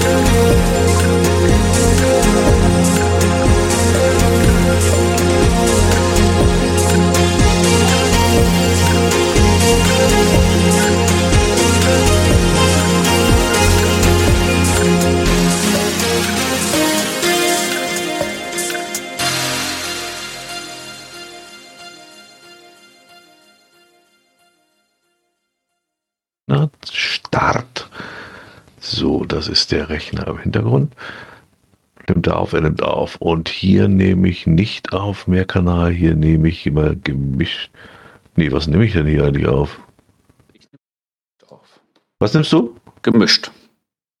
Na, der Rechner im Hintergrund. Nimmt er auf, er nimmt auf. Und hier nehme ich nicht auf Mehrkanal, hier nehme ich immer gemischt. Nee, was nehme ich denn hier eigentlich auf? Was nimmst du? Gemischt.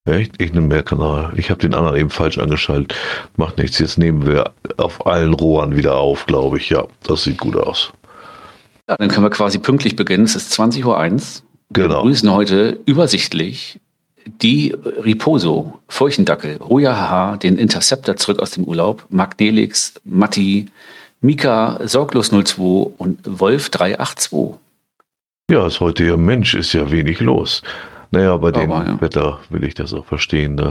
Echt? Ich nehme Mehrkanal. Ich habe den anderen eben falsch angeschaltet. Macht nichts. Jetzt nehmen wir auf allen Rohren wieder auf, glaube ich. Ja, das sieht gut aus. Ja, dann können wir quasi pünktlich beginnen. Es ist 20.01 Uhr. Wir Genau. begrüßen heute übersichtlich die Riposo, Feuchtendackel, Roja Haha, den Interceptor zurück aus dem Urlaub, Mark Nelix, Matti, Mika, Sorglos 02 und Wolf 382. Ja, ist heute ja Mensch, ist ja wenig los. Naja, bei dem ja. Wetter will ich das auch verstehen.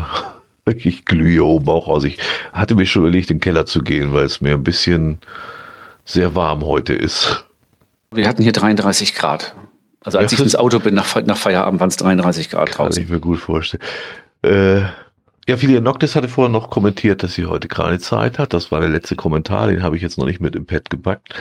Da. Ich glühe oben auch aus. Ich hatte mir schon überlegt, in den Keller zu gehen, weil es mir ein bisschen sehr warm heute ist. Wir hatten hier 33 Grad. Also als ich ins Auto bin nach, nach Feierabend waren es 33 Grad Kann draußen. ich mir gut vorstellen. Äh, ja, Filia Noctis hatte vorher noch kommentiert, dass sie heute keine Zeit hat. Das war der letzte Kommentar, den habe ich jetzt noch nicht mit im Pad gepackt.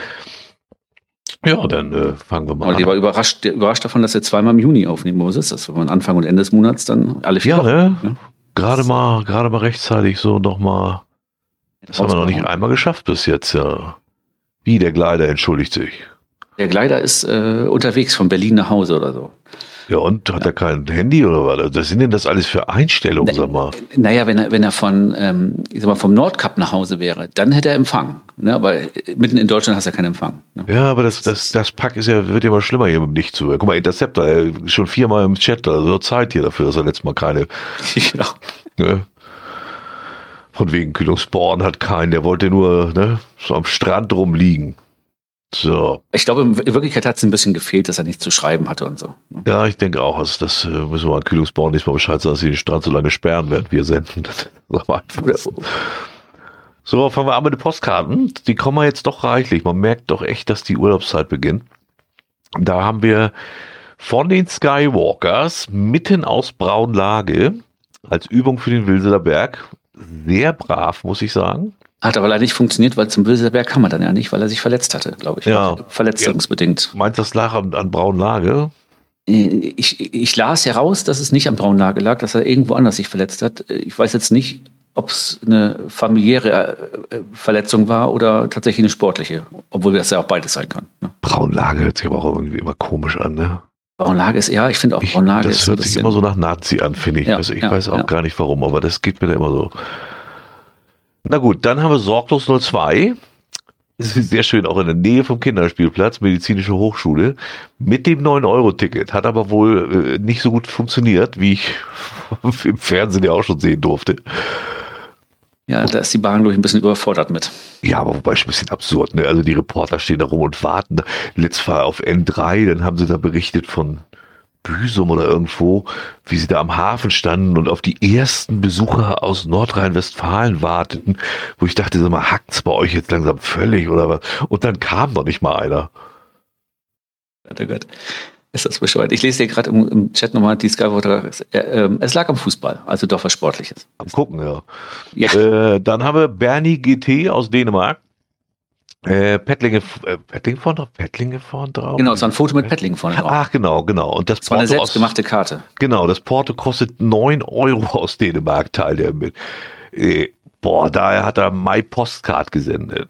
Ja, dann äh, fangen wir mal Und die an. war überrascht, überrascht davon, dass wir zweimal im Juni aufnehmen. Was ist das? Wenn man Anfang und Ende des Monats dann alle vier Ja, Wochen, ne? ne? Gerade mal, gerade mal rechtzeitig so nochmal. Das haben wir noch nicht einmal geschafft bis jetzt, ja. Wie, der Gleiter entschuldigt sich. Der Gleiter ist äh, unterwegs von Berlin nach Hause oder so. Ja, und hat er kein Handy oder was? Was sind denn das alles für Einstellungen, sag mal? Naja, wenn er, wenn er von, ähm, ich sag mal, vom Nordkap nach Hause wäre, dann hätte er Empfang. Ne? Aber äh, mitten in Deutschland hast du ja keinen Empfang. Ne? Ja, aber das, das, das Pack ist ja, wird ja mal schlimmer hier mit dem Nicht-Zuhören. Guck mal, Interceptor, ey, schon viermal im Chat, also Zeit hier dafür, dass er letztes Mal keine, genau. ne? Von wegen Kühlungsborn hat keinen, der wollte nur, ne, so am Strand rumliegen. So. Ich glaube, in Wirklichkeit hat es ein bisschen gefehlt, dass er nichts zu schreiben hatte und so. ne? Ja, ich denke auch, also das äh, müssen wir an Kühlungsborn nächstes Mal Bescheid sagen, dass sie den Strand so lange sperren, während wir senden. So, fangen wir an mit den Postkarten. Die kommen ja jetzt doch reichlich. Man merkt doch echt, dass die Urlaubszeit beginnt. Da haben wir von den Skywalkers mitten aus Braunlage als Übung für den Wilseler Berg. Sehr brav, muss ich sagen. Hat aber leider nicht funktioniert, weil zum Wilserberg kam er dann ja nicht, weil er sich verletzt hatte, glaube ich. Ja. Verletzungsbedingt. Meinst du, das lag an, an Braunlage? Ich, ich las heraus, dass es nicht am Braunlage lag, dass er irgendwo anders sich verletzt hat. Ich weiß jetzt nicht, ob es eine familiäre äh, Verletzung war oder tatsächlich eine sportliche, obwohl das ja auch beides sein kann. Ne? Braunlage hört sich aber auch irgendwie immer komisch an, ne? Braunlage ist, ja, ich finde auch Ich, Braunlage das ist ein hört sich immer so nach Nazi an, finde ich. Ja, also ich ja, weiß auch ja. gar nicht warum, aber das geht mir da immer so. Na gut, dann haben wir Sorglos 02. Das ist sehr schön, auch in der Nähe vom Kinderspielplatz, medizinische Hochschule, mit dem 9-Euro-Ticket. Hat aber wohl äh, nicht so gut funktioniert, wie ich im Fernsehen ja auch schon sehen durfte. ja, da ist die Bahn, glaube ich, ein bisschen überfordert mit. Ja, aber wobei schon ein bisschen absurd, ne? Also die Reporter stehen da rum und warten. Letztes Mal auf N3, dann haben sie da berichtet von Büsum oder irgendwo, wie sie da am Hafen standen und auf die ersten Besucher aus Nordrhein-Westfalen warteten, wo ich dachte, sag mal, hackt's bei euch jetzt langsam völlig oder was? Und dann kam noch nicht mal einer. Gott, oh Gott. Ist das bescheuert. Ich lese dir gerade im, im Chat nochmal die Skywalker. Äh, ähm, es lag am Fußball, also doch was Sportliches. Am gucken, ja. Ja. Äh, dann haben wir Bernie GT aus Dänemark. Äh, Pettlinge, äh, Pettlinge vorne, Pettlinge vorne drauf. Genau, es war ein Foto mit Pettlingen vorne drauf. Ach, genau, genau. Und das Es war eine aus- selbstgemachte Karte. Genau, das Porto kostet 9 Euro aus Dänemark, teilt er mit. Äh, boah, daher hat er My Postcard gesendet.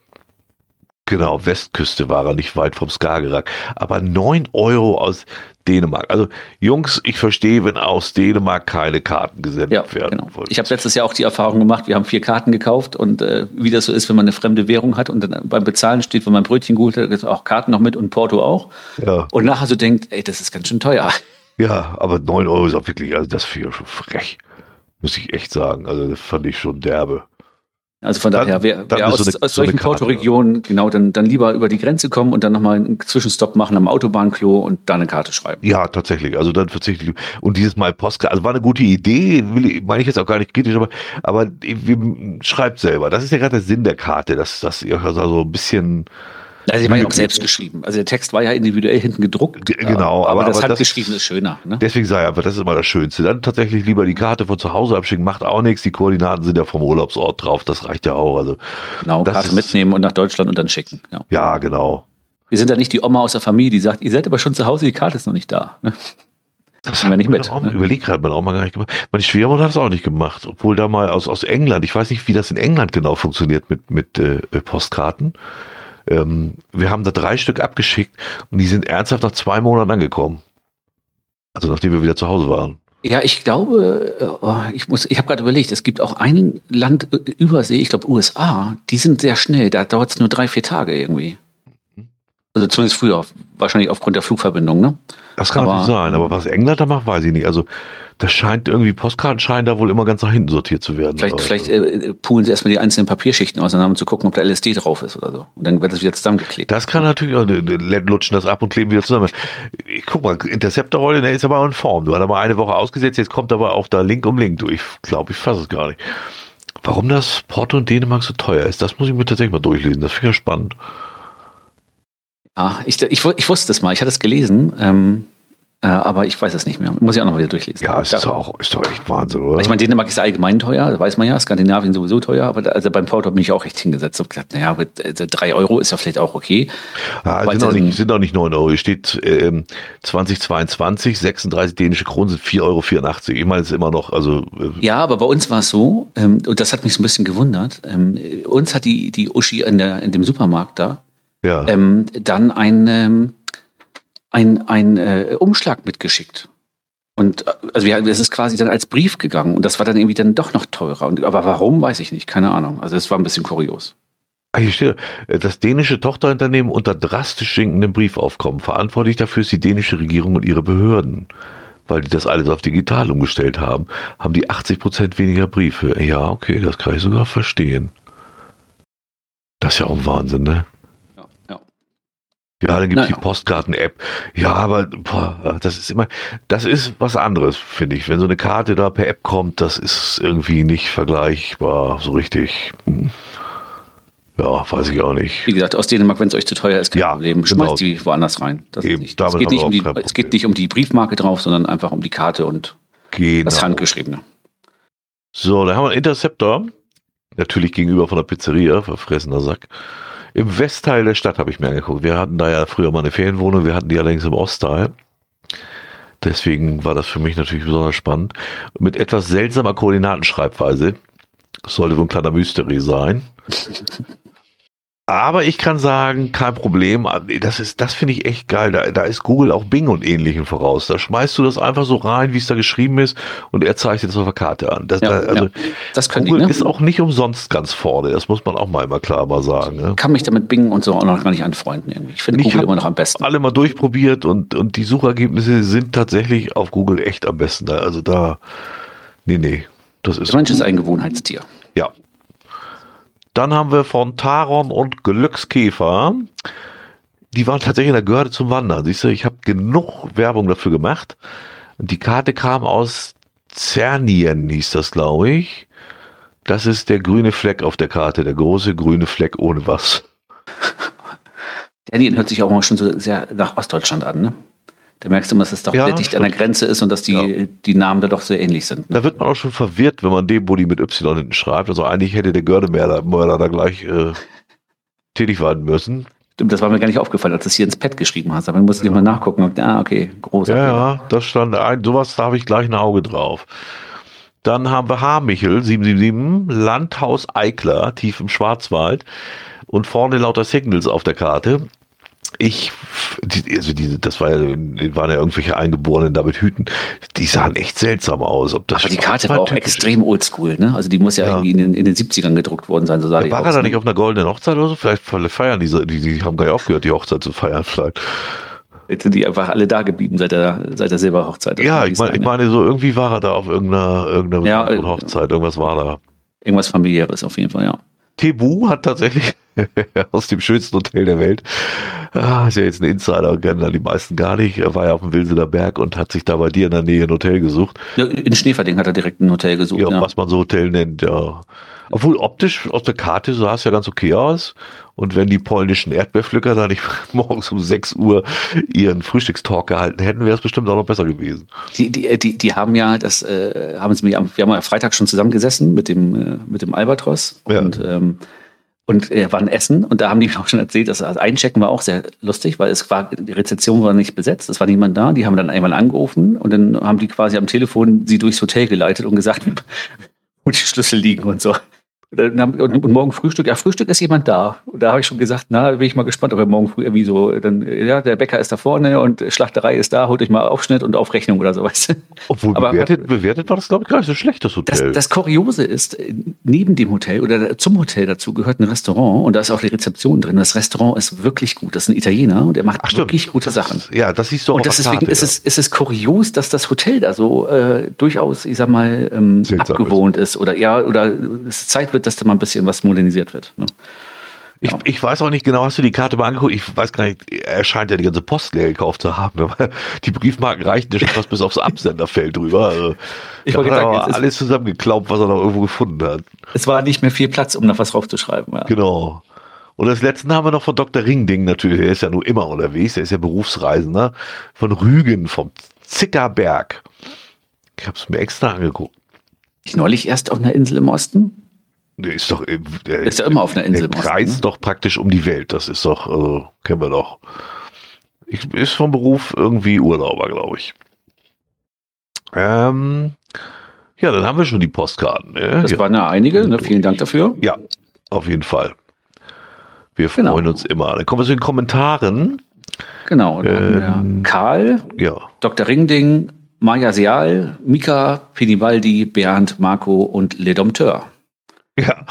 Genau, Westküste war er, nicht weit vom Skagerrak. Aber 9 Euro aus Dänemark. Also, Jungs, ich verstehe, wenn aus Dänemark keine Karten gesendet Ja, werden. genau. Ich habe letztes Jahr auch die Erfahrung gemacht, wir haben vier Karten gekauft und äh, wie das so ist, wenn man eine fremde Währung hat und dann beim Bezahlen steht, wenn man Brötchen geholt hat, auch Karten noch mit und Porto auch. ja, Und nachher so denkt, ey, das ist ganz schön teuer. ja, aber 9 Euro ist auch wirklich, also das finde ich schon frech. Muss ich echt sagen. Also, das fand ich schon derbe. Also von Dann- daher, wer, dann wer aus, so eine- aus so solchen Karte, Porto-Regionen, genau, dann, dann lieber über die Grenze kommen und dann nochmal einen Zwischenstopp machen am Autobahnklo und da eine Karte schreiben. Ja, tatsächlich. Also dann verzichte ich. Und dieses Mal Postkarte, also war eine gute Idee, will meine ich jetzt auch gar nicht kritisch, aber, aber schreibt selber. Das ist ja gerade der Sinn der Karte, dass, dass ihr also ein bisschen, Also ich war ja auch selbst geschrieben. Also der Text war ja individuell hinten gedruckt. Genau, aber, aber- das aber das- handgeschriebene ist schöner. Ne? deswegen sage ich einfach, das ist immer das Schönste. Dann tatsächlich lieber die Karte von zu Hause abschicken, macht auch nichts. Die Koordinaten sind ja vom Urlaubsort drauf, das reicht ja auch. Also, Genau, das Karte ist- mitnehmen und nach Deutschland und dann schicken. Ja. ja, genau. Wir sind ja nicht die Oma aus der Familie, die sagt, ihr seid aber schon zu Hause, die Karte ist noch nicht da. Ne? Das Nehmen wir nicht mit, Auch, ne? Überlegt gerade meine Oma gar nicht gemacht. Meine Schwiegermutter hat es auch nicht gemacht, obwohl da mal aus, aus England, ich weiß nicht, wie das in England genau funktioniert mit, mit äh, Postkarten. Ähm, wir haben da drei Stück abgeschickt und die sind ernsthaft nach zwei Monaten angekommen. Also nachdem wir wieder zu Hause waren. Ja, ich glaube, äh, oh, ich muss, ich habe gerade überlegt, es gibt auch ein Land äh, übersee, ich glaube USA, die sind sehr schnell, da dauert es nur drei, vier Tage irgendwie. Also zumindest früher, wahrscheinlich aufgrund der Flugverbindung, ne? Das kann Aber- sein, aber was England da macht, weiß ich nicht. Also das scheint irgendwie, Postkarten scheinen da wohl immer ganz nach hinten sortiert zu werden. Vielleicht, vielleicht äh, poolen sie erstmal die einzelnen Papierschichten auseinander, um zu gucken, ob da LSD drauf ist oder so. Und dann wird das wieder zusammengeklebt. Das kann natürlich auch, die lutschen das ab und kleben wieder zusammen. Ich guck mal, Interceptor heute, der ist aber in Form. Du hast aber eine Woche ausgesetzt, jetzt kommt aber auch da Link um Link. Du, ich glaube, ich fasse es gar nicht. Warum das Porto in Dänemark so teuer ist, das muss ich mir tatsächlich mal durchlesen. Das finde ich ja spannend. Ah, ich, ich, ich wusste es mal, ich hatte es gelesen, ähm, äh, aber ich weiß es nicht mehr. Muss ich auch noch wieder durchlesen. Ja, es ist doch auch, ist doch echt Wahnsinn, oder? Ich meine, Dänemark ist allgemein teuer, das weiß man ja, Skandinavien sowieso teuer, aber da, also beim Porto bin ich auch recht hingesetzt und gesagt, naja, mit, also drei Euro ist ja vielleicht auch okay. ja, sind, auch nicht, sind auch nicht 9 Euro. Hier steht ähm, 2022, 36 dänische Kronen sind 4,84 Euro. Ich meine, es ist immer noch, also äh, Ja, aber bei uns war es so, ähm, und das hat mich so ein bisschen gewundert, ähm, uns hat die, die Uschi in, der, in dem Supermarkt da ja. ähm, dann ein, ähm, ein, ein äh, Umschlag mitgeschickt. Und äh, also ja, es ist quasi dann als Brief gegangen und das war dann irgendwie dann doch noch teurer. Und, aber warum, weiß ich nicht, keine Ahnung. Also es war ein bisschen kurios. Ah, Hier steht, äh, das dänische Tochterunternehmen unter drastisch sinkendem Briefaufkommen. Verantwortlich dafür ist die dänische Regierung und ihre Behörden. Weil die das alles auf digital umgestellt haben, haben die 80 Prozent weniger Briefe. Ja, okay, das kann ich sogar verstehen. Das ist ja auch ein Wahnsinn, ne? Ja, dann gibt es Naja. die Postkarten-App. Ja, aber boah, das ist immer, das ist was anderes, finde ich. Wenn so eine Karte da per App kommt, das ist irgendwie nicht vergleichbar, so richtig. Hm. Ja, weiß ich auch nicht. Wie gesagt, aus Dänemark, wenn es euch zu teuer ist, kein Ja, Problem. genau. Schmeißt die woanders rein. Das Eben, nicht, es, geht nicht um die, es geht nicht um die Briefmarke drauf, sondern einfach um die Karte und Genau. das Handgeschriebene. So, da haben wir einen Interceptor. Natürlich gegenüber von der Pizzeria, verfressener Sack. Im Westteil der Stadt habe ich mir angeguckt. Wir hatten da ja früher mal eine Ferienwohnung, wir hatten die allerdings im Ostteil. Deswegen war das für mich natürlich besonders spannend. Mit etwas seltsamer Koordinatenschreibweise. Das sollte wohl ein kleiner Mystery sein. Aber ich kann sagen, kein Problem. Das ist, das finde ich echt geil. Da, da ist Google auch Bing und ähnlichen voraus. Da schmeißt du das einfach so rein, wie es da geschrieben ist, und er zeichnet es auf der Karte an. Das, Ja, da, also, ja. Das Google die, ne? ist auch nicht umsonst ganz vorne. Das muss man auch mal immer klar mal sagen. Ne? kann mich damit Bing und so auch noch gar nicht anfreunden irgendwie. Ich finde Ich Google immer noch am besten. Alle mal durchprobiert und, und die Suchergebnisse sind tatsächlich auf Google echt am besten. Also da, nee, nee, das ist Der Mensch ist ein Gewohnheitstier. Ja. Dann haben wir von Taron und Glückskäfer. Die waren tatsächlich in der Görde zum Wandern. Siehst du, ich habe genug Werbung dafür gemacht. Die Karte kam aus Zernien, hieß das, glaube ich. Das ist der grüne Fleck auf der Karte, der große grüne Fleck ohne was. Daniel hört sich auch mal schon so sehr nach Ostdeutschland an, ne? Da merkst du immer, dass es doch Ja, sehr dicht an der. Grenze ist und dass die, Ja. die Namen da doch sehr ähnlich sind. Ne? Da wird man auch schon verwirrt, wenn man dem Buddy mit Y hinten schreibt. Also eigentlich hätte der Gördemörder Mörder da gleich äh, tätig werden müssen. Stimmt, das war mir gar nicht aufgefallen, als du es hier ins Pad geschrieben hast. Aber ich musste ja. mal nachgucken. Und, ah, okay, großer. Ja, ja, das stand ein. Sowas, da habe ich gleich ein Auge drauf. Dann haben wir Harmichel 777, Landhaus Eikler, tief im Schwarzwald und vorne lauter Signals auf der Karte. Ich, also die, das war ja, waren ja irgendwelche Eingeborenen da mit Hüten. Die sahen echt seltsam aus. Ob das Aber die Karte war auch Schwarzwald-typisch extrem oldschool, ne? Also die muss ja, Ja. irgendwie in den, in den 70ern gedruckt worden sein, so sah ist. die War er da ne? nicht auf einer goldenen Hochzeit oder so? Vielleicht feiern die, so- die, die haben gar nicht aufgehört, die Hochzeit zu feiern vielleicht. Jetzt sind die einfach alle da geblieben seit der, seit der Silberhochzeit. Das Ja, ich sein, ich ne? meine so irgendwie war er da auf irgendeiner, irgendeiner Ja, äh, Hochzeit, irgendwas war da. Irgendwas familiäres auf jeden Fall, ja. Tebu hat tatsächlich aus dem schönsten Hotel der Welt, ah, ist ja jetzt ein Insider, kennen da die meisten gar nicht. Er war ja auf dem Wilsener Berg und hat sich da bei dir in der Nähe ein Hotel gesucht. Ja, in Schneeverding hat er direkt ein Hotel gesucht. Ja, Ja, was man so Hotel nennt, ja. Obwohl optisch aus der Karte sah es ja ganz okay aus. Und wenn die polnischen Erdbeerpflücker da nicht morgens um 6 Uhr ihren Frühstückstalk gehalten hätten, wäre es bestimmt auch noch besser gewesen. Die, die, die, die haben ja das, äh, haben sie mir, am- wir haben ja Freitag schon zusammengesessen mit dem, äh, mit dem Albatros Ja. und, ähm, und äh, waren essen und da haben die mir auch schon erzählt, dass das Einchecken war auch sehr lustig, weil es war, die Rezeption war nicht besetzt, es war niemand da, die haben dann einmal angerufen und dann haben die quasi am Telefon sie durchs Hotel geleitet und gesagt, wo die Schlüssel liegen und so. Und, morgen Frühstück, ja, Frühstück ist jemand da. Und da habe ich schon gesagt, na, bin ich mal gespannt, ob er morgen früh irgendwie so, dann, ja, der Bäcker ist da vorne und Schlachterei ist da, holt euch mal Aufschnitt und Aufrechnung oder so, weißt du. Obwohl Aber- bewertet, bewertet war das, glaube ich, gar nicht so schlecht, das Das, Hotel. das Kuriose ist, neben dem Hotel oder zum Hotel dazu gehört ein Restaurant und da ist auch die Rezeption drin. Das Restaurant ist wirklich gut. Das ist ein Italiener und der macht Ach, stimmt. wirklich gute Sachen. ja, das siehst du auch Und das deswegen Karte, ist es, ist es kurios, dass das Hotel da so äh, durchaus, ich sag mal, ähm, abgewohnt ist. oder ja, oder es Zeit wird, dass da mal ein bisschen was modernisiert wird. Ne? Ich, ich weiß auch nicht genau, hast du die Karte mal angeguckt? Ich weiß gar nicht, er scheint ja die ganze Post leer gekauft zu haben. Die Briefmarken reichten ja schon fast bis aufs Absenderfeld drüber. Also, Ich wollte er sagen, alles zusammengeklaubt, was er noch irgendwo gefunden hat. Es war nicht mehr viel Platz, um noch was draufzuschreiben. Ja. Genau. Und das letzte haben wir noch von Dr. Ringding natürlich. Der ist ja nur immer unterwegs. Der ist ja Berufsreisender. Von Rügen, vom Zickerberg. Ich habe es mir extra angeguckt. Ich neulich erst auf einer Insel im Osten. Der ist doch, im- der, Ist ja immer auf einer Insel der kreist ne? doch praktisch um die Welt. Das ist doch, also, kennen wir doch. Ich, ist vom Beruf irgendwie Urlauber, glaube ich. Ähm, ja, dann haben wir schon die Postkarten. Ne? Das ja. waren ja einige. Ne? Vielen Dank dafür. ja, auf jeden Fall. Wir Genau. freuen uns immer. Dann kommen wir zu den Kommentaren. Genau. Ähm. Karl, Ja, Dr. Ringding, Maja Seal, Mika, Pinibaldi, Bernd, Marco und Le Dompteur. Ja,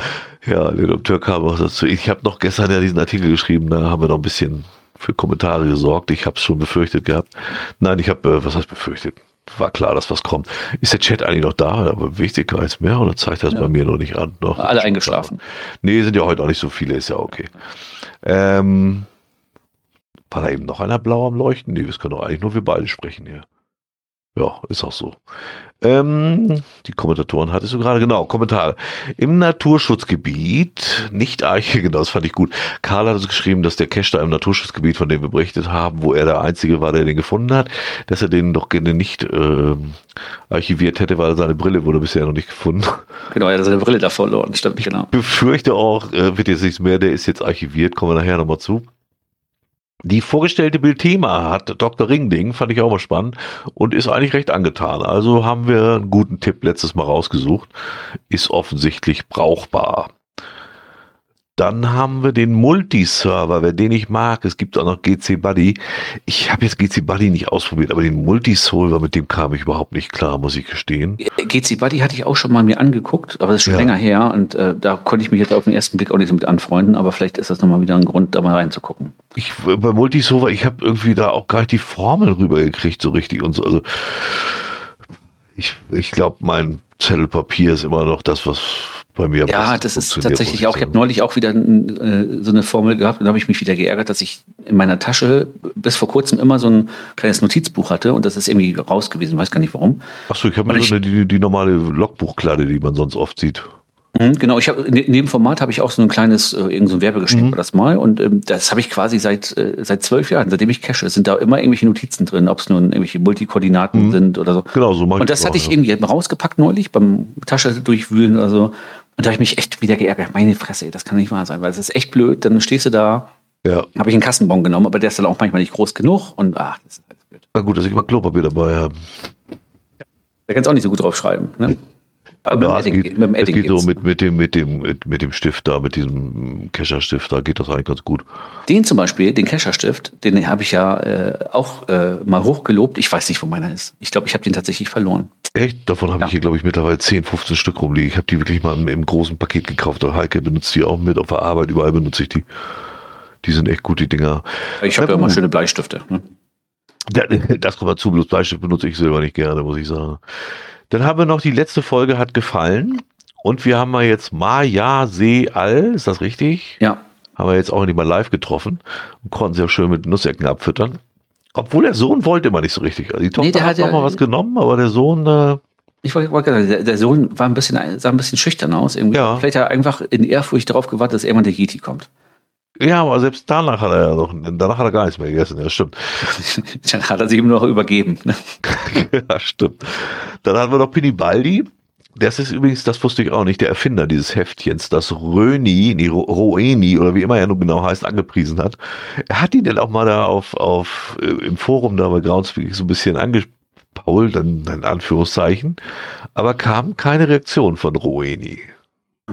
ja, der Doktor kam auch dazu. Ich habe noch gestern ja diesen Artikel geschrieben, da haben wir noch ein bisschen für Kommentare gesorgt. Ich habe es schon befürchtet gehabt. Nein, ich habe, äh, was heißt befürchtet? War klar, dass was kommt. Ist der Chat eigentlich noch da? Aber sich gar nichts mehr oder zeigt das Ja. bei mir noch nicht an? Noch Alle eingeschlafen. Nee, sind ja heute auch nicht so viele, ist ja okay. Ähm, war da eben noch einer blau am Leuchten? Nee, das können doch eigentlich nur wir beide sprechen hier. Ja, ist auch so. Ähm, die Kommentatoren hattest du gerade, genau, Kommentare. Im Naturschutzgebiet, nicht Eiche, genau, das fand ich gut. Karl hat uns geschrieben, dass der Cache da im Naturschutzgebiet, von dem wir berichtet haben, wo er der Einzige war, der den gefunden hat, dass er den doch gerne nicht ähm, archiviert hätte, weil seine Brille wurde bisher noch nicht gefunden Genau, er hat seine Brille da verloren. Stimmt, genau. befürchte auch, äh, wird jetzt nichts mehr, der ist jetzt archiviert, kommen wir nachher nochmal zu. Die vorgestellte Bildthema hat Dr. Ringding, fand ich auch mal spannend und ist eigentlich recht angetan. Also haben wir einen guten Tipp letztes Mal rausgesucht. Ist offensichtlich brauchbar. Dann haben wir den Multiserver, wer den ich mag. Es gibt auch noch GC Buddy. Ich habe jetzt GC Buddy nicht ausprobiert, aber den Multisolver, mit dem kam ich überhaupt nicht klar, muss ich gestehen. GC Buddy hatte ich auch schon mal mir angeguckt, aber das ist schon Ja. länger her und äh, da konnte ich mich jetzt auf den ersten Blick auch nicht so mit anfreunden, aber vielleicht ist das nochmal wieder ein Grund, da mal reinzugucken. ich bei Multisolver, ich habe irgendwie da auch gar nicht die Formel rübergekriegt so richtig und so. Also ich, ich glaube, mein Zettelpapier ist immer noch das, was bei mir Ja, das ist tatsächlich auch. Ich habe neulich auch wieder äh, so eine Formel gehabt und da habe ich mich wieder geärgert, dass ich in meiner Tasche bis vor kurzem immer so ein kleines Notizbuch hatte und das ist irgendwie raus gewesen, weiß gar nicht warum. Achso, ich habe so eine, die, die normale Logbuchkladde, die man sonst oft sieht. Mhm, Genau, ich habe in dem Format habe ich auch so ein kleines, äh, irgend so ein Werbegestänk Mhm. war das mal und ähm, das habe ich quasi seit äh, seit zwölf Jahren, seitdem ich cache, sind da immer irgendwelche Notizen drin, ob es nun irgendwelche Multikoordinaten Mhm. sind oder so. Genau, so mache Und das auch, hatte ich ja. irgendwie rausgepackt neulich beim Tasche durchwühlen oder so. Und da habe ich mich echt wieder geärgert. Meine Fresse, das kann nicht wahr sein, weil es ist echt blöd. Dann stehst du da, Ja, habe ich einen Kassenbon genommen, aber der ist dann auch manchmal nicht groß genug und ach, das ist alles blöd. na gut, dass ich immer Klopapier dabei habe. Da kannst du auch nicht so gut drauf schreiben. Ne? Aber Ja, mit es dem Edding, geht, mit dem es Edding geht so mit, mit, dem, mit, dem, mit, mit dem Stift da, mit diesem Kescherstift, da geht das eigentlich ganz gut. Den zum Beispiel, den Kescherstift, den habe ich ja äh, auch äh, mal hochgelobt. Ich weiß nicht, wo meiner ist. Ich glaube, ich habe den tatsächlich verloren. Echt? Davon habe Ja. ich hier, glaube ich, mittlerweile 10, 15 Stück rumliegen. Ich habe die wirklich mal im, im großen Paket gekauft. Der Heike benutzt die auch mit. Auf der Arbeit, überall benutze ich die. Die sind echt gut, die Dinger. Ich habe Ja, immer schöne Bleistifte. Ne? Da- Das kommt dazu, bloß Bleistift benutze ich selber nicht gerne, muss ich sagen. Dann haben wir noch, die letzte Folge hat gefallen. Und wir haben ja jetzt Maya Seal, ist das richtig? Ja. Haben wir jetzt auch nicht mal live getroffen und konnten sie auch schön mit Nussecken abfüttern. Obwohl der Sohn wollte immer nicht so richtig. Also die Tochter Nee, der hat hat ja- mal was genommen, aber der Sohn, äh, Ich wollte wollte gerade sagen, der, der Sohn war ein bisschen, sah ein bisschen schüchtern aus. Irgendwie. Ja. Vielleicht hat er einfach in Ehrfurcht darauf gewartet, dass irgendwann der Yeti kommt. Ja, aber selbst danach hat er ja noch, danach hat er gar nichts mehr gegessen. Ja, stimmt. Dann hat er sich ihm noch übergeben. Ne? ja, stimmt. Dann hatten wir noch Pinibaldi. Das ist übrigens, das wusste ich auch nicht, der Erfinder dieses Heftchens, das Röni, nee, Ro- Roeni oder wie immer er nun genau heißt, angepriesen hat. Er hat ihn denn auch mal da auf, auf äh, im Forum da bei Groundspeak so ein bisschen angepault, in, in Anführungszeichen, aber kam keine Reaktion von Roeni.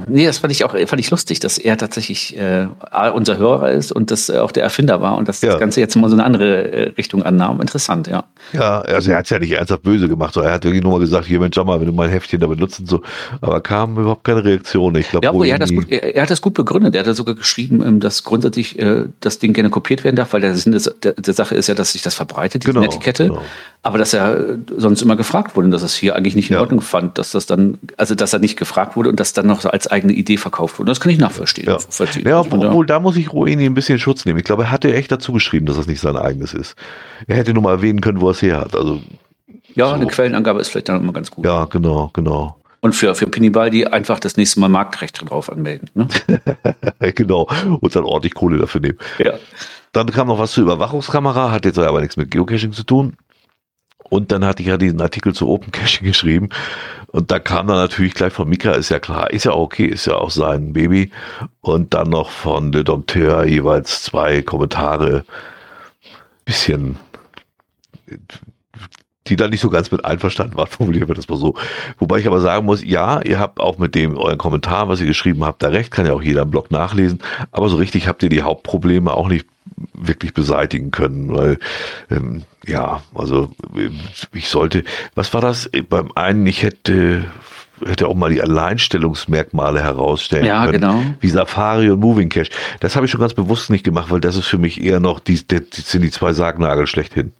Nee, das fand ich auch fand ich lustig, dass er tatsächlich äh, unser Hörer ist und dass er auch der Erfinder war und dass Ja. das Ganze jetzt mal so eine andere äh, Richtung annahm. Interessant, ja. Ja, also er hat es ja nicht ernsthaft böse gemacht, sondern er hat wirklich nur mal gesagt, hier Mensch, schau mal, wenn du mein Heftchen da benutzt und so, aber kam überhaupt keine Reaktion. Ich glaube, Ja, aber er hat, das gut, er, er hat das gut begründet. Er hat sogar geschrieben, ähm, dass grundsätzlich äh, das Ding gerne kopiert werden darf, weil der Sinn des, der, der Sache ist ja, dass sich das verbreitet, diese Genau, Etikette. genau. Aber dass er äh, sonst immer gefragt wurde und dass es hier eigentlich nicht in Ja. Ordnung fand, dass das dann, also dass er nicht gefragt wurde und das dann noch so als eigene Idee verkauft wurde. Das kann ich nachverstehen. Ja, ja obwohl da muss ich Roeni ein bisschen Schutz nehmen. Ich glaube, er hatte echt dazu geschrieben, dass das nicht sein eigenes ist. Er hätte nur mal erwähnen können, wo er es her hat. Also, ja, so. eine Quellenangabe ist vielleicht dann immer ganz gut. ja, genau, genau. Und für, für Pinibaldi einfach das nächste Mal Marktrecht drauf anmelden. Ne? genau. Und dann ordentlich Kohle dafür nehmen. ja. Dann kam noch was zur Überwachungskamera, hat jetzt aber nichts mit Geocaching zu tun. Und dann hatte ich ja diesen Artikel zu Open Caching geschrieben. Und da kam dann natürlich gleich von Mika, ist ja klar, ist ja okay, ist ja auch sein Baby. Und dann noch von Le Dompteur jeweils zwei Kommentare, bisschen, die da nicht so ganz mit einverstanden waren, formulieren wir das mal so. Wobei ich aber sagen muss, ja, ihr habt auch mit dem euren Kommentar, was ihr geschrieben habt, da recht, kann ja auch jeder im Blog nachlesen. Aber so richtig habt ihr die Hauptprobleme auch nicht wirklich beseitigen können, weil ähm, ja, also äh, ich sollte, was war das? Beim einen, ich hätte hätte auch mal die Alleinstellungsmerkmale herausstellen Ja, können, genau. wie Safari und Moving Cache. Das habe ich schon ganz bewusst nicht gemacht, weil das ist für mich eher noch die, die, die sind die zwei Sargnagel schlechthin.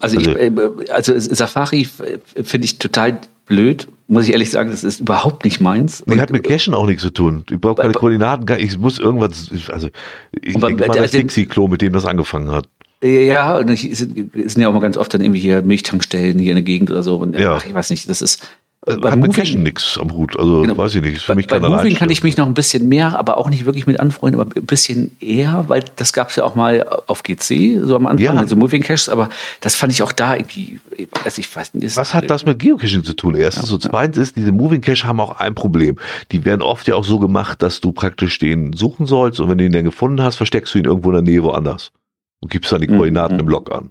Also, Also- ich, äh, also Safari äh, finde ich total blöd, muss ich ehrlich sagen, das ist überhaupt nicht meins. Die Und- hat mit Cachen auch nichts zu tun. Ich brauche keine Koordinaten, ich muss irgendwas, also ich Aber denke mal der- das Dixie-Klo, mit dem das angefangen hat. Ja, und ich, es sind, sind ja auch mal ganz oft dann irgendwie hier Milchtankstellen hier in der Gegend oder so. Und Ja. ach, ich weiß nicht, das ist. Also, bei hat mit Moving- Cachen nichts am Hut, also Genau. weiß ich nicht, ist für Bei, mich bei Moving kann ich mich noch ein bisschen mehr, aber auch nicht wirklich mit anfreunden, aber ein bisschen eher, weil das gab es ja auch mal auf GC, so am Anfang, Ja. also Moving Caches, aber das fand ich auch da irgendwie, also ich weiß nicht. Was hat das mit Geocaching zu tun? Erstens und zweitens ist, diese Moving Cache haben auch ein Problem. Die werden oft ja auch so gemacht, dass du praktisch den suchen sollst und wenn du ihn dann gefunden hast, versteckst du ihn irgendwo in der Nähe woanders und gibst dann die Mhm. Koordinaten im Log an.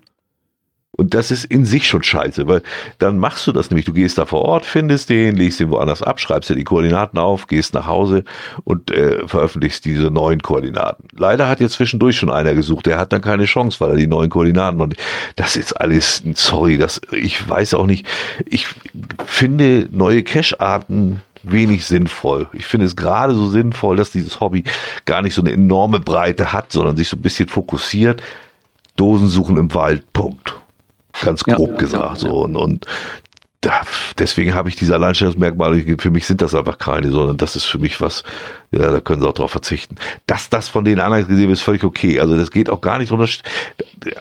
Und das ist in sich schon scheiße, weil dann machst du das nämlich. Du gehst da vor Ort, findest den, legst den woanders ab, schreibst dir die Koordinaten auf, gehst nach Hause und äh, veröffentlichst diese neuen Koordinaten. Leider hat jetzt zwischendurch schon einer gesucht, der hat dann keine Chance, weil er die neuen Koordinaten und das ist alles, sorry, das, ich weiß auch nicht, ich finde neue Cache-Arten wenig sinnvoll. Ich finde es gerade so sinnvoll, dass dieses Hobby gar nicht so eine enorme Breite hat, sondern sich so ein bisschen fokussiert. Dosen suchen im Wald, Punkt. Ganz grob ja, gesagt. ja. So. Und, und deswegen habe ich diese Alleinstellungsmerkmale, für mich sind das einfach keine, sondern das ist für mich was, ja, da können sie auch drauf verzichten. Dass das von den anderen gesehen wird, ist völlig okay. Also das geht auch gar nicht drunter.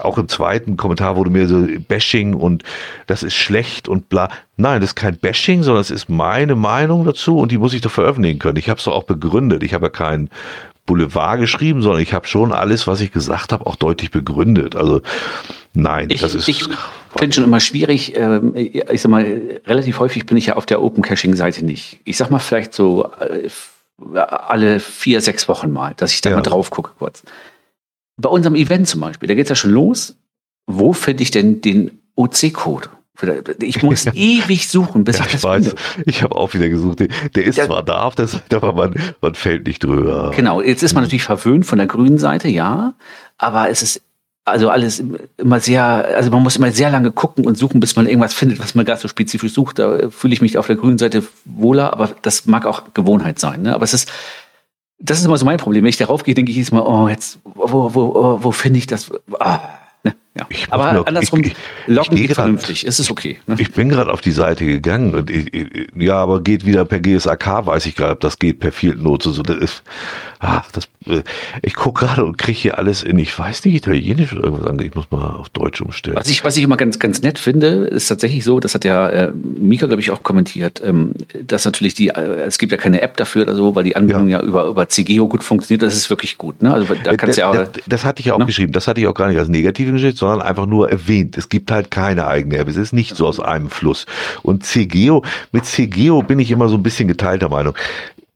Auch im zweiten Kommentar wurde mir so Bashing und das ist schlecht und bla. Nein, das ist kein Bashing, sondern es ist meine Meinung dazu und die muss ich doch veröffentlichen können. Ich habe es doch auch begründet. Ich habe ja keinen Boulevard geschrieben, sondern ich habe schon alles, was ich gesagt habe, auch deutlich begründet. Also nein, Ich, das ist ich finde schon immer schwierig, ähm, ich sag mal, relativ häufig bin ich ja auf der Open Caching Seite nicht. Ich sag mal vielleicht so äh, alle vier, sechs Wochen mal, dass ich da Ja. mal drauf gucke kurz. Bei unserem Event zum Beispiel, da geht's ja schon los. Wo finde ich denn den OC-Code? Ich muss ewig suchen, bis Ja, ich das weiß, finde. ich habe auch wieder gesucht. Der, ist Der- zwar da auf der Seite, aber man, man fällt nicht drüber. Genau, jetzt ist man natürlich verwöhnt von der grünen Seite, ja, aber es ist also alles immer sehr, also man muss immer sehr lange gucken und suchen, bis man irgendwas findet, was man gerade so spezifisch sucht. Da fühle ich mich auf der grünen Seite wohler, aber das mag auch Gewohnheit sein. Ne? Aber es ist, das ist immer so mein Problem. Wenn ich darauf gehe, denke ich jedes Mal, oh, jetzt, wo, wo, wo, wo finde ich das? Ah? Ja. Aber mir, andersrum, ich, locken geht vernünftig, ist es okay. Ne? Ich bin gerade auf die Seite gegangen und ich, ja, aber geht wieder per GSAK, weiß ich gerade, ob das geht per Field Note. So, das ist, ach, das, äh, ich gucke gerade und kriege hier alles in, ich weiß nicht, Italienisch oder irgendwas angeht. Ich muss mal auf Deutsch umstellen. Was ich, was ich immer ganz, ganz nett finde, ist tatsächlich so, das hat ja äh, Mika, glaube ich, auch kommentiert, ähm, dass natürlich die, äh, es gibt ja keine App dafür oder so, weil die Anbindung ja, ja über, über CGO gut funktioniert. Das ist wirklich gut. Ne? Also da kannst das, ja auch, das, das hatte ich ja auch ne? geschrieben. Das hatte ich auch gar nicht als negative Geschichte, sondern einfach nur erwähnt. Es gibt halt keine eigene App. Es ist nicht so aus einem Fluss. Und CGO, mit CGO bin ich immer so ein bisschen geteilter Meinung.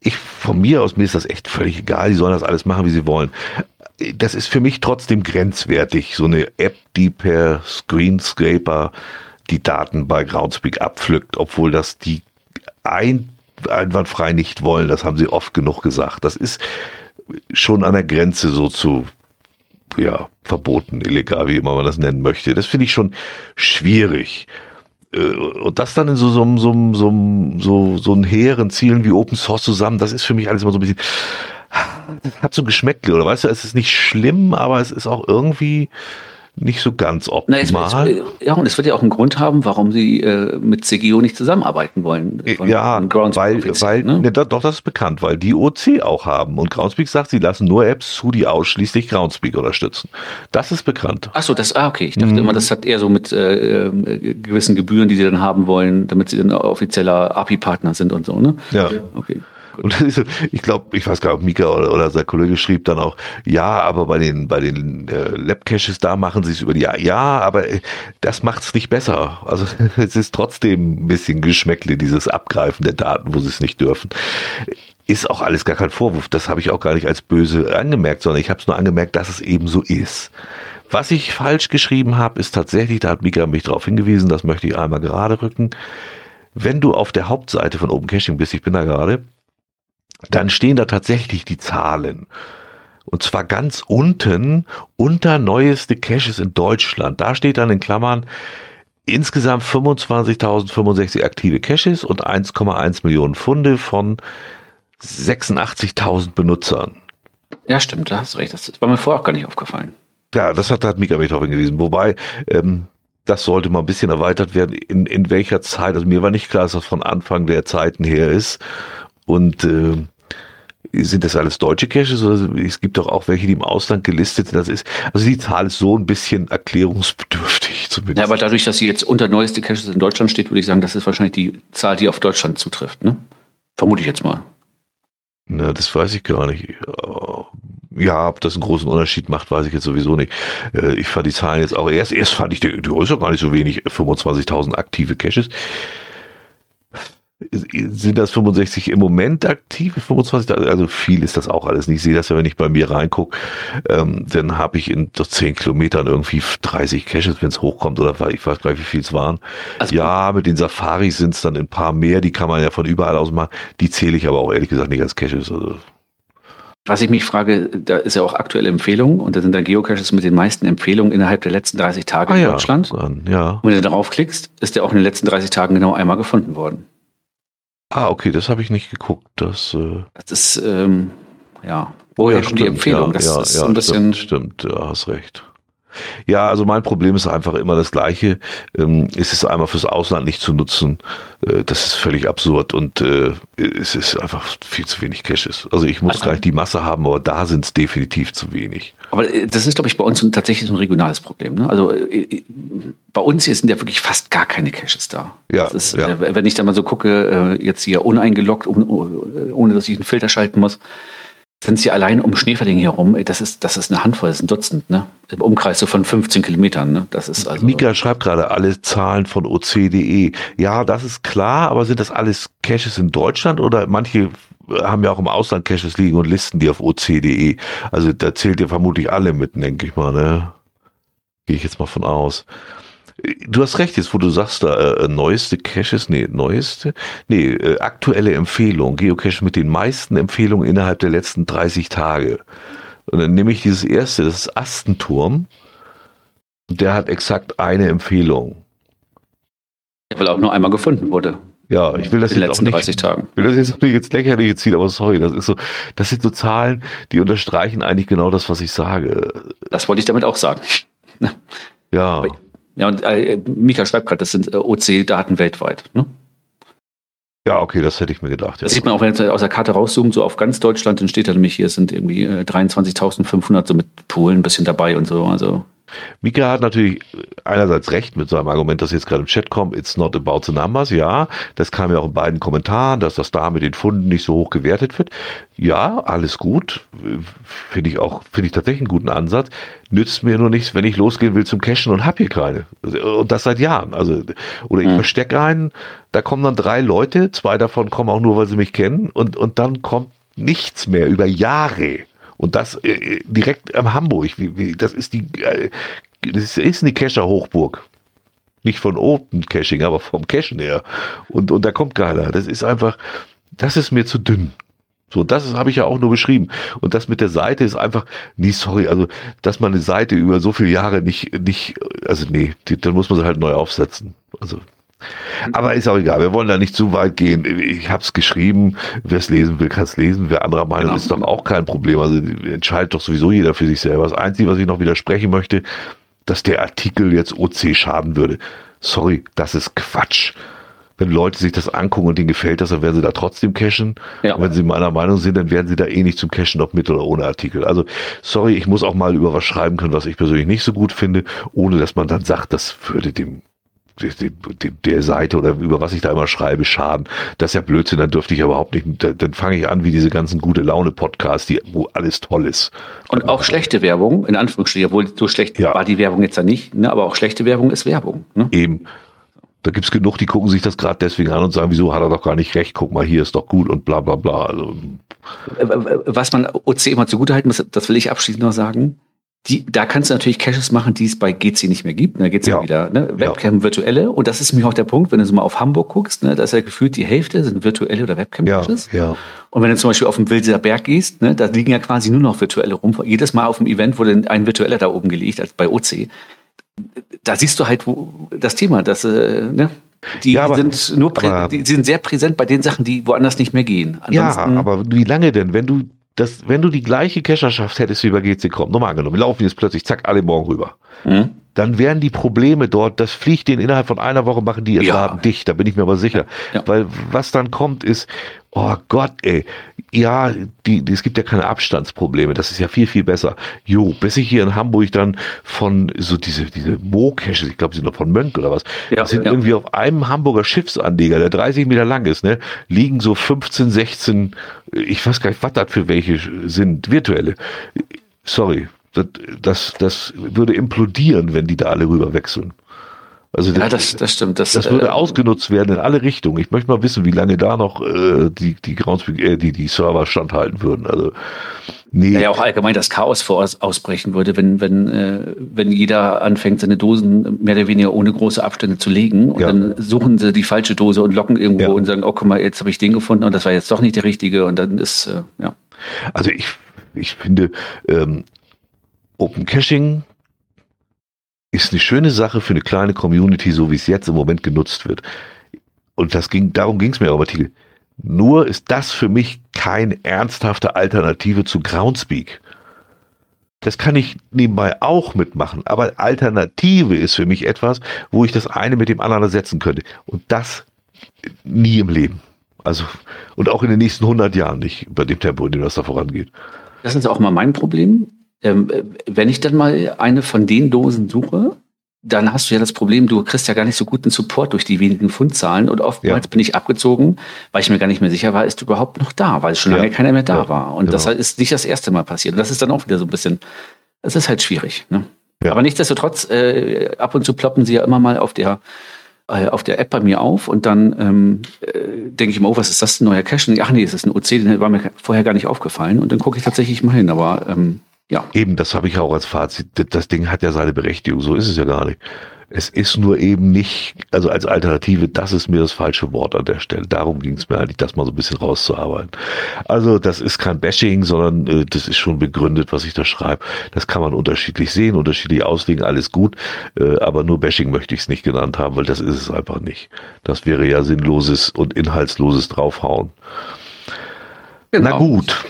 Ich, von mir aus, mir ist das echt völlig egal. Die sollen das alles machen, wie sie wollen. Das ist für mich trotzdem grenzwertig. So eine App, die per Screenscraper die Daten bei Groundspeak abpflückt, obwohl das die ein, einwandfrei nicht wollen. Das haben sie oft genug gesagt. Das ist schon an der Grenze so zu ja, verboten, illegal, wie immer man das nennen möchte. Das finde ich schon schwierig. Äh, und das dann in so, so, so, so, so, so einen hehren Zielen wie Open Source zusammen, das ist für mich alles immer so ein bisschen, hat so ein Geschmäckle, oder weißt du, es ist nicht schlimm, aber es ist auch irgendwie, nicht so ganz optimal. Na, es, ja, und es wird ja auch einen Grund haben, warum sie äh, mit CGO nicht zusammenarbeiten wollen. Von, ja, von weil, weil ne? ne, doch, das ist bekannt, weil die OC auch haben. Und Groundspeak sagt, sie lassen nur Apps zu, die ausschließlich Groundspeak unterstützen. Das ist bekannt. Ach so, das, ah, okay. Ich dachte mhm. immer, das hat eher so mit äh, äh, gewissen Gebühren, die sie dann haben wollen, damit sie dann offizieller API-Partner sind und so, ne? Ja. Okay. Und so, ich glaube, ich weiß gar nicht, ob Mika oder, oder sein Kollege schrieb dann auch, ja, aber bei den, bei den äh, Lab-Caches, da machen sie es über die, ja, aber äh, das macht es nicht besser. Also es ist trotzdem ein bisschen Geschmäckle, dieses Abgreifen der Daten, wo sie es nicht dürfen. Ist auch alles gar kein Vorwurf. Das habe ich auch gar nicht als böse angemerkt, sondern ich habe es nur angemerkt, dass es eben so ist. Was ich falsch geschrieben habe, ist tatsächlich, da hat Mika mich darauf hingewiesen, das möchte ich einmal gerade rücken. Wenn du auf der Hauptseite von Open Caching bist, ich bin da gerade, dann stehen da tatsächlich die Zahlen. Und zwar ganz unten unter neueste Caches in Deutschland. Da steht dann in Klammern insgesamt 25.065 aktive Caches und 1,1 Millionen Funde von 86.000 Benutzern. Ja, stimmt, da hast du recht. Das war mir vorher auch gar nicht aufgefallen. Ja, das hat, hat Mika mich darauf hingewiesen. Wobei, ähm, das sollte mal ein bisschen erweitert werden, in, in welcher Zeit. Also mir war nicht klar, dass das von Anfang der Zeiten her ist. Und äh, sind das alles deutsche Caches oder es gibt doch auch welche, die im Ausland gelistet sind. Das ist, also die Zahl ist so ein bisschen erklärungsbedürftig zumindest. Ja, aber dadurch, dass sie jetzt unter neueste Caches in Deutschland steht, würde ich sagen, das ist wahrscheinlich die Zahl, die auf Deutschland zutrifft, ne? Vermute ich jetzt mal. Na, das weiß ich gar nicht. Ja, ob das einen großen Unterschied macht, weiß ich jetzt sowieso nicht. Äh, ich fand die Zahlen jetzt auch erst, erst fand ich die, die ist gar nicht so wenig, 25.000 aktive Caches sind das 65 im Moment aktiv, 25, also viel ist das auch alles nicht. Ich sehe das ja, wenn ich bei mir reingucke, ähm, dann habe ich in 10 Kilometern irgendwie 30 Caches, wenn es hochkommt, oder ich weiß gar nicht, wie viel es waren. Also, ja, mit den Safaris sind es dann ein paar mehr, die kann man ja von überall aus machen. Die zähle ich aber auch ehrlich gesagt nicht als Caches. Also. Was ich mich frage, da ist ja auch aktuelle Empfehlung und da sind dann Geocaches mit den meisten Empfehlungen innerhalb der letzten 30 Tage ah, in ja, Deutschland. Dann, ja. Und wenn du darauf klickst, ist der auch in den letzten 30 Tagen genau einmal gefunden worden. Ah, okay, das habe ich nicht geguckt. Das, äh das ist, ähm, ja, woher ja, schon die Empfehlung? Ja, das ja, ist ja, ein bisschen. Stimmt, ja, hast recht. Ja, also mein Problem ist einfach immer das gleiche. Ähm, es ist einmal fürs Ausland nicht zu nutzen. Äh, das ist völlig absurd und äh, es ist einfach viel zu wenig Caches. Also ich muss also, gar nicht die Masse haben, aber da sind es definitiv zu wenig. Aber äh, das ist, glaube ich, bei uns tatsächlich so ein regionales Problem. Ne? Also äh, äh, bei uns hier sind ja wirklich fast gar keine Caches da. Ja, ist, ja. Wenn ich da mal so gucke, jetzt hier uneingeloggt, ohne dass ich einen Filter schalten muss, sind sie allein um Schneeferding herum, das ist, das ist eine Handvoll, das ist ein Dutzend, ne? Im Umkreis so von 15 Kilometern, ne? Das ist also. Mika schreibt gerade alle Zahlen von OC.de. Ja, das ist klar, aber sind das alles Caches in Deutschland oder manche haben ja auch im Ausland Caches liegen und listen die auf OC.de. Also da zählt ihr vermutlich alle mit, denke ich mal, ne? Gehe ich jetzt mal von aus. Du hast recht, jetzt wo du sagst, da äh, neueste Caches, nee, neueste, nee, äh, aktuelle Empfehlung, Geocache mit den meisten Empfehlungen innerhalb der letzten 30 Tage. Und dann nehme ich dieses erste, das ist Astenturm. Der hat exakt eine Empfehlung. Weil auch nur einmal gefunden wurde. Ja, ich will das in den letzten nicht, 30 Tagen. will das jetzt nicht jetzt lächerlich ziehen, aber sorry, das ist so, das sind so Zahlen, die unterstreichen eigentlich genau das, was ich sage. Das wollte ich damit auch sagen. Ja. Ja, und äh, Mika schreibt gerade, das sind äh, OC-Daten weltweit. Ne? Ja, okay, das hätte ich mir gedacht. Ja. Das sieht man auch, wenn ihr aus der Karte rauszoomt, so auf ganz Deutschland, dann steht da nämlich hier, es sind irgendwie äh, 23.500, so mit Polen ein bisschen dabei und so. Also Mika hat natürlich einerseits recht mit seinem Argument, das jetzt gerade im Chat kommt, it's not about the numbers, ja, das kam ja auch in beiden Kommentaren, dass das da mit den Funden nicht so hoch gewertet wird. Ja, alles gut, finde ich auch, finde ich tatsächlich einen guten Ansatz, nützt mir nur nichts, wenn ich losgehen will zum Cashen und hab hier keine. Und das seit Jahren, also, oder ich mhm. verstecke einen, da kommen dann drei Leute, zwei davon kommen auch nur, weil sie mich kennen und, und dann kommt nichts mehr über Jahre. Und das äh, direkt am Hamburg. Wie, wie, das ist die, äh, das ist eine Cacher Hochburg. Nicht von Open Caching, aber vom Cachen her. Und, und da kommt keiner. Das ist einfach, das ist mir zu dünn. So, das habe ich ja auch nur beschrieben. Und das mit der Seite ist einfach, nee, sorry, also, dass man eine Seite über so viele Jahre nicht, nicht, also nee, die, dann muss man sie halt neu aufsetzen. Also, aber ist auch egal, wir wollen da nicht zu weit gehen. Ich habe es geschrieben, wer es lesen will, kann es lesen. Wer anderer Meinung genau. ist doch auch kein Problem. Also entscheidet doch sowieso jeder für sich selber. Das Einzige, was ich noch widersprechen möchte, dass der Artikel jetzt OC schaden würde. Sorry, das ist Quatsch. Wenn Leute sich das angucken und denen gefällt das, dann werden sie da trotzdem cashen. Ja. Und wenn sie meiner Meinung sind, dann werden sie da eh nicht zum Cashen, ob mit oder ohne Artikel. Also, sorry, ich muss auch mal über was schreiben können, was ich persönlich nicht so gut finde, ohne dass man dann sagt, das würde dem der Seite oder über was ich da immer schreibe, schaden. Das ist ja Blödsinn, dann dürfte ich überhaupt nicht, dann fange ich an wie diese ganzen gute Laune Podcasts, die, wo alles toll ist. Und auch schlechte Werbung, in Anführungsstrichen, obwohl so schlecht ja. war die Werbung jetzt ja nicht, ne? aber auch schlechte Werbung ist Werbung. Ne? Eben. Da gibt's genug, die gucken sich das gerade deswegen an und sagen, wieso hat er doch gar nicht recht, guck mal, hier ist doch gut und bla bla bla. Also, was man OC immer zugutehalten muss, das will ich abschließend noch sagen, die, da kannst du natürlich Caches machen, die es bei GC nicht mehr gibt. Da geht's ja, ja wieder ne? Webcam ja. virtuelle. Und das ist mir auch der Punkt, wenn du so mal auf Hamburg guckst, ne? da ist ja gefühlt die Hälfte sind virtuelle oder Webcam-Caches. Ja, ja. Und wenn du zum Beispiel auf den Wilser Berg gehst, ne? da liegen ja quasi nur noch virtuelle rum. Jedes Mal auf dem Event wurde ein virtueller da oben gelegt, als bei OC. Da siehst du halt wo, das Thema, dass äh, ne? Die ja, aber, sind nur die sind sehr präsent bei den Sachen, die woanders nicht mehr gehen. Ansonsten, ja, aber wie lange denn? Wenn du dass wenn du die gleiche Cacherschaft hättest wie bei GC.com, nochmal angenommen, laufen jetzt plötzlich, zack, alle morgen rüber. Mhm. Dann wären die Probleme dort, das fliegt denen innerhalb von einer Woche, machen die ihren ja. Laden dicht, da bin ich mir aber sicher. Ja. Weil was dann kommt ist, oh Gott, ey, ja, die, die, es gibt ja keine Abstandsprobleme, das ist ja viel, viel besser. Jo, bis ich hier in Hamburg dann von so diese, diese Mo-Caches, ich glaube, sie sind noch von Mönk oder was, ja, sind ja. irgendwie auf einem Hamburger Schiffsanleger, der 30 Meter lang ist, ne, liegen so 15, 16, ich weiß gar nicht, was das für welche sind, virtuelle. Sorry, das, das, das würde implodieren, wenn die da alle rüber wechseln. Also das, ja, das, das stimmt. Das, das würde äh, ausgenutzt werden in alle Richtungen. Ich möchte mal wissen, wie lange da noch äh, die, die, Groundspeak, äh, die, die Server standhalten würden. Also, nee. Ja, auch allgemein das Chaos vor ausbrechen würde, wenn, wenn, äh, wenn jeder anfängt, seine Dosen mehr oder weniger ohne große Abstände zu legen und ja. dann suchen sie die falsche Dose und locken irgendwo ja. und sagen, oh, guck mal, jetzt habe ich den gefunden und das war jetzt doch nicht der richtige und dann ist, äh, ja. Also ich, ich finde, ähm, Open Caching ist eine schöne Sache für eine kleine Community, so wie es jetzt im Moment genutzt wird. Und das ging, darum ging es mir auch Artikel. Nur ist das für mich keine ernsthafte Alternative zu Groundspeak. Das kann ich nebenbei auch mitmachen, aber Alternative ist für mich etwas, wo ich das eine mit dem anderen ersetzen könnte. Und das nie im Leben. Also, und auch in den nächsten 100 Jahren nicht, bei dem Tempo, in dem das da vorangeht. Das ist auch mal mein Problem ähm, wenn ich dann mal eine von den Dosen suche, dann hast du ja das Problem, du kriegst ja gar nicht so guten Support durch die wenigen Fundzahlen und oftmals ja. bin ich abgezogen, weil ich mir gar nicht mehr sicher war, ist du überhaupt noch da, weil schon lange ja. keiner mehr da ja. war. Und genau. das ist nicht das erste Mal passiert. Und das ist dann auch wieder so ein bisschen, das ist halt schwierig. Ne? Aber nichtsdestotrotz, äh, ab und zu ploppen sie ja immer mal auf der äh, auf der App bei mir auf und dann ähm, äh, denke ich mir, oh, was ist das, ein neuer Cache? Ach nee, es ist ein OC, den war mir vorher gar nicht aufgefallen und dann gucke ich tatsächlich mal hin, aber ähm, ja. Eben, das habe ich auch als Fazit. Das Ding hat ja seine Berechtigung, so ist es ja gar nicht. Es ist nur eben nicht, also als Alternative, das ist mir das falsche Wort an der Stelle. Darum ging es mir eigentlich, das mal so ein bisschen rauszuarbeiten. Also das ist kein Bashing, sondern äh, das ist schon begründet, was ich da schreibe. Das kann man unterschiedlich sehen, unterschiedlich auslegen, alles gut. Äh, aber nur Bashing möchte ich es nicht genannt haben, weil das ist es einfach nicht. Das wäre ja sinnloses und inhaltsloses draufhauen. Genau. Na gut.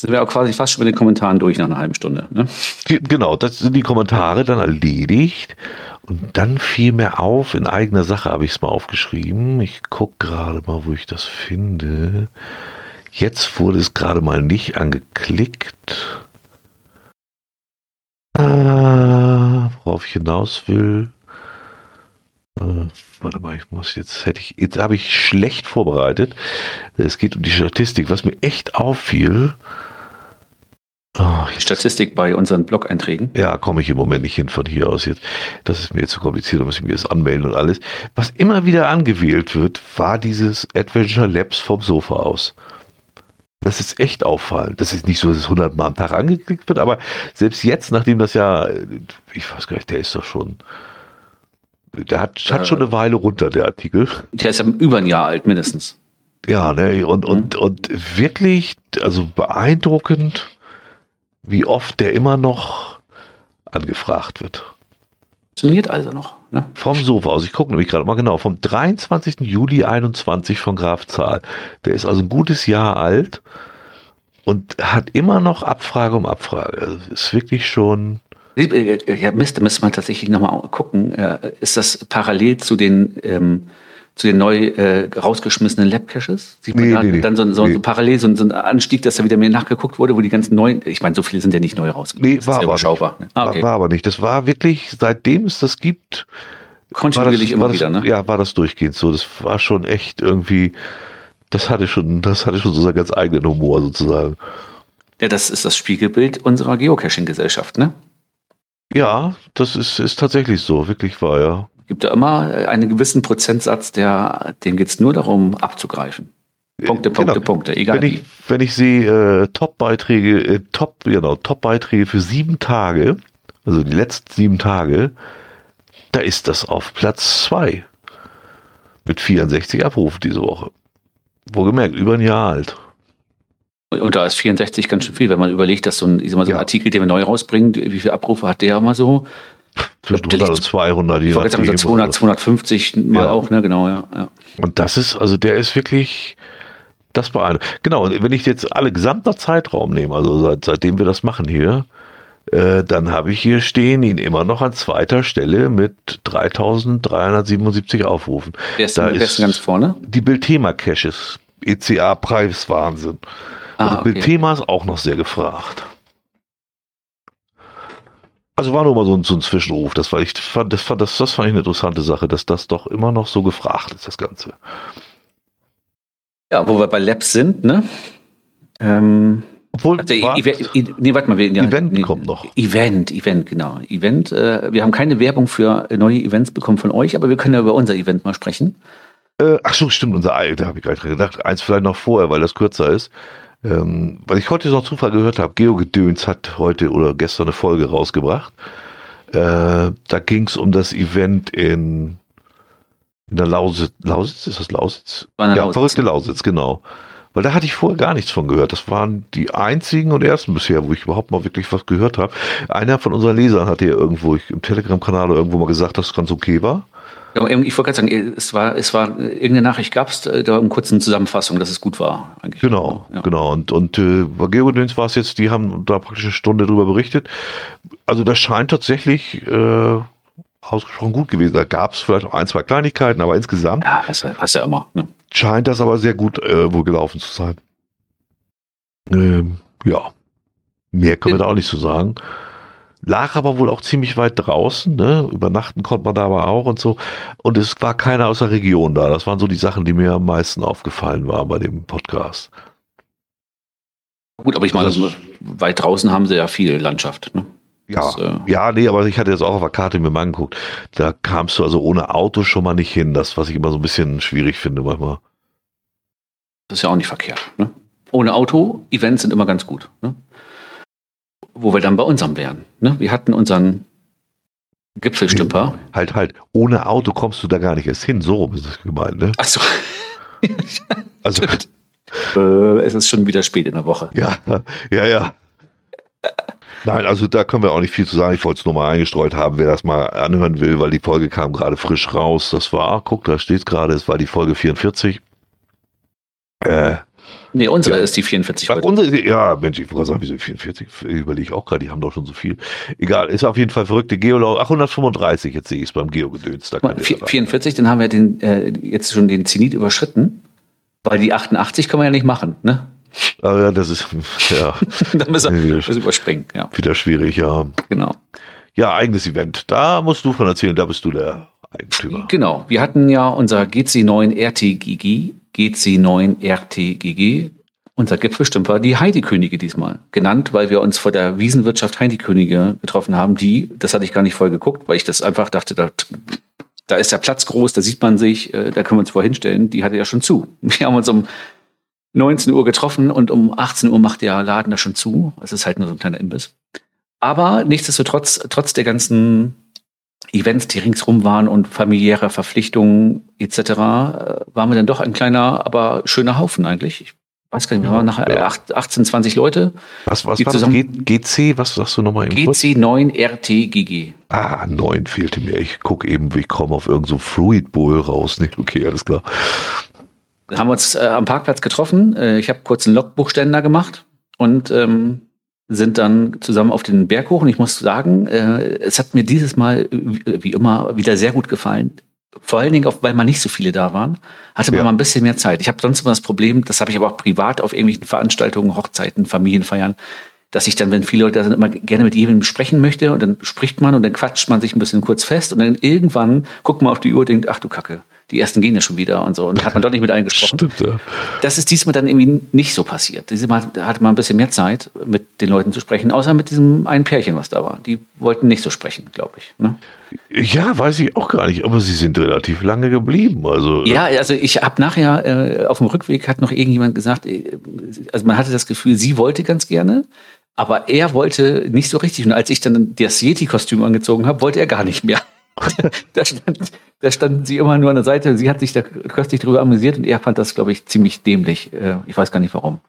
Sind wir auch quasi fast schon mit den Kommentaren durch nach einer halben Stunde. Ne? Genau, das sind die Kommentare dann erledigt. Und dann fiel mir auf, in eigener Sache habe ich es mal aufgeschrieben. Ich gucke gerade mal, wo ich das finde. Jetzt wurde es gerade mal nicht angeklickt. Ah, worauf ich hinaus will. Äh, warte mal, ich muss jetzt, hätte ich, jetzt habe ich schlecht vorbereitet. Es geht um die Statistik. Was mir echt auffiel, Oh, die Statistik bei unseren Blog-Einträgen. Ja, komme ich im Moment nicht hin von hier aus jetzt. Das ist mir jetzt zu kompliziert, da muss ich mir das anmelden und alles. Was immer wieder angewählt wird, war dieses Adventure Labs vom Sofa aus. Das ist echt auffallend. Das ist nicht so, dass es 100 Mal am Tag angeklickt wird, aber selbst jetzt, nachdem das ja, ich weiß gar nicht, der ist doch schon, der hat, hat schon eine Weile runter, der Artikel. Der ist ja über ein Jahr alt, mindestens. Ja, ne, und, und, und wirklich, also beeindruckend wie oft der immer noch angefragt wird. Funktioniert also noch. Ne? Vom Sofa aus. Ich gucke nämlich gerade mal genau. Vom 23. Juli 21 von Graf Zahl. Der ist also ein gutes Jahr alt und hat immer noch Abfrage um Abfrage. Also ist wirklich schon. Ja, Mist, da müsste man tatsächlich nochmal gucken. Ist das parallel zu den ähm, zu den neu äh, rausgeschmissenen Lab-Caches? Sieht man nee, da nee, dann so, so, nee. so parallel so, so ein Anstieg, dass da wieder mehr nachgeguckt wurde, wo die ganzen neuen, ich meine, so viele sind ja nicht neu rausgekommen. Nee, war, aber nicht. Ah, okay. war, war aber nicht. Das war wirklich, seitdem es das gibt, kontinuierlich immer das, wieder, ne? Ja, war das durchgehend so. Das war schon echt irgendwie, das hatte schon, das hatte schon so seinen ganz eigenen Humor sozusagen. Ja, das ist das Spiegelbild unserer Geocaching-Gesellschaft, ne? Ja, das ist, ist tatsächlich so, wirklich wahr, ja gibt ja immer einen gewissen Prozentsatz, der, dem geht es nur darum, abzugreifen. Punkte, Punkte, genau. Punkte, egal. Wenn ich, wenn ich sehe, äh, Top-Beiträge, äh, Top, genau, Top-Beiträge für sieben Tage, also die letzten sieben Tage, da ist das auf Platz zwei. Mit 64 Abrufen diese Woche. Wohlgemerkt, über ein Jahr alt. Und da ist 64 ganz schön viel, wenn man überlegt, dass so ein, ich sag mal, so ein ja. Artikel, den wir neu rausbringen, wie viele Abrufe hat der immer so? Zwischen 100 und 200. Ich wollte sagen, 200, 250 mal ja. auch, ne, genau, ja, ja. Und das ist, also der ist wirklich, das beeindruckend. Genau, wenn ich jetzt alle gesamter Zeitraum nehme, also seit, seitdem wir das machen hier, äh, dann habe ich hier stehen ihn immer noch an zweiter Stelle mit 3377 Aufrufen. Wer ist, da ist ganz vorne? Die Bildthema Caches. ECA Preiswahnsinn. Ah, okay. Bildthema ist auch noch sehr gefragt. Also war nur mal so ein, so ein Zwischenruf. Das war ich fand, das fand, das, das fand ich eine interessante Sache, dass das doch immer noch so gefragt ist, das Ganze. Ja, wo wir bei Labs sind, ne? Ähm, Obwohl, also, wart, nee, warte mal, wir, ja, Event nee, kommt noch. Event, Event, genau. Event, äh, wir haben keine Werbung für neue Events bekommen von euch, aber wir können ja über unser Event mal sprechen. Äh, ach so, stimmt, unser da habe ich gerade gedacht. Eins vielleicht noch vorher, weil das kürzer ist. Ähm, weil ich heute noch Zufall gehört habe, Geogedöns hat heute oder gestern eine Folge rausgebracht. Äh, da ging es um das Event in, in der Lausitz. Lausitz, ist das Lausitz? Ja, Lausitz. verrückte Lausitz, genau. Weil da hatte ich vorher gar nichts von gehört. Das waren die einzigen und ersten bisher, wo ich überhaupt mal wirklich was gehört habe. Einer von unseren Lesern hatte ja irgendwo ich, im Telegram-Kanal irgendwo mal gesagt, dass es ganz okay war. Ich wollte gerade sagen, es war, es war irgendeine Nachricht gab es äh, da eine kurze Zusammenfassung, dass es gut war. Eigentlich. Genau, ja. genau. Und, und äh, bei Geodins war es jetzt, die haben da praktisch eine Stunde drüber berichtet. Also das scheint tatsächlich äh, ausgesprochen gut gewesen. Da gab es vielleicht auch ein, zwei Kleinigkeiten, aber insgesamt. Ja, hast du ja immer. Ne? Scheint das aber sehr gut äh, wohl gelaufen zu sein. Ähm, ja. Mehr können wir da auch nicht zu so sagen lag aber wohl auch ziemlich weit draußen. Ne? Übernachten konnte man da aber auch und so. Und es war keiner aus der Region da. Das waren so die Sachen, die mir am meisten aufgefallen waren bei dem Podcast. Gut, aber ich meine, also, weit draußen haben sie ja viel Landschaft. Ne? Ja, das, äh ja, nee, aber ich hatte jetzt auch auf der Karte mir mal angeguckt. Da kamst du also ohne Auto schon mal nicht hin. Das, was ich immer so ein bisschen schwierig finde manchmal. Das ist ja auch nicht verkehrt. Ne? Ohne Auto, Events sind immer ganz gut. Ne? Wo wir dann bei unserem wären. Ne? Wir hatten unseren Gipfelstümper. Nee, halt, halt, ohne Auto kommst du da gar nicht erst hin. So rum ist das gemeint, ne? Ach so. also, äh, es ist schon wieder spät in der Woche. Ja, ja, ja. Nein, also da können wir auch nicht viel zu sagen. Ich wollte es nur mal eingestreut haben, wer das mal anhören will, weil die Folge kam gerade frisch raus. Das war, guck, da steht gerade, es war die Folge 44. Äh, Nee, unsere ja. ist die 44 Ach, unsere, ja, Mensch, ich wollte sagen, wieso 44? Überlege ich auch gerade, die haben doch schon so viel. Egal, ist auf jeden Fall verrückte Geolauf. Ach, 135, jetzt sehe ich es beim Geogedöns. 44, dann haben wir den, äh, jetzt schon den Zenit überschritten, weil die 88 können wir ja nicht machen, ne? Ah, ja, das ist, ja. da müssen wir das überspringen, ja. Wieder schwierig, ja. Genau. Ja, eigenes Event. Da musst du von erzählen, da bist du der Eigentümer. Genau. Wir hatten ja unser GC9 RTGG, GC9 RTGG, unser Gipfelstümper, die Heidi-Könige diesmal. Genannt, weil wir uns vor der Wiesenwirtschaft Heidi-Könige getroffen haben, die, das hatte ich gar nicht voll geguckt, weil ich das einfach dachte, da, da ist der Platz groß, da sieht man sich, äh, da können wir uns vorhin stellen. Die hatte ja schon zu. Wir haben uns um 19 Uhr getroffen und um 18 Uhr macht der Laden da schon zu. Es ist halt nur so ein kleiner Imbiss. Aber nichtsdestotrotz, trotz der ganzen Events, die ringsrum waren und familiäre Verpflichtungen etc., äh, waren wir dann doch ein kleiner, aber schöner Haufen eigentlich. Ich weiß gar nicht, wir waren nachher ja. 18, 20 Leute. Was, was war zusammen das? GC, was sagst du nochmal? GC 9 RTGG. Ah, 9 fehlte mir. Ich gucke eben, ich komme auf irgendein so Fluid Bowl raus. Nee, okay, alles klar. Da haben wir uns äh, am Parkplatz getroffen. Äh, ich habe kurz einen Logbuchständer gemacht und ähm, sind dann zusammen auf den Berg hoch. Und ich muss sagen, äh, es hat mir dieses Mal, wie immer, wieder sehr gut gefallen. Vor allen Dingen, auch, weil mal nicht so viele da waren, hatte man ja. mal ein bisschen mehr Zeit. Ich habe sonst immer das Problem, das habe ich aber auch privat auf irgendwelchen Veranstaltungen, Hochzeiten, Familienfeiern, dass ich dann, wenn viele Leute da sind, immer gerne mit jedem sprechen möchte und dann spricht man und dann quatscht man sich ein bisschen kurz fest und dann irgendwann guckt man auf die Uhr und denkt, ach du Kacke, die ersten gehen ja schon wieder und so und hat man doch nicht mit allen gesprochen. Stimmt, ja. Das ist diesmal dann irgendwie nicht so passiert. Diesmal hatte man ein bisschen mehr Zeit, mit den Leuten zu sprechen, außer mit diesem einen Pärchen, was da war. Die wollten nicht so sprechen, glaube ich. Ne? Ja, weiß ich auch gar nicht, aber sie sind relativ lange geblieben. Also ja, also ich habe nachher äh, auf dem Rückweg hat noch irgendjemand gesagt, äh, also man hatte das Gefühl, sie wollte ganz gerne, aber er wollte nicht so richtig. Und als ich dann das Yeti-Kostüm angezogen habe, wollte er gar nicht mehr. da, stand, da standen sie immer nur an der Seite. Sie hat sich da köstlich drüber amüsiert und er fand das, glaube ich, ziemlich dämlich. Äh, ich weiß gar nicht warum.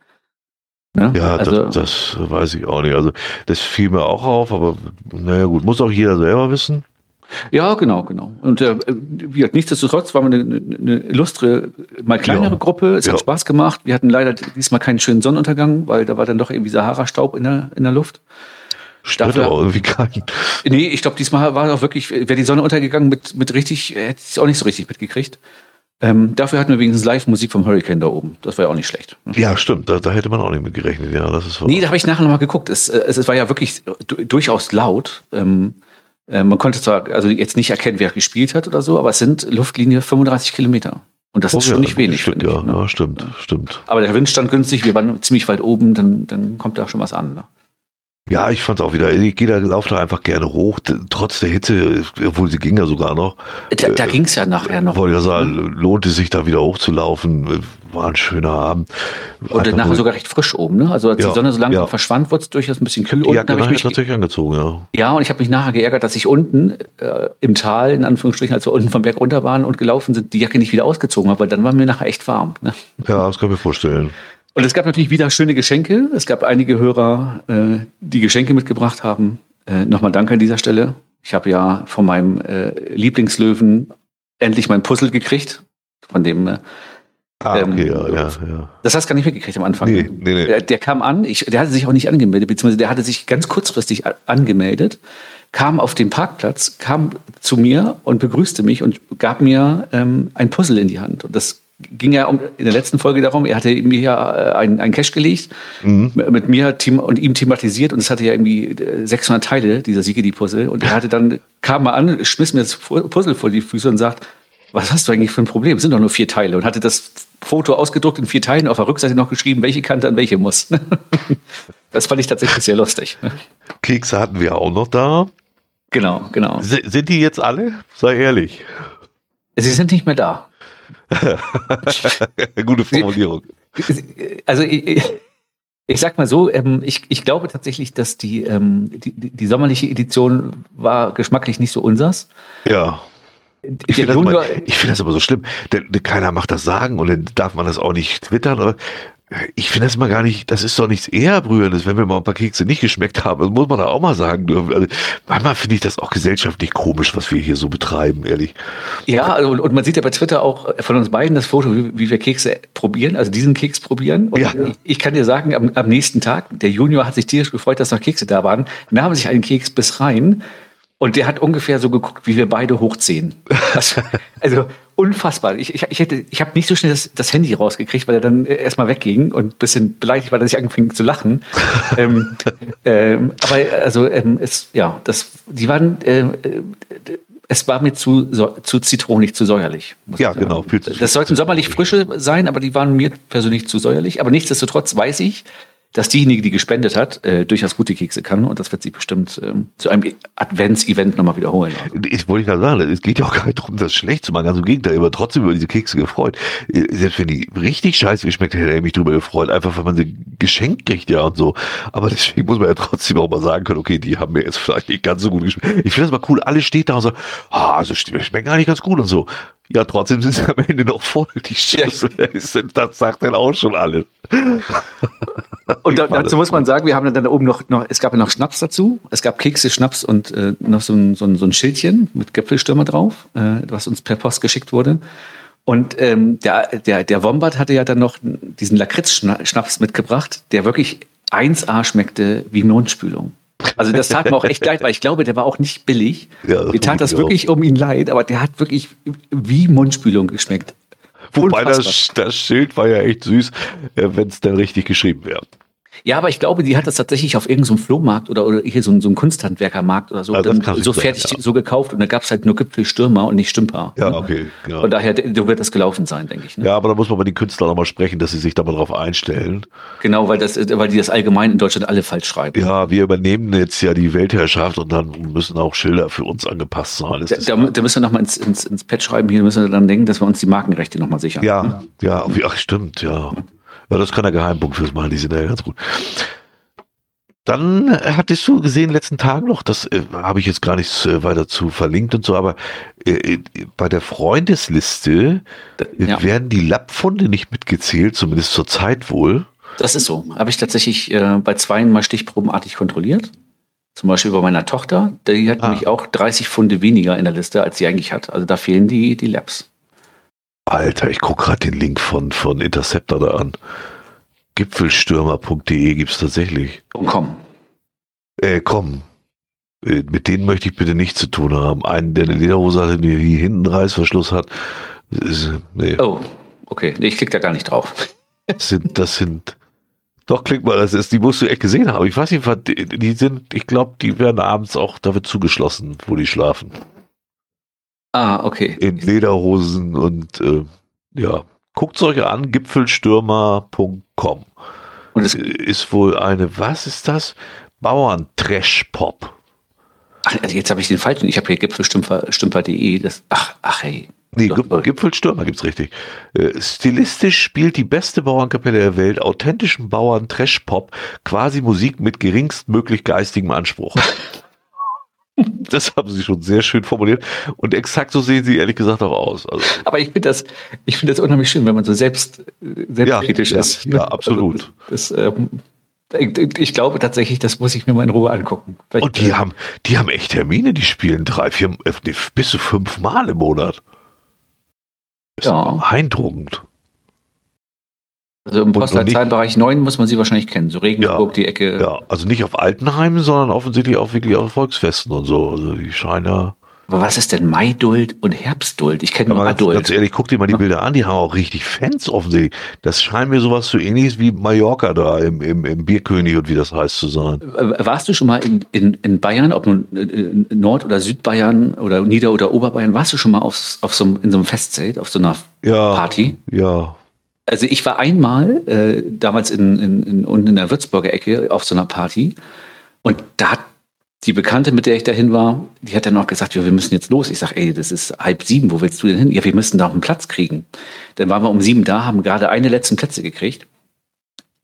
Ne? Ja, also, das, das, weiß ich auch nicht. Also das fiel mir auch auf, aber naja gut, muss auch jeder selber wissen. Ja, genau, genau. Und äh, wie gesagt, nichtsdestotrotz waren wir eine, eine illustre, mal kleinere ja. Gruppe. Es ja. hat Spaß gemacht. Wir hatten leider diesmal keinen schönen Sonnenuntergang, weil da war dann doch irgendwie Sahara-Staub in der, in der Luft. Stört aber irgendwie keinen. Nee, ich glaube, diesmal war auch wirklich, wäre die Sonne untergegangen mit, mit richtig, hätte ich es auch nicht so richtig mitgekriegt. Ähm, dafür hatten wir wenigstens Live-Musik vom Hurricane da oben. Das war ja auch nicht schlecht. Ja, stimmt. Da, da hätte man auch nicht mit gerechnet. Ja, das ist nee, da habe ich nachher nochmal geguckt. Es, es, es war ja wirklich durchaus laut. Ähm, äh, man konnte zwar also jetzt nicht erkennen, wer gespielt hat oder so, aber es sind Luftlinie 35 Kilometer. Und das oh, ist schon ja, nicht wenig. Stimmt, ja, ich, ne? ja, stimmt, stimmt. Aber der Wind stand günstig, wir waren ziemlich weit oben, dann, dann kommt da schon was an. Ne? Ja, ich fand es auch wieder. Ich gehe da, laufe da einfach gerne hoch, trotz der Hitze, obwohl sie ging ja sogar noch. Da, da äh, ging es ja nachher noch. Wollte ja sagen, mhm. lohnt es sich da wieder hochzulaufen. War ein schöner Abend. Und dann nachher sogar recht frisch oben, ne? Also als ja, die Sonne so langsam ja. verschwand, wurde es durchaus ein bisschen kühl. Ja, genau, ich mich natürlich angezogen, ja. Ja, und ich habe mich nachher geärgert, dass ich unten äh, im Tal, in Anführungsstrichen, als wir unten vom Berg runter waren und gelaufen sind, die Jacke nicht wieder ausgezogen habe, weil dann war mir nachher echt warm. Ne? Ja, das kann ich mir vorstellen. Und es gab natürlich wieder schöne Geschenke. Es gab einige Hörer, äh, die Geschenke mitgebracht haben. Äh, Nochmal danke an dieser Stelle. Ich habe ja von meinem äh, Lieblingslöwen endlich mein Puzzle gekriegt. Von dem. Äh, ah, okay, ähm, ja, ja, ja. Das hast du gar nicht mitgekriegt am Anfang. Nee, nee, nee. Der, der kam an, ich, der hatte sich auch nicht angemeldet, beziehungsweise der hatte sich ganz kurzfristig angemeldet, kam auf den Parkplatz, kam zu mir und begrüßte mich und gab mir ähm, ein Puzzle in die Hand. Und das ging ja um, in der letzten Folge darum, er hatte mir ja äh, einen, einen Cache gelegt, mhm. mit mir und ihm thematisiert und es hatte ja irgendwie 600 äh, Teile, dieser Siegedi-Puzzle. Und er hatte dann, kam mal an, schmiss mir das Puzzle vor die Füße und sagt, was hast du eigentlich für ein Problem? Es sind doch nur vier Teile. Und hatte das Foto ausgedruckt in vier Teilen, auf der Rückseite noch geschrieben, welche Kante an welche muss. das fand ich tatsächlich sehr lustig. Kekse hatten wir auch noch da. Genau, genau. sind die jetzt alle? Sei ehrlich. Sie sind nicht mehr da. Gute Formulierung. Also ich, ich sag mal so, ähm, ich, ich glaube tatsächlich, dass die, ähm, die, die sommerliche Edition war geschmacklich nicht so unsers. Ja. Ich finde das, find das, aber so schlimm. Denn, denn keiner macht das sagen und dann darf man das auch nicht twittern. Oder? Ich finde das mal gar nicht, das ist doch nichts eher Brühendes, wenn wir mal ein paar Kekse nicht geschmeckt haben. Das muss man da auch mal sagen dürfen. Also, manchmal finde ich das auch gesellschaftlich komisch, was wir hier so betreiben, ehrlich. Ja, also, und, und man sieht ja bei Twitter auch von uns beiden das Foto, wie, wie wir Kekse probieren, also diesen Keks probieren. Und Ja. ich, ich kann dir sagen, am, am nächsten Tag, der Junior hat sich tierisch gefreut, dass noch Kekse da waren, nahm sich einen Keks bis rein und der hat ungefähr so geguckt, wie wir beide hochziehen. Also, also unfassbar. Ich, ich, ich, hätte- ich habe nicht so schnell das, das Handy rausgekriegt, weil er dann äh, erstmal wegging und ein bisschen beleidigt war, dass ich angefangen zu lachen. ähm, ähm, aber also ähm, es, ja, das, die waren, äh, äh, es war mir zu, so, zu zitronig, zu säuerlich. Ja, genau, Das sollten sommerlich frische sein, aber die waren mir persönlich zu säuerlich. Aber nichtsdestotrotz weiß ich, dass diejenige, die gespendet hat, äh, durchaus gute Kekse kann und das wird sie bestimmt ähm, zu einem Advents-Event nochmal wiederholen. Ich wollte gerade sagen, es geht ja auch gar nicht darum, das schlecht zu machen. Ganz im Gegenteil, ich trotzdem über diese Kekse gefreut. Äh, Selbst wenn die richtig scheiße geschmeckt hätte, hätte ich mich drüber gefreut. Einfach, weil man sie geschenkt kriegt, ja, und so. Aber deswegen muss man ja trotzdem auch mal sagen können, okay, die haben mir jetzt vielleicht nicht ganz so gut geschmeckt. Ich finde das mal cool, alle steht da und so, ah, also schmecken eigentlich ganz gut und so. Ja, trotzdem sind sie am Ende noch voll. Die Schüssel, das sagt dann auch schon alles. Und da, dazu muss man sagen, wir haben dann da oben noch, noch, es gab ja noch Schnaps dazu. Es gab Kekse, Schnaps und äh, noch so ein, so, ein, so ein Schildchen mit Gipfelstürmer drauf, äh, was uns per Post geschickt wurde. Und ähm, der, der, der Wombat hatte ja dann noch diesen Lakritz-Schnaps mitgebracht, der wirklich 1A schmeckte wie Mundspülung. Also das tat mir auch echt leid, weil ich glaube, der war auch nicht billig. Ja, mir tat das wirklich um ihn leid, aber der hat wirklich wie Mundspülung geschmeckt. Wobei das, das Schild war ja echt süß, wenn es dann richtig geschrieben wäre. Ja, aber ich glaube, die hat das tatsächlich auf irgendeinem Flohmarkt oder, oder hier so, ein- so ein Kunsthandwerkermarkt oder so, das dann so sein, fertig ja. so gekauft und da gab es halt nur Gipfelstürmer und nicht Stümper. Ja, ne? okay. Ja. Von daher, so wird das gelaufen sein, denke ich. Ne? Ja, aber da muss man mit den Künstlern nochmal sprechen, dass sie sich da mal drauf einstellen. Genau, weil, das, weil die das allgemein in Deutschland alle falsch schreiben. Ja, wir übernehmen jetzt ja die Weltherrschaft und dann müssen auch Schilder für uns angepasst sein. Da, da, da müssen wir nochmal ins, ins, ins Pad schreiben, hier müssen wir dann denken, dass wir uns die Markenrechte nochmal sichern. ja, ja, ja, stimmt, ja. Ja, das kann der Geheimpunkt fürs Mal, die sind ja ganz gut. Dann äh, hattest du gesehen letzten Tagen noch, das äh, habe ich jetzt gar nicht äh, weiter zu verlinkt und so, aber äh, äh, bei der Freundesliste äh, Ja. werden die Lappfunde nicht mitgezählt, zumindest zur Zeit wohl. Das ist so. Habe ich tatsächlich bei zweien mal stichprobenartig kontrolliert. Zum Beispiel bei meiner Tochter. Die hat Ah. nämlich auch 30 Pfunde weniger in der Liste, als sie eigentlich hat. Also da fehlen die, die Labs. Alter, ich gucke gerade den Link von, von Interceptor da an. Gipfelstürmer.de gibt's tatsächlich. Und komm. Äh, komm. Äh, Mit denen möchte ich bitte nichts zu tun haben. Einen, der eine Lederhose hat, der hier hinten Reißverschluss hat. Ist, nee, Oh, okay. Nee, ich klicke da gar nicht drauf. das sind, das sind. Doch, klick mal, das ist, die musst du echt gesehen haben. Ich weiß nicht, die, die sind, ich glaube, die werden abends auch, da wird zugeschlossen, wo die schlafen. Ah, okay. In Lederhosen und, äh, ja. Guckt's euch an, gipfelstürmer.com. Und es, ist wohl eine, was ist das? Bauern-Trash-Pop. ach, also jetzt habe ich den falschen. Ich habe hier gipfelstümper.de. Das, ach, ach hey. Nee, Doch, Gip- Gipfelstürmer gibt's richtig. Äh, stilistisch spielt die beste Bauernkapelle der Welt authentischen Bauern-Trash-Pop, quasi Musik mit geringstmöglich geistigem Anspruch. das haben sie schon sehr schön formuliert. Und exakt so sehen sie ehrlich gesagt auch aus. Also, Aber ich finde das, ich finde das unheimlich schön, wenn man so selbst, selbstkritisch Ja, ja, ist. ja, absolut. Also, das, ähm, ich, glaube tatsächlich, das muss ich mir mal in Ruhe angucken. Vielleicht, und die äh, haben, die haben echt Termine, die spielen drei, vier, äh, bis zu fünf Mal im Monat. Das ist Ja. beeindruckend. Also im Postleitzahlenbereich 9 muss man sie wahrscheinlich kennen. So Regensburg, Ja, die Ecke. Ja, also nicht auf Altenheimen, sondern offensichtlich auch wirklich auf Volksfesten und so. Also die scheinen. Aber was ist denn Maiduld und Herbstduld? Ich kenne nur Adult. ganz ehrlich, guck dir mal die Bilder an, die haben auch richtig Fans offensichtlich. Das scheint mir sowas so ähnliches wie Mallorca da im, im, im Bierkönig und wie das heißt zu sein. Äh, Warst du schon mal in, in, in Bayern, ob nun äh, in Nord- oder Südbayern oder Nieder- oder Oberbayern, warst du schon mal auf, auf so, in so einem Festzelt, auf so einer Ja. Party? Ja. Also ich war einmal äh, damals in, in, in, unten in der Würzburger Ecke auf so einer Party und da hat die Bekannte, mit der ich dahin war, die hat dann auch gesagt, ja, wir müssen jetzt los. Ich sag, ey, das ist halb sieben, wo willst du denn hin? Ja, wir müssen da auch einen Platz kriegen. Dann waren wir um sieben da, haben gerade eine letzten Plätze gekriegt.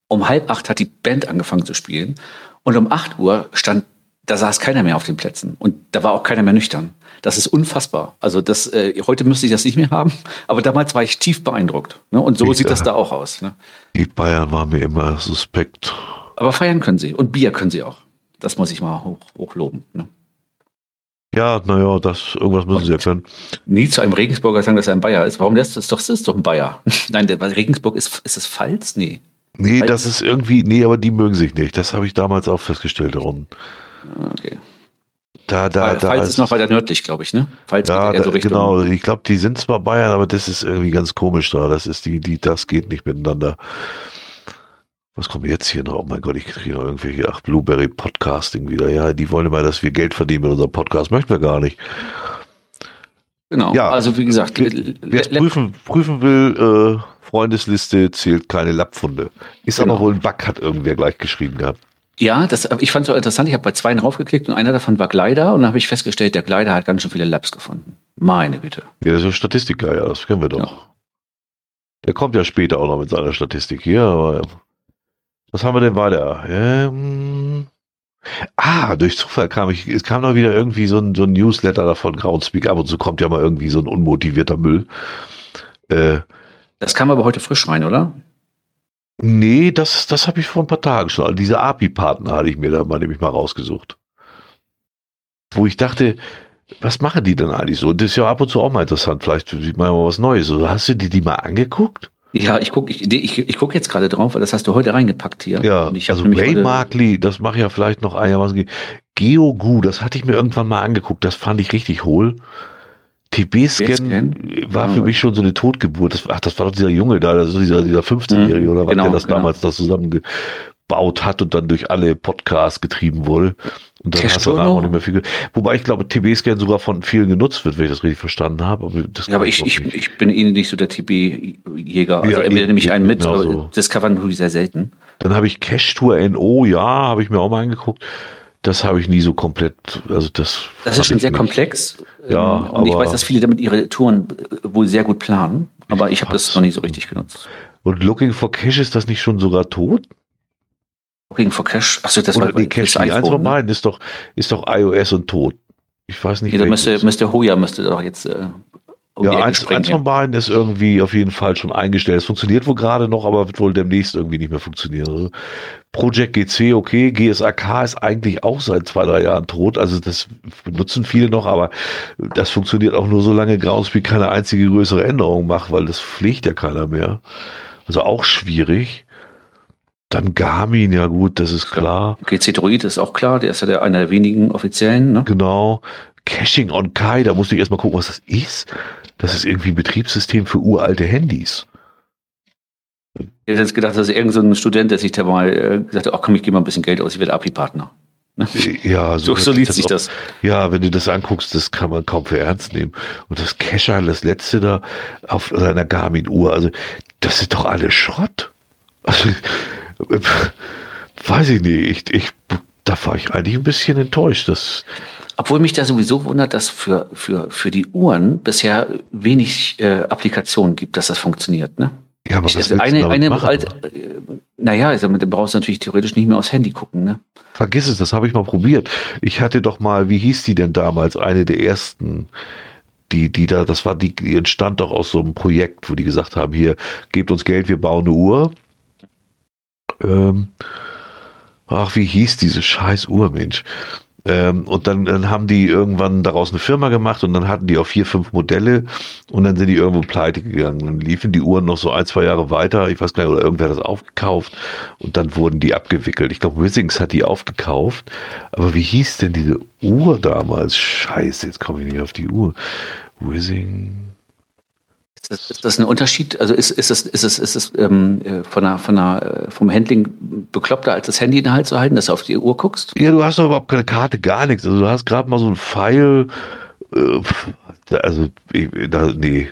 Um halb acht hat die Band angefangen zu spielen und um acht Uhr stand da saß keiner mehr auf den Plätzen und da war auch keiner mehr nüchtern. Das ist unfassbar. Also das, äh, heute müsste ich das nicht mehr haben, aber damals war ich tief beeindruckt. Ne? Und so Ich, sieht das da auch aus. Ne? Die Bayern waren mir immer suspekt. Aber feiern können sie und Bier können sie auch. Das muss ich mal hoch, hochloben. Ne? Ja, naja, das, irgendwas müssen sie ja können. Nie zu einem Regensburger sagen, dass er ein Bayer ist. Warum das? Das ist doch, das ist doch ein Bayer. Nein, der, weil Regensburg ist, ist es Pfalz? Nee. Nee, Weil- das ist irgendwie, nee, aber die mögen sich nicht. Das habe ich damals auch festgestellt, Ron. Ah, Okay. Da, da, Pfalz da ist noch weiter nördlich, glaube ich, ne? Pfalz Ja, da, so Richtung. genau. Ich glaube, die sind zwar Bayern, aber das ist irgendwie ganz komisch da. Das ist die, die, das geht nicht miteinander. Was kommt jetzt hier noch? Oh mein Gott, ich kriege noch irgendwelche, ach, Blueberry Podcasting wieder. Ja, die wollen immer, dass wir Geld verdienen mit unserem Podcast. Möchten wir gar nicht. Genau. Ja. Also wie gesagt, Wer prüfen, prüfen will, äh, Freundesliste zählt keine Lappfunde. Ist Genau. aber wohl ein Bug, hat irgendwer gleich geschrieben gehabt. Ja, das, ich fand es so interessant. Ich habe bei zwei draufgeklickt und einer davon war Glider und dann habe ich festgestellt, der Glider hat ganz schön viele Labs gefunden. Meine Güte. Ja, das ist ein Statistiker, ja, das kennen wir doch. Ja. Der kommt ja später auch noch mit seiner Statistik hier, aber was haben wir denn weiter? Ähm, ah, durch Zufall kam ich, es kam noch wieder irgendwie so ein, so ein Newsletter davon, Groundspeak, ab und zu kommt ja mal irgendwie so ein unmotivierter Müll. Äh, Das kam aber heute frisch rein, oder? Nee, das, das habe ich vor ein paar Tagen schon. Also diese API-Partner hatte ich mir da mal nämlich mal rausgesucht. Wo ich dachte, was machen die denn eigentlich so? Das ist ja ab und zu auch mal interessant. Vielleicht sieht man ja mal was Neues. So, hast du dir die mal angeguckt? Ja, ich gucke ich, ich, ich guck jetzt gerade drauf, weil das hast du heute reingepackt hier. Ja, also Ray Markley, das mache ich ja vielleicht noch einigermaßen. ge- GeoGoo, das hatte ich mir irgendwann mal angeguckt, das fand ich richtig hohl. TB-Scan TB-Scan? war für Ja. mich schon so eine Totgeburt. Das, ach, das war doch dieser Junge da, also dieser, dieser 15-Jährige oder was, Genau, der das genau. damals das zusammengebaut hat und dann durch alle Podcasts getrieben wurde. Und dann Cash hast du danach auch nicht mehr viel. Wobei ich glaube, TB-Scan sogar von vielen genutzt wird, wenn ich das richtig verstanden habe. Aber das Ja, aber ich, ich, nicht. ich bin Ihnen nicht so der TB-Jäger. Also Ja, entweder ich- nehme ich einen mit, genau aber so. Discovern tue ich sehr selten. Dann habe ich Cash Tour NO, ja, habe ich mir auch mal angeguckt. Das habe ich nie so komplett, also das. Das ist schon ich sehr nicht. komplex. Ja, Ähm, und ich aber- weiß, dass viele damit ihre Touren äh, wohl sehr gut planen. Aber ich habe das noch nie so richtig genutzt. Und Looking for Cash ist das nicht schon sogar tot? Looking for Cash. Achso, das Oder war nee, Cash, das die eins iPhone, ne? beiden ist doch, ist doch iOS und tot. Ich weiß nicht. Nee, da müsste, müsste Hoya müsste doch jetzt äh, um ja, eins, eins von beiden ist irgendwie auf jeden Fall schon eingestellt. Es funktioniert wohl gerade noch, aber wird wohl demnächst irgendwie nicht mehr funktionieren. Also Project GC, okay, GSAK ist eigentlich auch seit zwei, drei Jahren tot. Also das benutzen viele noch, aber das funktioniert auch nur solange Groundspeak keine einzige größere Änderung macht, weil das pflegt ja keiner mehr. Also auch schwierig. Dann Garmin, ja gut, das ist klar. GC Droid ist auch klar, der ist ja der, einer der wenigen offiziellen. Ne? Genau. Caching on Kai, da musste ich erstmal gucken, was das ist. Das ist irgendwie ein Betriebssystem für uralte Handys. Ich hätte jetzt gedacht, dass irgendein so ein Student, der sich da mal äh, gesagt hat, ach komm, ich gebe mal ein bisschen Geld aus, ich werde API-Partner. Ne? Ja, So, so liest sich das. Ja, wenn du das anguckst, das kann man kaum für ernst nehmen. Und das Cacher, das letzte da auf seiner Garmin-Uhr, also das ist doch alles Schrott. Also, weiß ich nicht, ich, ich, da war ich eigentlich ein bisschen enttäuscht. Das, Obwohl mich da sowieso wundert, dass für, für, für die Uhren bisher wenig äh, Applikationen gibt, dass das funktioniert. Ne? ja, aber Ich, was also du eine, eine machen? alte, äh, naja, also, du brauchst natürlich theoretisch nicht mehr aufs Handy gucken. Ne? Vergiss es, das habe ich mal probiert. Ich hatte doch mal, wie hieß die denn damals? Eine der ersten, die, die da, das war die, die entstand doch aus so einem Projekt, wo die gesagt haben, hier, gebt uns Geld, wir bauen eine Uhr. Ähm, ach, wie hieß diese scheiß Uhr, Mensch? Ähm, und dann, dann haben die irgendwann daraus eine Firma gemacht und dann hatten die auch vier, fünf Modelle und dann sind die irgendwo pleite gegangen. Dann liefen die Uhren noch so ein, zwei Jahre weiter, ich weiß gar nicht, oder irgendwer hat das aufgekauft und dann wurden die abgewickelt. Ich glaube, Wissings hat die aufgekauft. Aber wie hieß denn diese Uhr damals? Scheiße, jetzt komme ich nicht auf die Uhr. Wissing. Ist das, ist das ein Unterschied? Also ist, ist es, ist es, ist es ähm, äh, von der, von der, äh, vom Handling bekloppter, als das Handy in der Hand zu halten, dass du auf die Uhr guckst? Ja, du hast doch überhaupt keine Karte, gar nichts. Also du hast gerade mal so ein Pfeil. Äh, also, ich, da, nee.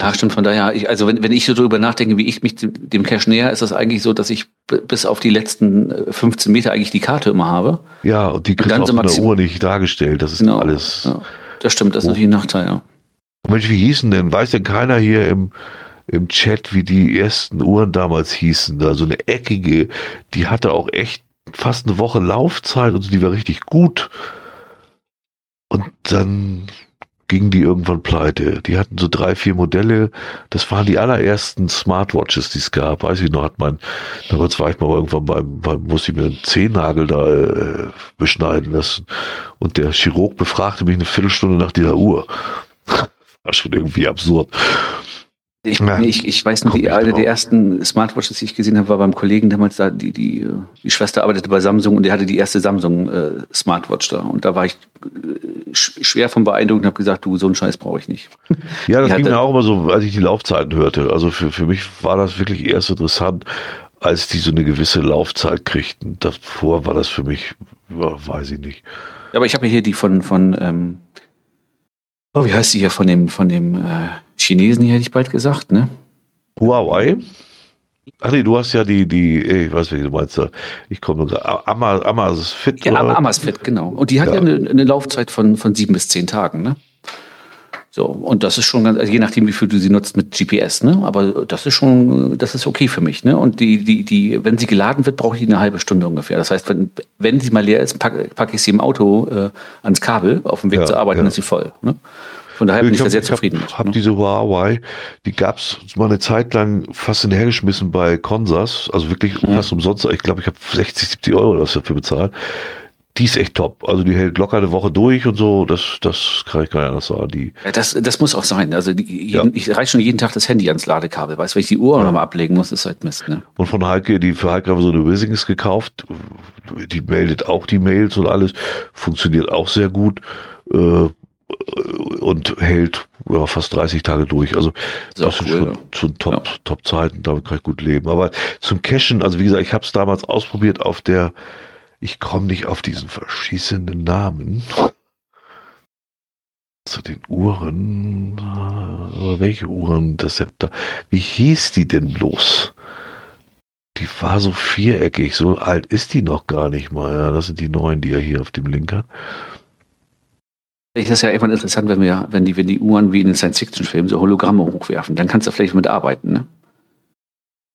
Ja, stimmt. Von daher, ich, also wenn, wenn ich so darüber nachdenke, wie ich mich dem, Cache näher, ist das eigentlich so, dass ich bis auf die letzten äh, 15 Meter eigentlich die Karte immer habe. Ja, und die kriegst dann du auf so maxim- Uhr nicht dargestellt. Das ist Genau. alles. Ja, das stimmt, das ist natürlich ein Nachteil, ja. Mensch, wie hießen denn? Weiß denn keiner hier im, im Chat, wie die ersten Uhren damals hießen? Da so eine eckige, die hatte auch echt fast eine Woche Laufzeit und die war richtig gut. Und dann gingen die irgendwann pleite. Die hatten so drei, vier Modelle. Das waren die allerersten Smartwatches, die es gab. Weiß ich noch, hat man, damals war ich mal irgendwann beim, beim musste ich mir einen Zehennagel da äh, beschneiden lassen. Und der Chirurg befragte mich eine Viertelstunde nach dieser Uhr. War schon irgendwie absurd. Ich, ja, ich, ich weiß noch, die, eine der ersten Smartwatches, die ich gesehen habe, war beim Kollegen damals da, die, die, die Schwester arbeitete bei Samsung und der hatte die erste Samsung äh, Smartwatch da. Und da war ich äh, schwer von beeindruckt und habe gesagt, du, so einen Scheiß brauche ich nicht. Ja, das die ging mir auch immer so, als ich die Laufzeiten hörte. Also für, für mich war das wirklich erst interessant, als die so eine gewisse Laufzeit kriegten. Davor war das für mich, ja, weiß ich nicht. Aber ich habe hier die von, von ähm, oh, wie heißt die hier, von dem, von dem äh, Chinesen, hätte ich bald gesagt, ne? Huawei? Ach nee, du hast ja die, die, ich weiß nicht, du meinst, ich komme nur Amaz Fit. Ja, Amaz Fit, genau. Und die hat ja, ja eine, eine, Laufzeit von, von sieben bis zehn Tagen, ne? So, und das ist schon ganz, also je nachdem, wie viel du sie nutzt mit GPS, ne? Aber das ist schon, das ist okay für mich, ne? Und die, die, die, wenn sie geladen wird, brauche ich eine halbe Stunde ungefähr. Das heißt, wenn, wenn sie mal leer ist, packe pack ich sie im Auto äh, ans Kabel auf dem Weg ja, zur Arbeit, ja. dann ist sie voll. Ne? Von daher bin ich, ich da sehr zufrieden Ich habe hab diese Huawei, die gab es mal eine Zeit lang fast hinhergeschmissen bei Consas, also wirklich mhm. fast umsonst. Ich glaube, ich habe 60, 70 Euro dafür bezahlt. Die ist echt top. Also die hält locker eine Woche durch und so. Das, das kann ich gar nicht anders sagen. Die ja, das, das muss auch sein. Also die, jeden, ja. ich reiche schon jeden Tag das Handy ans Ladekabel. Weißt du, wenn ich die Uhr ja. nochmal ablegen muss, ist halt Mist. Ne? Und von Heike, die für Heike haben wir so eine Wissings gekauft. Die meldet auch die Mails und alles. Funktioniert auch sehr gut. Äh, und hält ja, fast 30 Tage durch. Also das, das sind cool, schon, ja. schon Top, ja. Top-Zeiten, damit kann ich gut leben. Aber zum Cashen, also wie gesagt, ich habe es damals ausprobiert auf der, ich komme nicht auf diesen verschießenden Namen. Zu den Uhren, welche Uhren, das da, wie hieß die denn bloß? Die war so viereckig, so alt ist die noch gar nicht mal. Ja, das sind die neuen, die er hier auf dem Link hat. Das ist ja irgendwann interessant, wenn wir, wenn die, wenn die Uhren wie in den Science-Fiction-Filmen so Hologramme hochwerfen, dann kannst du vielleicht mit arbeiten, ne?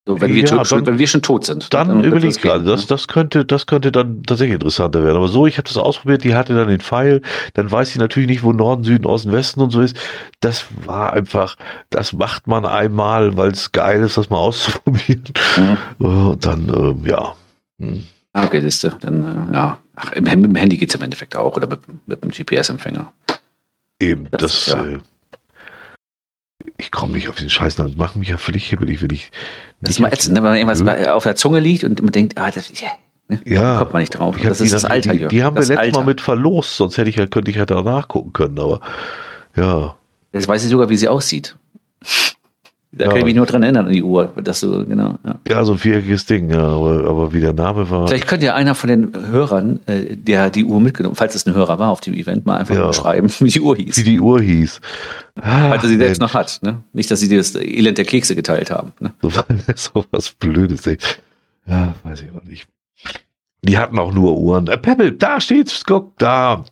So, wenn, wir ja, schon, wenn wir schon tot sind. Dann, dann überleg das gerade, das, das, könnte, das könnte dann tatsächlich interessanter werden. Aber so, ich habe das ausprobiert, die hatte dann den Pfeil, dann weiß sie natürlich nicht, wo Norden, Süden, Osten, Westen und so ist. Das war einfach, das macht man einmal, weil es geil ist, das mal auszuprobieren. Mhm. Und dann, ähm, ja. Hm. Ah, okay, siehst du. Dann, äh, ja. Ach, mit dem Handy geht es im Endeffekt auch oder mit, mit dem GPS-Empfänger. Eben, das, das ja. äh, ich komme nicht auf den Scheiß, das macht mich ja völlig hibbelig, wenn ich. Das ist mal ätzend, wenn man irgendwas Öl. auf der Zunge liegt und man denkt, ah, das, yeah, ne? ja, kommt man nicht drauf. Das ist das Alter. Die, die haben das wir letztes Alter. Mal mit verlost, sonst hätte ich ja, könnte ich ja da nachgucken können, aber ja. Jetzt weiß ich sogar, wie sie aussieht. Da ja. kann ich mich nur dran erinnern an die Uhr, dass du, genau. Ja, ja so ein viereckiges Ding, ja, aber, aber wie der Name war. Vielleicht könnte ja einer von den Hörern, äh, der die Uhr mitgenommen, falls es ein Hörer war auf dem Event, mal einfach ja. schreiben, wie die Uhr hieß. Wie die Uhr hieß. Ah, falls er sie Mensch. selbst noch hat, ne? Nicht, dass sie dir das Elend der Kekse geteilt haben. Ne? So, so was Blödes, ey. Ja, weiß ich auch nicht. Die hatten auch nur Uhren. Äh, Pebble, da steht's, guck, da.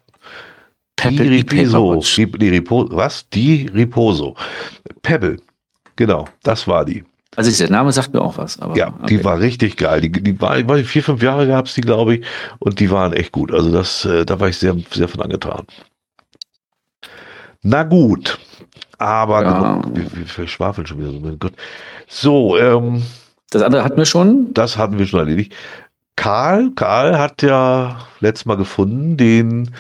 Pebble, die Riposo. Die, die Riposo. Was? Die Riposo. Pebble. Genau, das war die. Also der Name sagt mir auch was. ja, okay. die war richtig geil. Die, die war, ich weiß vier, fünf Jahre gab es die, glaube ich, und die waren echt gut. Also das, äh, da war ich sehr, sehr von angetan. Na gut, aber ja. wir, wir verschwafeln schon wieder so. Mein Gott. So, ähm, das andere hatten wir schon. Das hatten wir schon erledigt. Karl, Karl hat ja letztes Mal gefunden den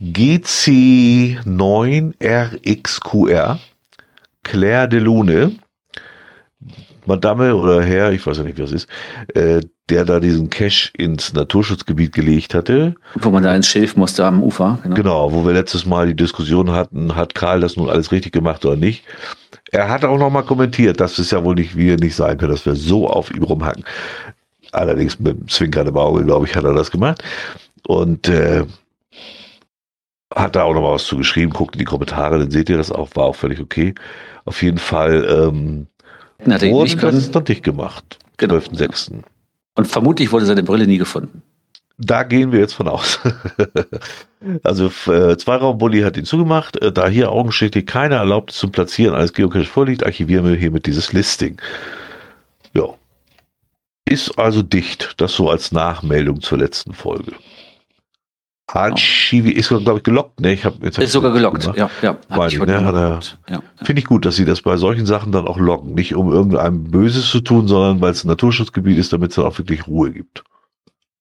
GC9RXQR. Claire de Lune, Madame oder Herr, ich weiß ja nicht, wer es ist, äh, der da diesen Cache ins Naturschutzgebiet gelegt hatte. Wo man da ins Schilf musste am Ufer. Genau. genau, wo wir letztes Mal die Diskussion hatten, hat Karl das nun alles richtig gemacht oder nicht. Er hat auch nochmal kommentiert, dass es ja wohl nicht wir nicht sein können, dass wir so auf ihm rumhacken. Allerdings mit dem Zwinkern im Auge, glaube ich, hat er das gemacht. Und äh, hat da auch noch mal was zu geschrieben, guckt in die Kommentare, dann seht ihr das auch, war auch völlig okay. Auf jeden Fall ähm, er nicht das noch nicht gemacht. Genau. 12.06. Und vermutlich wurde seine Brille nie gefunden. Da gehen wir jetzt von aus. also äh, Zweiraumbully hat ihn zugemacht. Äh, da hier augenschädlich keine Erlaubnis zum Platzieren eines Geocache vorliegt, archivieren wir hiermit dieses Listing. Ja. Ist also dicht. Das so als Nachmeldung zur letzten Folge. Archivi ist, glaube ich, gelockt. Ne, ich hab, jetzt hab Ist sogar gelockt, gemacht. ja. ja Meine ne, gelockt. ja, ja. Finde ich gut, dass sie das bei solchen Sachen dann auch loggen. Nicht um irgendeinem Böses zu tun, sondern weil es ein Naturschutzgebiet ist, damit es dann auch wirklich Ruhe gibt.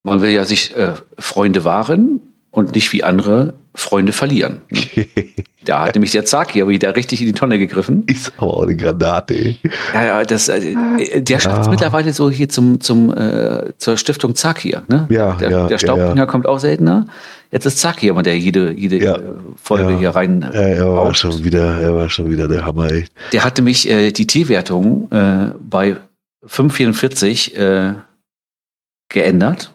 Man will ja sich äh, Freunde wahren und nicht wie andere Freunde verlieren. Da hat nämlich der Zaki aber wieder richtig in die Tonne gegriffen. ist aber auch eine Granate. ey. Ja, ja, das, äh, der schafft es Ja. mittlerweile so hier zum, zum, äh, zur Stiftung Zakir. Ne? Ja, der, ja, der Staubbringer ja. kommt auch seltener. Jetzt ist Zakir immer der jede, jede äh, Folge hier rein. Ja, er war baut. schon wieder, er war schon wieder der Hammer. Ey. Der hatte mich äh, die T-Wertung äh, bei 5,44 äh, geändert.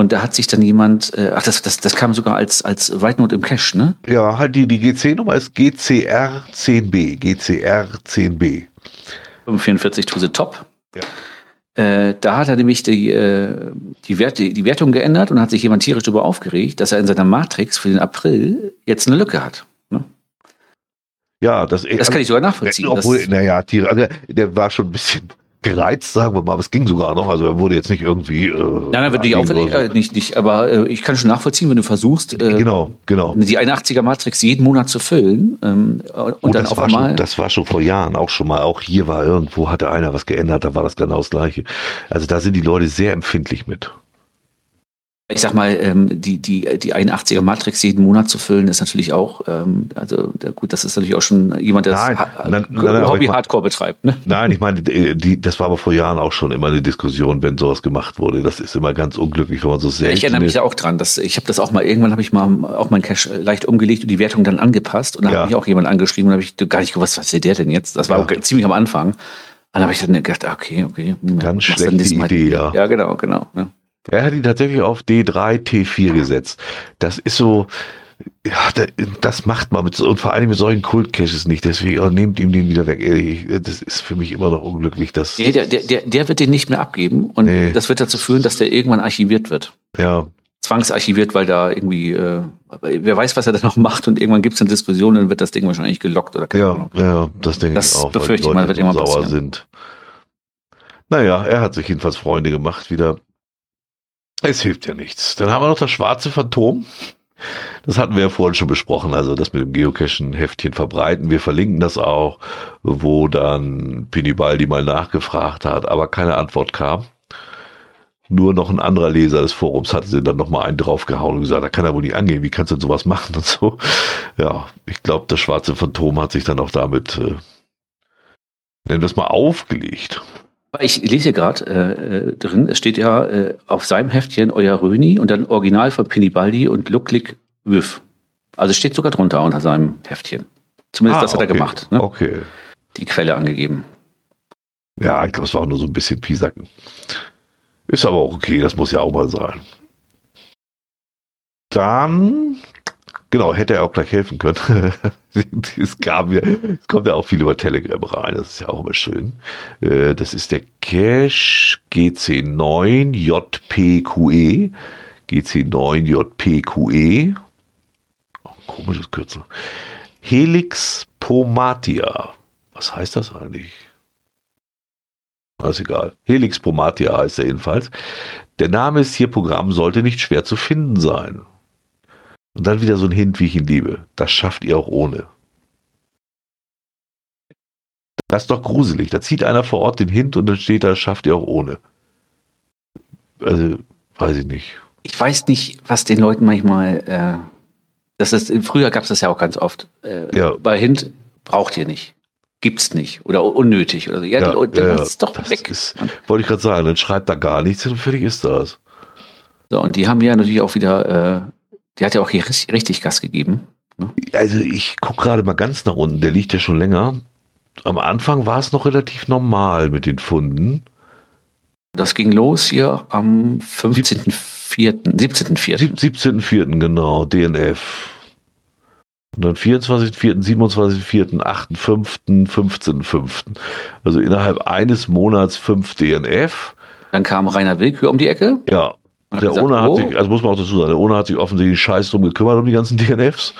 Und da hat sich dann jemand, äh, ach, das, das, das kam sogar als, als Write Note im Cache, ne? Ja, halt die, die GC-Nummer ist GCR10B. GCR10B. 5,44 to the top. Ja. Äh, da hat er nämlich die, äh, die, Werte, die Wertung geändert und hat sich jemand tierisch darüber aufgeregt, dass er in seiner Matrix für den April jetzt eine Lücke hat. Ne? Ja, das, Das kann ich sogar nachvollziehen. Obwohl, naja, Tiere, also der war schon ein bisschen gereizt, sagen wir mal, aber es ging sogar noch. Also er wurde jetzt nicht irgendwie. Äh, nein, nein, würde ich auch äh, nicht, nicht, aber äh, ich kann schon nachvollziehen, wenn du versuchst, äh, Genau, genau. die 81er Matrix jeden Monat zu füllen ähm, und Und dann das auf war, einmal. schon, das war schon vor Jahren auch schon mal. Auch hier war irgendwo, hatte einer was geändert, da war das genau das Gleiche. Also da sind die Leute sehr empfindlich mit. Ich sag mal, ähm, die, die, die 81er Matrix jeden Monat zu füllen, ist natürlich auch, ähm, also da- gut, das ist natürlich auch schon jemand, der Nein, das nein, nein, nein, aber Hobby ich mein- Hardcore betreibt. Ne? Nein, ich meine, die, das war aber vor Jahren auch schon immer eine Diskussion, wenn sowas gemacht wurde. Das ist immer ganz unglücklich, wenn man so selten. ich erinnere mich da auch dran. Dass, ich habe das auch mal, irgendwann habe ich mal auch meinen Cache leicht umgelegt und die Wertung dann angepasst. Und dann Ja. hat mich auch jemand angeschrieben und habe ich gar nicht gewusst, was will der denn jetzt? Das war Ja. ziemlich am Anfang. Dann habe ich dann gedacht, ah, okay, okay. hm, Ganz schlechte Idee, ja. Ja, genau, genau. Ja. Er hat ihn tatsächlich auf D3, T4 gesetzt. Das ist so, ja, da- das macht man mit und vor allem mit solchen Kult-Caches nicht. Deswegen oh, nehmt ihm den wieder weg. Das ist für mich immer noch unglücklich, dass, Nee, der, der, der, wird den nicht mehr abgeben und Nee. das wird dazu führen, dass der irgendwann archiviert wird. ja, Zwangsarchiviert, weil da irgendwie, äh, wer weiß, was er da noch macht und irgendwann gibt es eine Diskussion und dann wird das Ding wahrscheinlich gelockt oder keine ja, Ahnung. ja, das denke Das ich auch. weil befürchte ich mal, wird so immer sauer passieren. sind. Naja, er hat sich jedenfalls Freunde gemacht wieder. Es hilft ja nichts. Dann haben wir noch das schwarze Phantom. Das hatten wir ja vorhin schon besprochen, also das mit dem Geocachen-Heftchen verbreiten. Wir verlinken das auch, wo dann Pinibaldi mal nachgefragt hat, aber keine Antwort kam. Nur noch ein anderer Leser des Forums hatte sie dann nochmal einen draufgehauen und gesagt, da kann er wohl nicht angehen, wie kannst du denn sowas machen und so. Ja, ich glaube, das schwarze Phantom hat sich dann auch damit, äh, nennen wir es mal, aufgelegt. Ich lese gerade äh, äh, drin, es steht ja äh, auf seinem Heftchen euer Röni und dann Original von Pinibaldi und Luklik Wüff. Also steht sogar drunter unter seinem Heftchen. Zumindest Ah, das hat er okay. gemacht. Ne? Okay. Die Quelle angegeben. Ja, ich glaube, es war auch nur so ein bisschen Piesacken. Ist aber auch okay, das muss ja auch mal sein. Dann, genau, hätte er auch gleich helfen können. es, kam ja, es kommt ja auch viel über Telegram rein, das ist ja auch immer schön. Äh, Das ist der Cache GC9JPQE. GC9JPQE. Oh, komisches Kürzel. Helix Pomatia. Was heißt das eigentlich? ist egal. Helix Pomatia heißt er jedenfalls. Der Name ist hier Programm, sollte nicht schwer zu finden sein. Und dann wieder so ein Hint, wie ich ihn liebe. Das schafft ihr auch ohne. Das ist doch gruselig. Da zieht einer vor Ort den Hint und dann steht da, schafft ihr auch ohne. Also, weiß ich nicht. Ich weiß nicht, was den Leuten manchmal, äh, das ist, früher gab es das ja auch ganz oft. Äh, Ja. Bei Hint braucht ihr nicht. Gibt's nicht. Oder unnötig oder so. Ja, Ja, die ja, das ist doch das weg. ist- Wollte ich gerade sagen, dann schreibt da gar nichts und fertig ist das. So, und die haben ja natürlich auch wieder, äh, die hat ja auch hier richtig, Gas gegeben. Also ich gucke gerade mal ganz nach unten, der liegt ja schon länger. Am Anfang war es noch relativ normal mit den Funden. Das ging los hier am 15.04., 17.04. Sieb- 17.04. genau, DNF. Und dann 24.04., 27.04., 8.05., 15.05. Also innerhalb eines Monats fünf DNF. Dann kam Rainer Willkür um die Ecke. Ja, hat der Ona hat oh, sich, also muss man auch dazu sagen, der Ona hat sich offensichtlich scheiß drum gekümmert um die ganzen DNFs.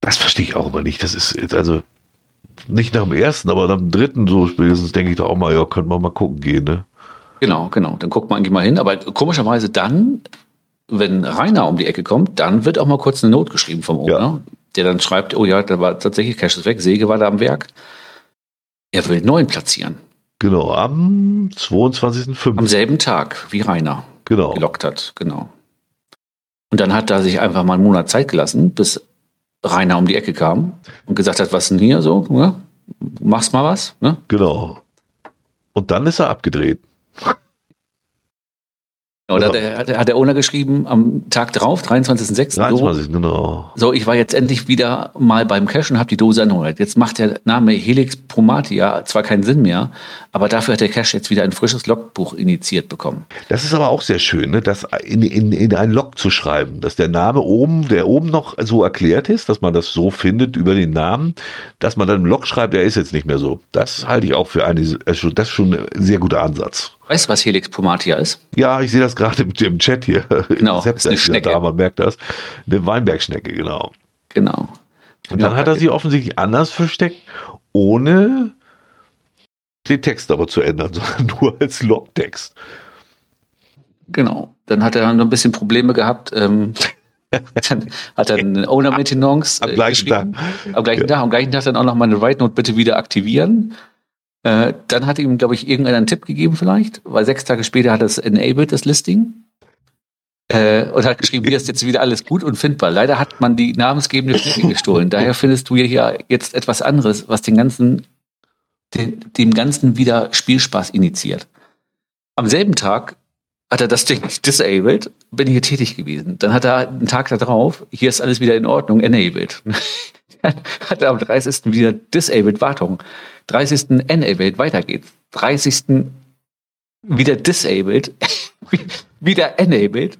Das verstehe ich auch immer nicht. Das ist jetzt also, nicht nach dem ersten, aber nach dem dritten so spätestens denke ich da auch mal, ja, könnte man mal gucken gehen, ne? Genau, genau. Dann guckt man eigentlich mal hin. Aber komischerweise dann, wenn Rainer um die Ecke kommt, dann wird auch mal kurz eine Not geschrieben vom Owner, ja. der dann schreibt, oh ja, da war tatsächlich Cash ist weg, Säge war da am Werk. Er will neun platzieren. Genau, am 22.05. Am selben Tag, wie Rainer genau. gelockt hat, genau. Und dann hat er sich einfach mal einen Monat Zeit gelassen, bis Rainer um die Ecke kam und gesagt hat, was denn hier so? Ne? Machst mal was? Ne? Genau. Und dann ist er abgedreht. Oder also, hat, hat der Owner geschrieben am Tag drauf, 23.06. 23, so, genau. So, ich war jetzt endlich wieder mal beim Cash und habe die Dose erneuert. Jetzt macht der Name Helix Promatia zwar keinen Sinn mehr, aber dafür hat der Cash jetzt wieder ein frisches Logbuch initiiert bekommen. Das ist aber auch sehr schön, ne? das in, in, in ein Log zu schreiben, dass der Name oben, der oben noch so erklärt ist, dass man das so findet über den Namen, dass man dann im Log schreibt, er ist jetzt nicht mehr so. Das halte ich auch für eine, das ist schon ein sehr guter Ansatz. Weißt du, was Helix Pomatia ist? Ja, ich sehe das gerade im, im, Chat hier. Genau, ist eine Schnecke. Da, man merkt das. Eine Weinbergschnecke, genau. Genau. Und dann hat er sie offensichtlich anders versteckt, ohne den Text aber zu ändern, sondern nur als Logtext. Genau. Dann hat er noch ein bisschen Probleme gehabt. Ähm, dann hat er eine Owner Maintenance am gleichen Tag. Am gleichen ja. Tag. Am gleichen Tag dann auch noch mal eine Write Note bitte wieder aktivieren. Äh, dann hat ihm, glaube ich, irgendeiner einen Tipp gegeben vielleicht, weil sechs Tage später hat er es enabled, das Listing. Äh, und hat geschrieben, hier ist jetzt wieder alles gut und findbar. Leider hat man die namensgebende Schnecke gestohlen. Daher findest du hier jetzt etwas anderes, was den ganzen, den, dem Ganzen wieder Spielspaß initiiert. Am selben Tag hat er das Ding disabled, bin hier tätig gewesen. Dann hat er einen Tag darauf, hier ist alles wieder in Ordnung, enabled. hat er am 30. wieder disabled, Wartung. 30. enabled, weiter geht's. 30. wieder disabled, wieder enabled.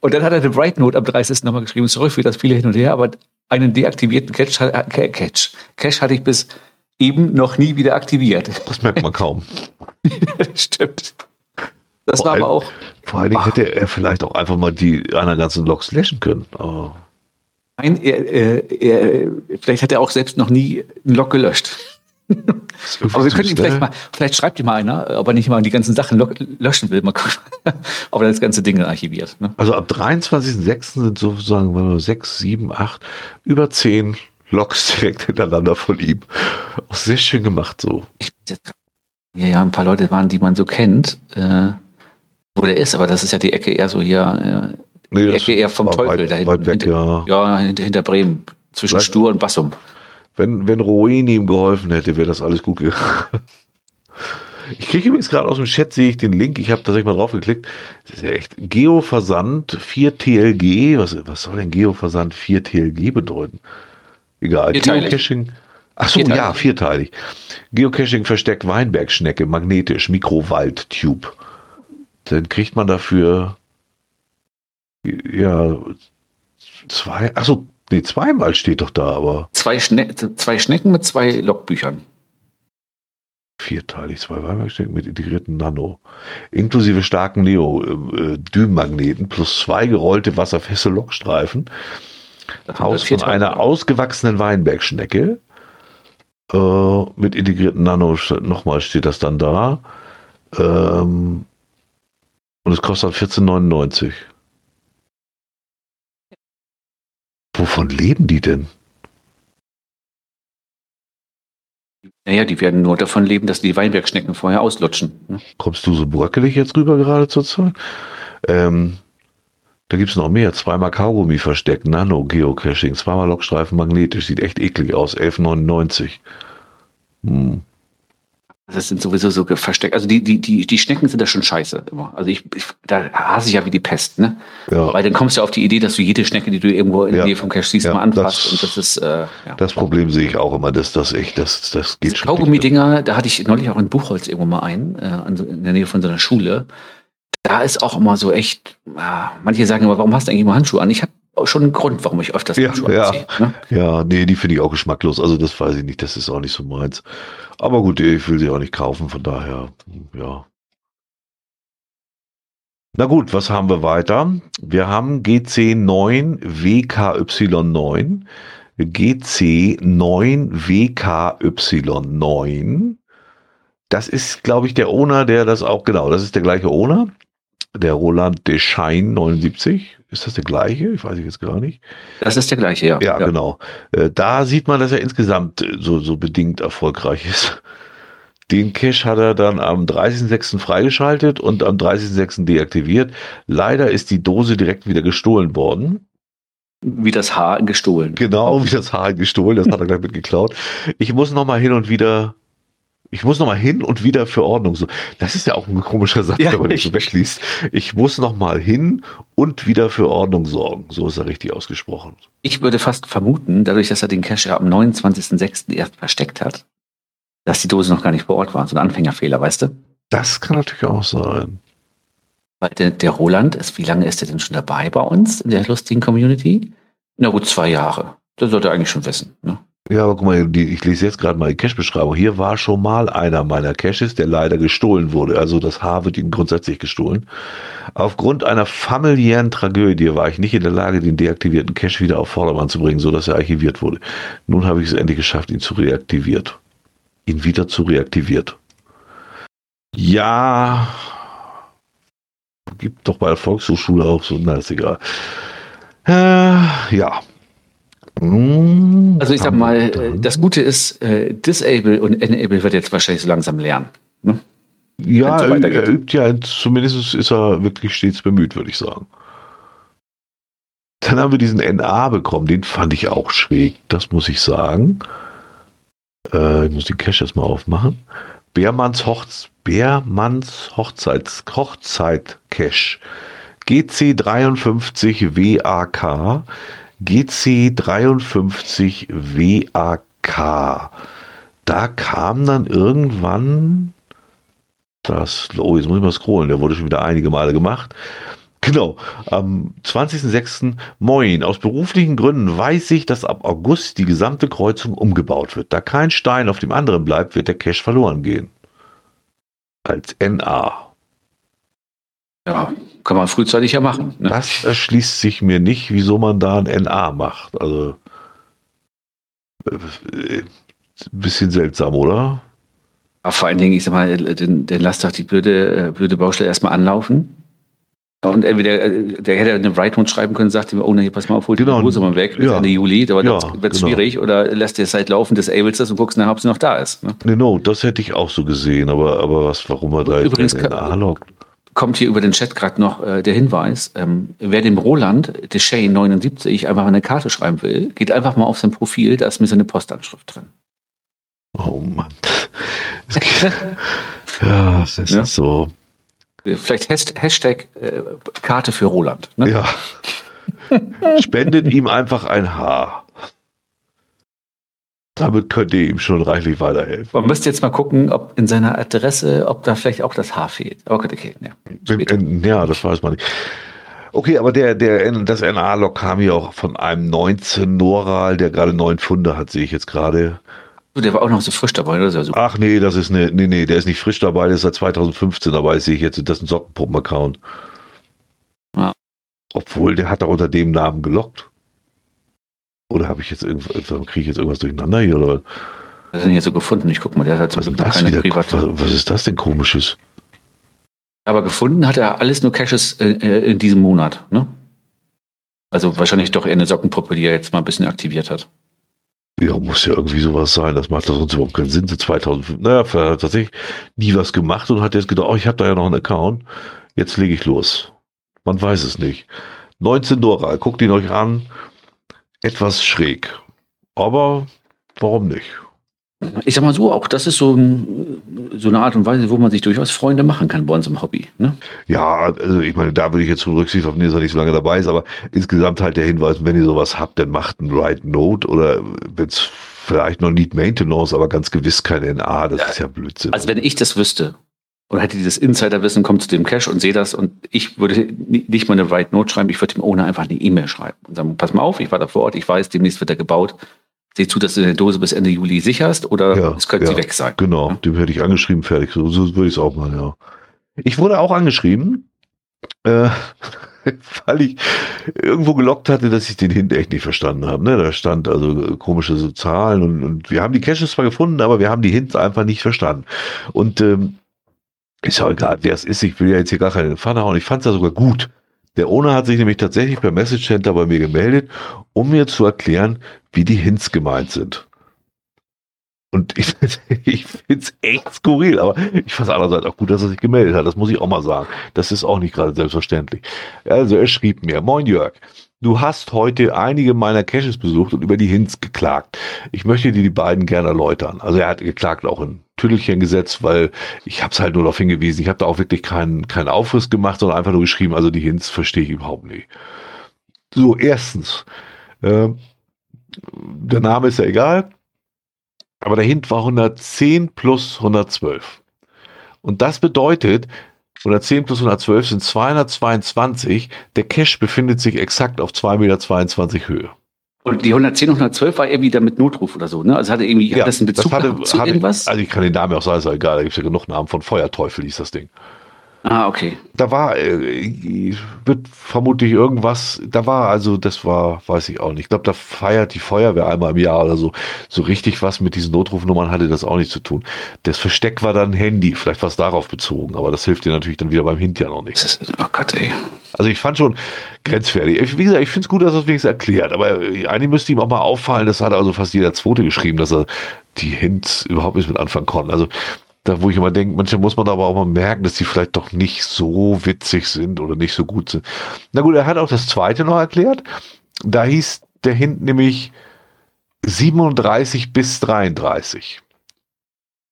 Und dann hat er eine Bright Note am 30. nochmal geschrieben, sorry für das viele hin und her, aber einen deaktivierten Cache, äh, Cache, Cache hatte ich bis eben noch nie wieder aktiviert. Das merkt man kaum. Stimmt. Das vor war allem, aber auch. Vor allen Dingen hätte er vielleicht auch einfach mal die einer ganzen Logs löschen können. Oh. Nein, er, er, er, vielleicht hat er auch selbst noch nie einen Log gelöscht. Aber wir können ihn vielleicht mal, vielleicht schreibt ihm mal einer, ob er nicht mal die ganzen Sachen löschen will, mal gucken, ob er das ganze Ding archiviert. Ne? Also ab 23.06. sind sozusagen wir, 6, 7, 8, über 10 Logs direkt hintereinander von ihm. Auch sehr schön gemacht so. ja, ja, ein paar Leute waren, die man so kennt, äh, wo der ist, aber das ist ja die Ecke eher so hier, äh, nee, Ecke eher vom Teufel weit, da hinten. Weit weg, hinter, ja. ja hinter, Bremen, zwischen Vielleicht. Stur und Bassum. Wenn, wenn Roeni ihm geholfen hätte, wäre das alles gut gegangen. Ich kriege übrigens gerade aus dem Chat, sehe ich den Link, ich habe tatsächlich mal drauf geklickt. Das ist ja echt Geoversand 4TLG. Was, was soll denn Geoversand 4TLG bedeuten? Egal. Vierteilig. Geocaching. Achso, ja, vierteilig. Geocaching versteckt Weinbergschnecke, magnetisch, Mikrowald, Tube. Dann kriegt man dafür ja zwei, achso, Nee, zweimal steht doch da, aber. Zwei, Schne zwei Schnecken mit zwei Logbüchern. Vierteilig, zwei Weimarkschnecken mit integrierten Nano. Inklusive starken Neo-Düm-Magneten äh, plus zwei gerollte wasserfeste Lokstreifen. Haus von einer ausgewachsenen Weinbergschnecke. Äh, mit integrierten Nano, nochmal steht das dann da. Ähm, und es kostet 14,99. Wovon leben die denn? Naja, die werden nur davon leben, dass die Weinbergschnecken vorher auslutschen. Ne? Kommst du so bröckelig jetzt rüber gerade zur Zeit? Ähm, da gibt es noch mehr. Zweimal Kaugummi versteckt, Nano-Geocaching, zweimal Lockstreifen magnetisch. Sieht echt eklig aus. 11,99. Hm. Das sind sowieso so versteckt. Also die, die, die, die Schnecken sind da schon scheiße immer. Also ich, ich da hasse ich ja wie die Pest, ne? Ja. Weil dann kommst du auf die Idee, dass du jede Schnecke, die du irgendwo in der ja. Nähe vom Cache siehst, ja, mal anfasst. Das, und das ist, äh, ja. Das Problem sehe ich auch immer, dass das echt, das, das geht schon. Kaugummi-Dinger, da hatte ich neulich auch in Buchholz irgendwo mal ein, äh, in der Nähe von so einer Schule. Da ist auch immer so echt, äh, manche sagen immer, warum hast du eigentlich mal Handschuhe an? Ich habe schon einen Grund, warum ich öfters ja, ja. anziehe. Ne? Ja, nee, die finde ich auch geschmacklos. Also das weiß ich nicht, das ist auch nicht so meins. Aber gut, ich will sie auch nicht kaufen, von daher, ja. Na gut, was haben wir weiter? Wir haben GC9 WKY9. GC9WKY9. Das ist, glaube ich, der Owner, der das auch, genau, das ist der gleiche Owner. Der Roland Deschein 79. Ist das der gleiche? Ich weiß ich jetzt gar nicht. Das ist der gleiche, ja. Ja, ja. genau. Äh, da sieht man, dass er insgesamt äh, so, so bedingt erfolgreich ist. Den Cache hat er dann am 30.06. freigeschaltet und am 30.06. deaktiviert. Leider ist die Dose direkt wieder gestohlen worden. Wie das Haar gestohlen. Genau, wie das Haar gestohlen. Das hat er gleich mitgeklaut. Ich muss noch mal hin und wieder ich muss noch mal hin und wieder für Ordnung so. Das ist ja auch ein komischer Satz, ja, wenn man das so wegliest. Ich muss noch mal hin und wieder für Ordnung sorgen. So ist er richtig ausgesprochen. Ich würde fast vermuten, dadurch, dass er den Cache am 29.06. erst versteckt hat, dass die Dose noch gar nicht vor Ort war. So ein Anfängerfehler, weißt du? Das kann natürlich auch sein. Weil der, der Roland ist, wie lange ist er denn schon dabei bei uns in der lustigen Community? Na gut, zwei Jahre. Das sollte er eigentlich schon wissen. Ne? Ja, aber guck mal, die, ich lese jetzt gerade mal die Cache-Beschreibung. Hier war schon mal einer meiner Caches, der leider gestohlen wurde. Also das Haar wird ihm grundsätzlich gestohlen. Aufgrund einer familiären Tragödie war ich nicht in der Lage, den deaktivierten Cache wieder auf Vordermann zu bringen, sodass er archiviert wurde. Nun habe ich es endlich geschafft, ihn zu reaktiviert ihn wieder zu reaktiviert. Ja, gibt doch bei der Volkshochschule auch so, na ist egal. Äh, ja. Hm. Also ich sag mal, äh, das Gute ist, äh, Disable und Enable wird jetzt wahrscheinlich so langsam lernen. Ne? Ja, so er übt äh, ja, zumindest ist er wirklich stets bemüht, würde ich sagen. Dann haben wir diesen NA bekommen, den fand ich auch schräg, das muss ich sagen. Äh, ich muss den Cache erstmal aufmachen. Beermanns, Hochz Beermanns Hochzeits Hochzeit Cache. GC53WAK GC53WAK. Da kam dann irgendwann das, oh, jetzt muss ich mal scrollen, der wurde schon wieder einige Male gemacht. Genau, am 20.06. Moin. Aus beruflichen Gründen weiß ich, dass ab August die gesamte Kreuzung umgebaut wird. Da kein Stein auf dem anderen bleibt, wird der Cash verloren gehen. Als NA. Ja, kann man frühzeitig ja machen. Ne? Das erschließt sich mir nicht, wieso man da ein NA macht. Also, äh, bisschen seltsam, oder? Ja, vor allen Dingen, ich sag mal, den, den lass doch die blöde, äh, blöde Baustelle erstmal anlaufen und entweder, äh, der hätte eine Note schreiben können, sagt ihm, oh nee, pass mal auf, hol genau. die Hose mal weg, ja. Ende Juli, aber ja, das wird genau. schwierig. Oder lässt dir Zeit laufen, disables das und guckst nach, ob sie noch da ist. Ne? Genau, das hätte ich auch so gesehen, aber, aber was, warum er da Übrigens jetzt anlockt? Kommt hier über den Chat gerade noch äh, der Hinweis, ähm, wer dem Roland, der Shane 79, einfach eine Karte schreiben will, geht einfach mal auf sein Profil, da ist mir so eine Postanschrift drin. Oh Mann. ja, das ist ja. so. Vielleicht Hashtag äh, Karte für Roland. Ne? Ja. Spendet ihm einfach ein Haar. Damit könnt ihr ihm schon reichlich weiterhelfen. Man müsste jetzt mal gucken, ob in seiner Adresse, ob da vielleicht auch das Haar fehlt. Okay, okay, ja. ja, das weiß man nicht. Okay, aber der, der, das NA-Log kam ja auch von einem 19 Noral, der gerade neun Funde hat, sehe ich jetzt gerade. Der war auch noch so frisch dabei, oder? So Ach nee, das ist eine, nee, nee, der ist nicht frisch dabei, der ist seit 2015 dabei, sehe ich jetzt. Das ist ein Sockenpuppen-Account. Ja. Obwohl, der hat er unter dem Namen gelockt. Oder habe ich jetzt irgendwas, kriege ich jetzt irgendwas durcheinander hier, oder? Das sind jetzt so gefunden. Ich guck mal, der hat zum Beispiel keine wieder. Was, was ist das denn komisches? Aber gefunden hat er alles nur Caches äh, äh, in diesem Monat, ne? Also wahrscheinlich doch eher eine Sockenpuppe, die er jetzt mal ein bisschen aktiviert hat. Ja, muss ja irgendwie sowas sein. Das macht doch sonst überhaupt keinen Sinn. Seit 2005, naja, hat tatsächlich nie was gemacht und hat jetzt gedacht, oh, ich habe da ja noch einen Account. Jetzt lege ich los. Man weiß es nicht. 19 Dora, guckt ihn euch an. Etwas schräg. Aber warum nicht? ich sag mal so, auch das ist so, so eine Art und Weise, wo man sich durchaus Freunde machen kann bei uns im Hobby. Ne? Ja, also ich meine, da würde ich jetzt Rücksicht auf nehmen, dass er nicht so lange dabei ist, aber insgesamt halt der Hinweis, wenn ihr sowas habt, dann macht ein Write Note oder wenn es vielleicht noch Need Maintenance, aber ganz gewiss kein NA, das ja, ist ja Blödsinn. Also wenn ich das wüsste, oder hätte dieses Insiderwissen, kommt zu dem Cache und sehe das und ich würde nicht mal eine Write Note schreiben, ich würde ihm ohne einfach eine E-Mail schreiben und sagen, pass mal auf, ich war da vor Ort, ich weiß, demnächst wird er gebaut Sieh zu, dass du deine Dose bis Ende Juli sicherst oder ja, es könnte ja, sie weg sein. Genau, ja? dem hätte ich angeschrieben, fertig. So, so würde ich es auch machen, ja. Ich wurde auch angeschrieben. Äh, weil ich irgendwo gelockt hatte, dass ich den Hint echt nicht verstanden habe. Ne? Da stand also komische so Zahlen und, und wir haben die Caches zwar gefunden, aber wir haben die Hints einfach nicht verstanden. Und ähm, ist ja egal, wer es ist. Ich will ja jetzt hier gar keine Pfanne hauen. Ich fand es ja sogar gut. Der Owner hat sich nämlich tatsächlich per Message Center bei mir gemeldet, um mir zu erklären, wie die Hints gemeint sind. Und ich, ich finde es echt skurril, aber ich fand es andererseits auch gut, dass er sich gemeldet hat. Das muss ich auch mal sagen. Das ist auch nicht gerade selbstverständlich. Also er schrieb mir, Moin Jörg, du hast heute einige meiner Caches besucht und über die Hints geklagt. Ich möchte dir die beiden gerne erläutern. Also er hat geklagt auch in Tüdelchen gesetzt, weil ich habe es halt nur darauf hingewiesen. Ich habe da auch wirklich keinen keinen Aufriss gemacht, sondern einfach nur geschrieben, also die Hints verstehe ich überhaupt nicht. So, erstens, äh, der Name ist ja egal. Aber der Hint war 110 plus 112. Und das bedeutet, 110 plus 112 sind 222. Der Cache befindet sich exakt auf 2,22 Meter Höhe. Und die 110 und 112 war irgendwie damit Notruf oder so, ne? Also hatte irgendwie, ja, hat das einen Bezug das hatte, zu hatte, irgendwas? Also ich kann den Namen auch sagen, ist ja egal, da gibt es ja genug Namen von Feuerteufel, hieß das Ding. Ah, okay. Da war, äh, wird vermutlich irgendwas, da war, also das war, weiß ich auch nicht. Ich glaube, da feiert die Feuerwehr einmal im Jahr oder so. So richtig was mit diesen Notrufnummern hatte das auch nicht zu tun. Das Versteck war dann Handy, vielleicht war es darauf bezogen, aber das hilft dir natürlich dann wieder beim Hint ja noch nicht. Ist, oh Gott, ey. Also ich fand schon grenzwertig. Ich- Wie gesagt, ich finde es gut, dass er es wenigstens erklärt, aber äh, eigentlich müsste ihm auch mal auffallen, das hat also fast jeder Zweite geschrieben, dass er die Hints überhaupt nicht mit anfangen konnte. Also da, wo ich immer denke, manchmal muss man aber auch mal merken, dass die vielleicht doch nicht so witzig sind oder nicht so gut sind. Na gut, er hat auch das zweite noch erklärt. Da hieß der Hint nämlich 37 bis 33.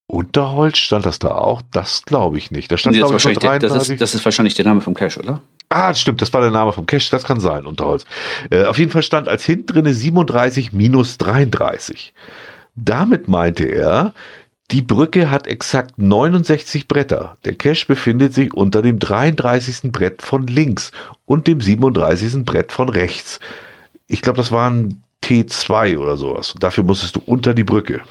Unterholz stand das da auch? Das glaube ich nicht. Da stand, glaube ist ich, wahrscheinlich der, das, 33. ist, das ist wahrscheinlich der Name vom Cache, oder? Ah, stimmt, das war der Name vom Cache, das kann sein, Unterholz. Äh, auf jeden Fall stand als Hint drinne 37 minus 33. Damit meinte er, die Brücke hat exakt 69 Bretter. Der Cache befindet sich unter dem 33. Brett von links und dem 37. Brett von rechts. Ich glaube, das waren T2 oder sowas. Dafür musstest du unter die Brücke.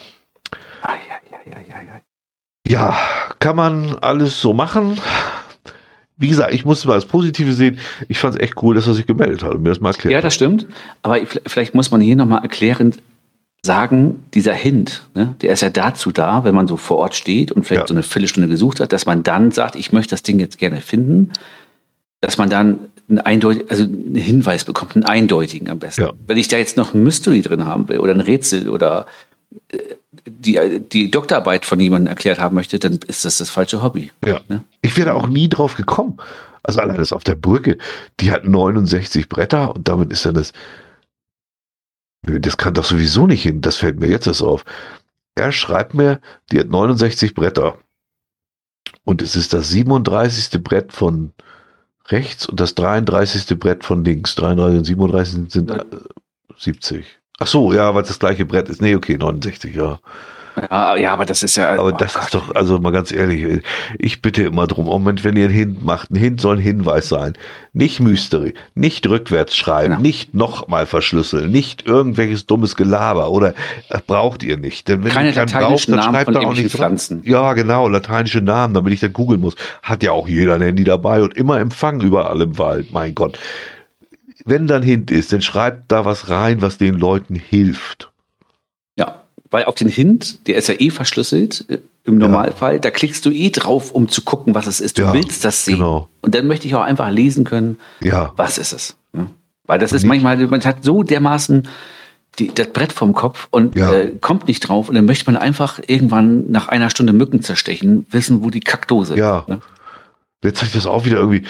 Ja, kann man alles so machen. Wie gesagt, ich musste mal das Positive sehen. Ich fand es echt cool, dass er sich gemeldet hat und mir das mal erklärt Ja, das stimmt. Aber ich- vielleicht muss man hier nochmal erklärend sagen, dieser Hint, ne, der ist ja dazu da, wenn man so vor Ort steht und vielleicht Ja. so eine Viertelstunde gesucht hat, dass man dann sagt, ich möchte das Ding jetzt gerne finden, dass man dann einen, eindeutig, also einen Hinweis bekommt, einen eindeutigen am besten. Ja. Wenn ich da jetzt noch ein Mystery drin haben will oder ein Rätsel oder äh, die, die Doktorarbeit von jemandem erklärt haben möchte, dann ist das das falsche Hobby. Ja. Ne? Ich wäre auch nie drauf gekommen. Also allein das auf der Brücke, die hat 69 Bretter und damit ist dann das. Das kann doch sowieso nicht hin. Das fällt mir jetzt erst auf. Er schreibt mir, die hat 69 Bretter. Und es ist das 37. Brett von rechts und das 33. Brett von links. 33 und 37 sind äh, 70. Ach so, ja, weil es das gleiche Brett ist. Nee, okay, 69, ja. Ja, ja, aber das ist ja. Aber oh das Gott. ist doch, also mal ganz ehrlich, ich bitte immer drum, Moment, wenn ihr einen Hint macht, ein Hint soll ein Hinweis sein. Nicht Mystery, nicht rückwärts schreiben, Genau. nicht nochmal verschlüsseln, nicht irgendwelches dummes Gelaber oder äh, braucht ihr nicht. Denn wenn Keine ihr keinen lateinischen braucht, dann Namen schreibt von da auch irgendwelchen nichts dran. Pflanzen. Ja, genau, lateinische Namen, damit ich dann googeln muss. Hat ja auch jeder ein Handy dabei und immer Empfang überall im Wald, mein Gott. Wenn dann Hint ist, dann schreibt da was rein, was den Leuten hilft. Ja, weil auf den Hint, der ist ja eh verschlüsselt äh, im Normalfall, da klickst du eh drauf, um zu gucken, was es ist. Du Ja, willst das sehen. genau. Und dann möchte ich auch einfach lesen können, Ja, was ist es. Ne? Weil das ist manchmal, man hat so dermaßen die, das Brett vom Kopf und Ja. äh, kommt nicht drauf und dann möchte man einfach irgendwann nach einer Stunde Mücken zerstechen, wissen, wo die Kackdose Ja. ist. Ne? Jetzt habe ich das auch wieder irgendwie,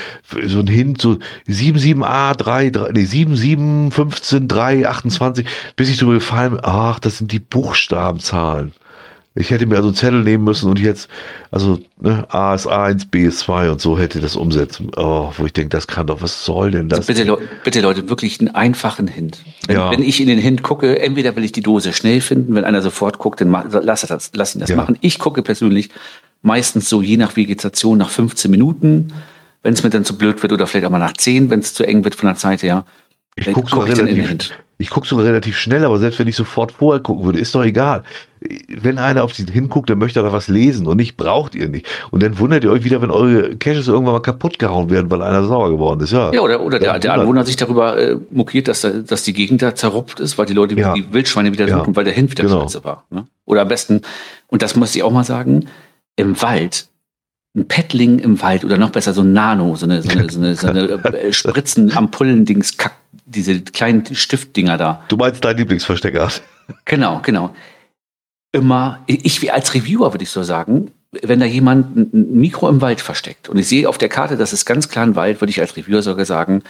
so ein Hint, so 77a, 3, 3 nee, 77, 15, 3, 28, bis ich drüber gefallen bin, ach, das sind die Buchstabenzahlen. Ich hätte mir also einen Zettel nehmen müssen und jetzt, also ne, A ist A1, B ist 2 und so hätte das umsetzen. Oh, wo ich denke, das kann doch, was soll denn das? Bitte, Leu- bitte Leute, wirklich einen einfachen Hint. Wenn, Ja. wenn ich in den Hint gucke, entweder will ich die Dose schnell finden, wenn einer sofort guckt, dann lass, das, lass ihn das Ja. machen. Ich gucke persönlich meistens so je nach Vegetation nach 15 Minuten, wenn es mir dann zu blöd wird oder vielleicht auch mal nach 10, wenn es zu eng wird von der Zeit her. Ich gucke sogar, relativ, ich guck sogar relativ schnell, aber selbst wenn ich sofort vorher gucken würde, ist doch egal. Wenn einer auf sie hinguckt, dann möchte er da was lesen und nicht braucht ihr nicht. Und dann wundert ihr euch wieder, wenn eure Caches irgendwann mal kaputt gehauen werden, weil einer sauer geworden ist. Ja, ja oder, oder der, der Anwohner sich darüber äh, mokiert, dass, dass die Gegend da zerrupft ist, weil die Leute ja. die Wildschweine wieder suchen, ja. weil der Hint wieder genau. scheiße war. Ne? Oder am besten, und das muss ich auch mal sagen, im Wald ein Paddling im Wald oder noch besser so ein Nano, so eine, so eine, so eine, so eine äh, Spritzen, Ampullen, Dings, Kack, diese kleinen Stiftdinger da. Du meinst dein Lieblingsverstecker? Genau, genau. Immer, ich wie als Reviewer würde ich so sagen, wenn da jemand ein Mikro im Wald versteckt und ich sehe auf der Karte, das ist ganz klar ein Wald, würde ich als Reviewer sogar sagen,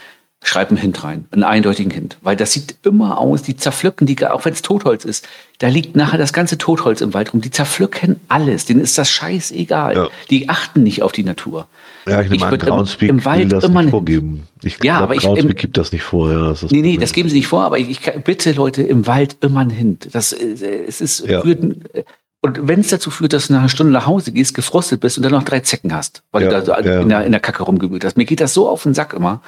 schreib einen Hint rein, einen eindeutigen Hint. Weil das sieht immer aus, die zerpflücken, die, auch wenn es Totholz ist, da liegt nachher das ganze Totholz im Wald rum. Die zerpflücken alles, denen ist das scheißegal. Ja. Die achten nicht auf die Natur. Ja, ich nehme an, Groundspeak im, im Wald will das immer nicht vorgeben. Ich ja, aber ich, Groundspeak gibt das nicht vor. Ja, das nee, nee, das geben sie nicht vor, aber ich, ich bitte Leute, im Wald immer einen Hint. Das, äh, es ist, ja. würden, und wenn es dazu führt, dass du nach einer Stunde nach Hause gehst, gefrostet bist und dann noch drei Zecken hast, weil ja, du da so ja. in, der, in der Kacke rumgewühlt hast. Mir geht das so auf den Sack immer.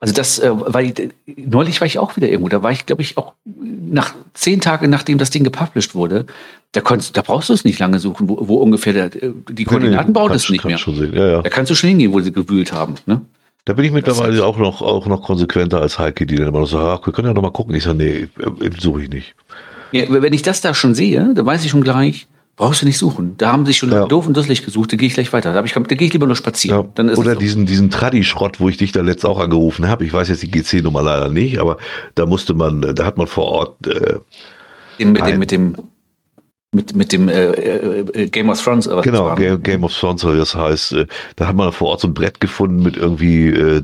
Also das, äh, weil ich, neulich war ich auch wieder irgendwo. Da war ich, glaube ich, auch nach zehn Tagen, nachdem das Ding gepublished wurde. Da, konntest, da brauchst du es nicht lange suchen, wo, wo ungefähr der, die Koordinaten baut es nicht mehr. Ja, ja. Da kannst du schon hingehen, wo sie gewühlt haben. Ne? Da bin ich mittlerweile auch noch, auch noch konsequenter als Heike, die dann immer noch so, ach, wir können ja noch mal gucken. Ich sage, nee, äh, suche ich nicht. Ja, wenn ich das da schon sehe, dann weiß ich schon gleich, Brauchst du nicht suchen. Da haben sich schon ja. doof und dusselig gesucht, da gehe ich gleich weiter. Da, ich, da gehe ich lieber nur spazieren. Ja. Oder diesen, diesen Tradi-Schrott, wo ich dich da letzt auch angerufen habe. Ich weiß jetzt die GC-Nummer leider nicht, aber da musste man, da hat man vor Ort äh, Den, mit, dem, mit dem mit, mit dem äh, äh, Game of Thrones oder was Genau, Game, Game of Thrones, das heißt, äh, da hat man vor Ort so ein Brett gefunden mit irgendwie äh,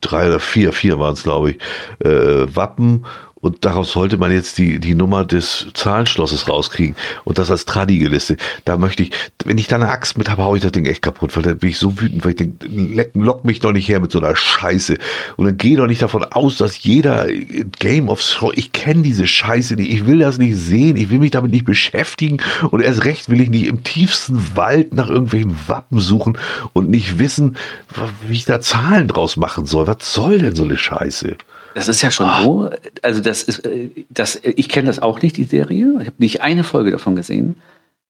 drei oder vier, vier waren es, glaube ich, äh, Wappen und daraus sollte man jetzt die, die Nummer des Zahlenschlosses rauskriegen und das als Tradi gelistet. Da möchte ich, wenn ich da eine Axt mit habe, hau ich das Ding echt kaputt, weil dann bin ich so wütend, weil ich denke, lock mich doch nicht her mit so einer Scheiße. Und dann geh doch nicht davon aus, dass jeder Game of Thrones, ich kenne diese Scheiße nicht, ich will das nicht sehen, ich will mich damit nicht beschäftigen und erst recht will ich nicht im tiefsten Wald nach irgendwelchen Wappen suchen und nicht wissen, wie ich da Zahlen draus machen soll. Was soll denn so eine Scheiße? Das ist ja schon oh. so. Also das ist, äh, das, ich kenne das auch nicht, die Serie. Ich habe nicht eine Folge davon gesehen.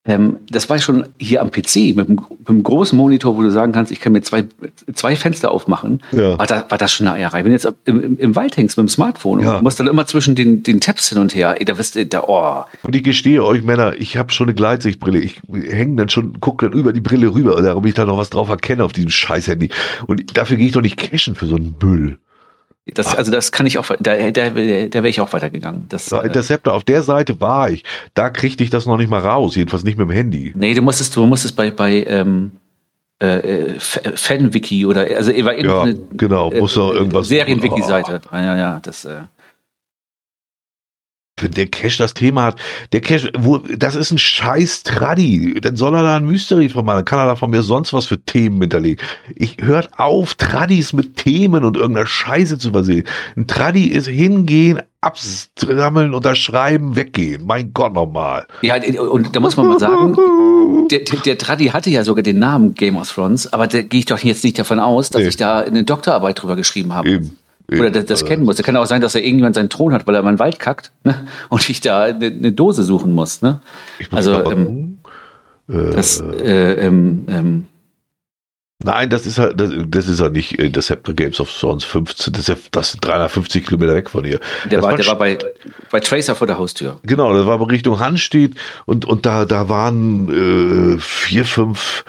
Ähm, das war schon hier am PC mit einem, mit einem, großen Monitor, wo du sagen kannst, ich kann mir zwei, zwei Fenster aufmachen. Ja. War, da, war das schon eine Eierei. Wenn du jetzt im, im, im Wald hängst mit dem Smartphone ja. und musst dann immer zwischen den, den Tabs hin und her, ey, da wirst du, da, oh. Und ich gestehe euch Männer, ich habe schon eine Gleitsichtbrille. Ich hänge dann schon, gucke dann über die Brille rüber, damit ich da noch was drauf erkenne auf diesem scheiß Handy. Und dafür gehe ich doch nicht cashen für so einen Müll. Das, also das kann ich auch, da, da, da wäre ich auch weitergegangen. Das, ja, Interceptor, auf der Seite war ich. Da kriegte ich das noch nicht mal raus, jedenfalls nicht mit dem Handy. Nee, du musstest, du musstest bei, bei ähm, äh, Fanwiki oder also war ja, genau, muss doch irgendwas Serienwiki-Seite. Oh. Ja, ja, das. Äh, der Cash das Thema hat, der Cash, wo, das ist ein scheiß Tradi. Dann soll er da ein Mystery von machen. Dann kann er da von mir sonst was für Themen hinterlegen. Ich hört auf, Tradis mit Themen und irgendeiner Scheiße zu versehen. Ein Tradi ist hingehen, absammeln, unterschreiben, weggehen. Mein Gott nochmal. Ja, und da muss man mal sagen, der, der, Tradi hatte ja sogar den Namen Game of Thrones, aber da gehe ich doch jetzt nicht davon aus, dass nee. ich da eine Doktorarbeit drüber geschrieben habe. Eben. Oder das, das kennen muss. Es kann auch sein, dass er irgendjemand seinen Thron hat, weil er mal einen Wald kackt ne? und ich da eine, eine Dose suchen muss. Ne? muss also ähm, äh, das, äh, ähm, ähm, Nein, das ist halt, das, das ist halt nicht Interceptor Games of Thrones 15, das ist, ja, das 350 Kilometer weg von hier. Der, war, der war bei, bei Tracer vor der Haustür. Genau, das war bei Richtung Handstedt und, und da, da waren äh, vier, fünf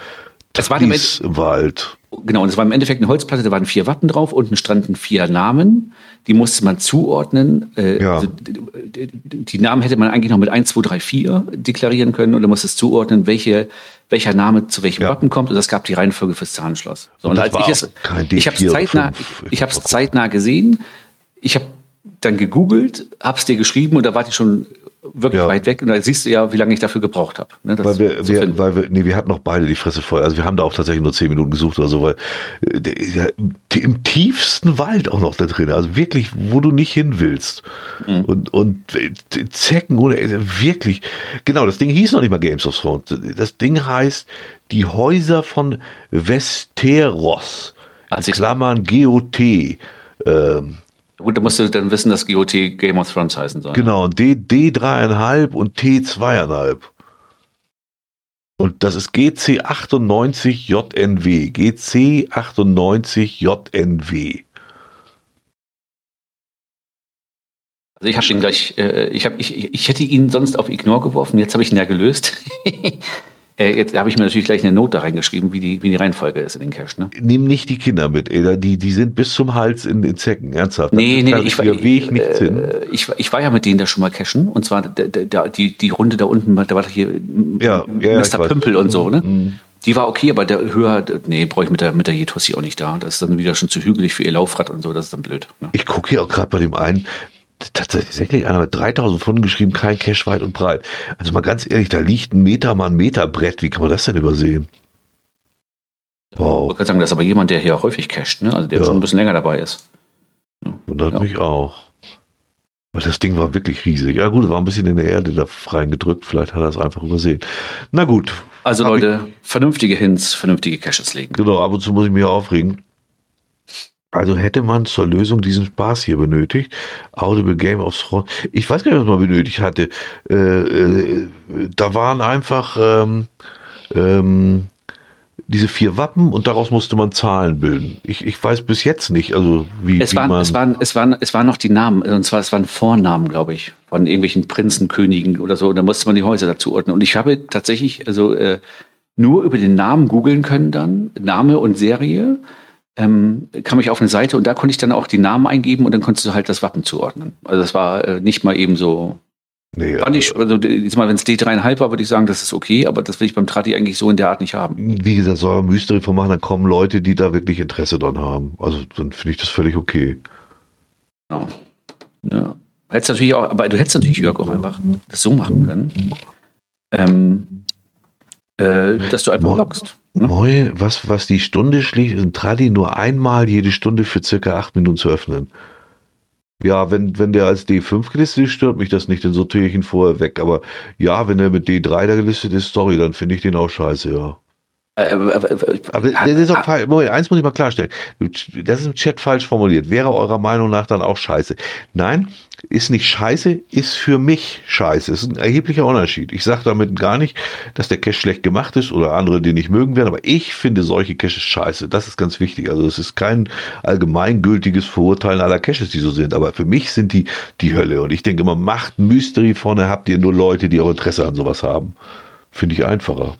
das war im, Wald. Genau, und es war im Endeffekt eine Holzplatte, da waren vier Wappen drauf, unten standen vier Namen, die musste man zuordnen. Äh, ja. also, die, die, Namen hätte man eigentlich noch mit 1, 2, 3, 4 deklarieren können und dann musste es zuordnen, welche, welcher Name zu welchem ja. Wappen kommt und das gab die Reihenfolge fürs Zahnschloss. So, und, und als ich es, ich habe es zeitnah, ich, ich habe es zeitnah gesehen, ich habe dann gegoogelt, hab's dir geschrieben und da war ich schon wirklich ja. weit weg und da siehst du ja, wie lange ich dafür gebraucht habe. Ne, weil wir, wir weil wir, nee, wir hatten noch beide die Fresse voll. Also wir haben da auch tatsächlich nur zehn Minuten gesucht oder so, weil äh, der, im tiefsten Wald auch noch da drin, also wirklich, wo du nicht hin willst. Mhm. Und, und äh, Zecken oder äh, wirklich, genau, das Ding hieß noch nicht mal Games of Thrones. Das Ding heißt die Häuser von Westeros. Also Klammern GOT. Ähm, Gut, da musst du dann wissen, dass GOT Game of Thrones heißen soll. Genau, D, D3,5 und T2,5. Und das ist GC98JNW. GC98JNW. Also ich habe den gleich, äh, ich, hab, ich, ich hätte ihn sonst auf Ignore geworfen, jetzt habe ich ihn ja gelöst. äh, jetzt habe ich mir natürlich gleich eine Note reingeschrieben, wie die, wie die Reihenfolge ist in den Cache. Ne? Nimm nicht die Kinder mit, ey. Die, die sind bis zum Hals in den Zecken, ernsthaft. Nee, nee, ich, war, Weg nichts äh, hin. ich, ich war ja mit denen da schon mal cashen und zwar der, der, die, die Runde da unten, da war doch hier Ja, ja, Mr. Pümpel und so, ne? Mhm. Die war okay, aber der höher, nee, brauche ich mit der, mit der Jetussi auch nicht da. Das ist dann wieder schon zu hügelig für ihr Laufrad und so, das ist dann blöd. Ne? Ich gucke hier auch gerade bei dem einen, tatsächlich einer mit 3000 Pfunden geschrieben, kein Cash weit und breit. Also mal ganz ehrlich, da liegt ein Meter mal ein Meter Brett. Wie kann man das denn übersehen? Ich Wow, wollte gerade sagen, das ist aber jemand, der hier häufig casht, ne? Also der Ja. schon ein bisschen länger dabei ist. wundert Ja. mich auch. Weil das Ding war wirklich riesig. Ja gut, war ein bisschen in der Erde da reingedrückt. Vielleicht hat er es einfach übersehen. Na gut, Also Leute, vernünftige Hints, vernünftige Caches legen. genau, ab und zu muss ich mich aufregen. Also hätte man zur Lösung diesen Spaß hier benötigt. Audible Game of Thrones. Ich weiß gar nicht, was man benötigt hatte. Äh, äh, da waren einfach ähm, ähm, diese vier Wappen und daraus musste man Zahlen bilden. Ich, ich weiß bis jetzt nicht, also wie, Es wie waren, man. es, waren, es, waren, es waren noch die Namen, und zwar es waren Vornamen, glaube ich, von irgendwelchen Prinzen, Königen oder so. Und da musste man die Häuser dazu ordnen. Und ich habe tatsächlich also äh, nur über den Namen googeln können dann, Name und Serie. Ähm, kam ich auf eine Seite und da konnte ich dann auch die Namen eingeben und dann konntest du halt das Wappen zuordnen. Also das war äh, nicht mal eben so. nee, Fand ich, also jetzt mal, wenn es D3,5 war, würde ich sagen, das ist okay, aber das will ich beim Tradi eigentlich so in der Art nicht haben. wie gesagt, soll man Mystery von machen, dann kommen Leute, die da wirklich Interesse dran haben. Also dann finde ich das völlig okay. Genau. Ja. Hättest natürlich auch, aber du hättest natürlich Jörg auch einfach das so machen können, ähm, äh, dass du einfach lockst. Ne? Moin, was, was die Stunde schließt, ist ein Tradi nur einmal jede Stunde für circa acht Minuten zu öffnen. Ja, wenn, wenn der als D5 gelistet ist, stört mich das nicht, dann sortiere ich ihn vorher weg. Aber ja, wenn er mit D3 da gelistet ist, sorry, dann finde ich den auch scheiße, ja. Äh, äh, äh, Aber das ist auch falsch. Moment, eins muss ich mal klarstellen. Das ist im Chat falsch formuliert. Wäre eurer Meinung nach dann auch scheiße? Nein, ist nicht scheiße, ist für mich scheiße. Ist ein erheblicher Unterschied. Ich sage damit gar nicht, dass der Cache schlecht gemacht ist oder andere den nicht mögen werden, aber ich finde solche Caches scheiße. Das ist ganz wichtig. Also es ist kein allgemeingültiges Verurteilen aller Caches, die so sind. Aber für mich sind die die Hölle. Und ich denke immer, macht Mystery vorne, habt ihr nur Leute, die auch Interesse an sowas haben. Finde ich einfacher.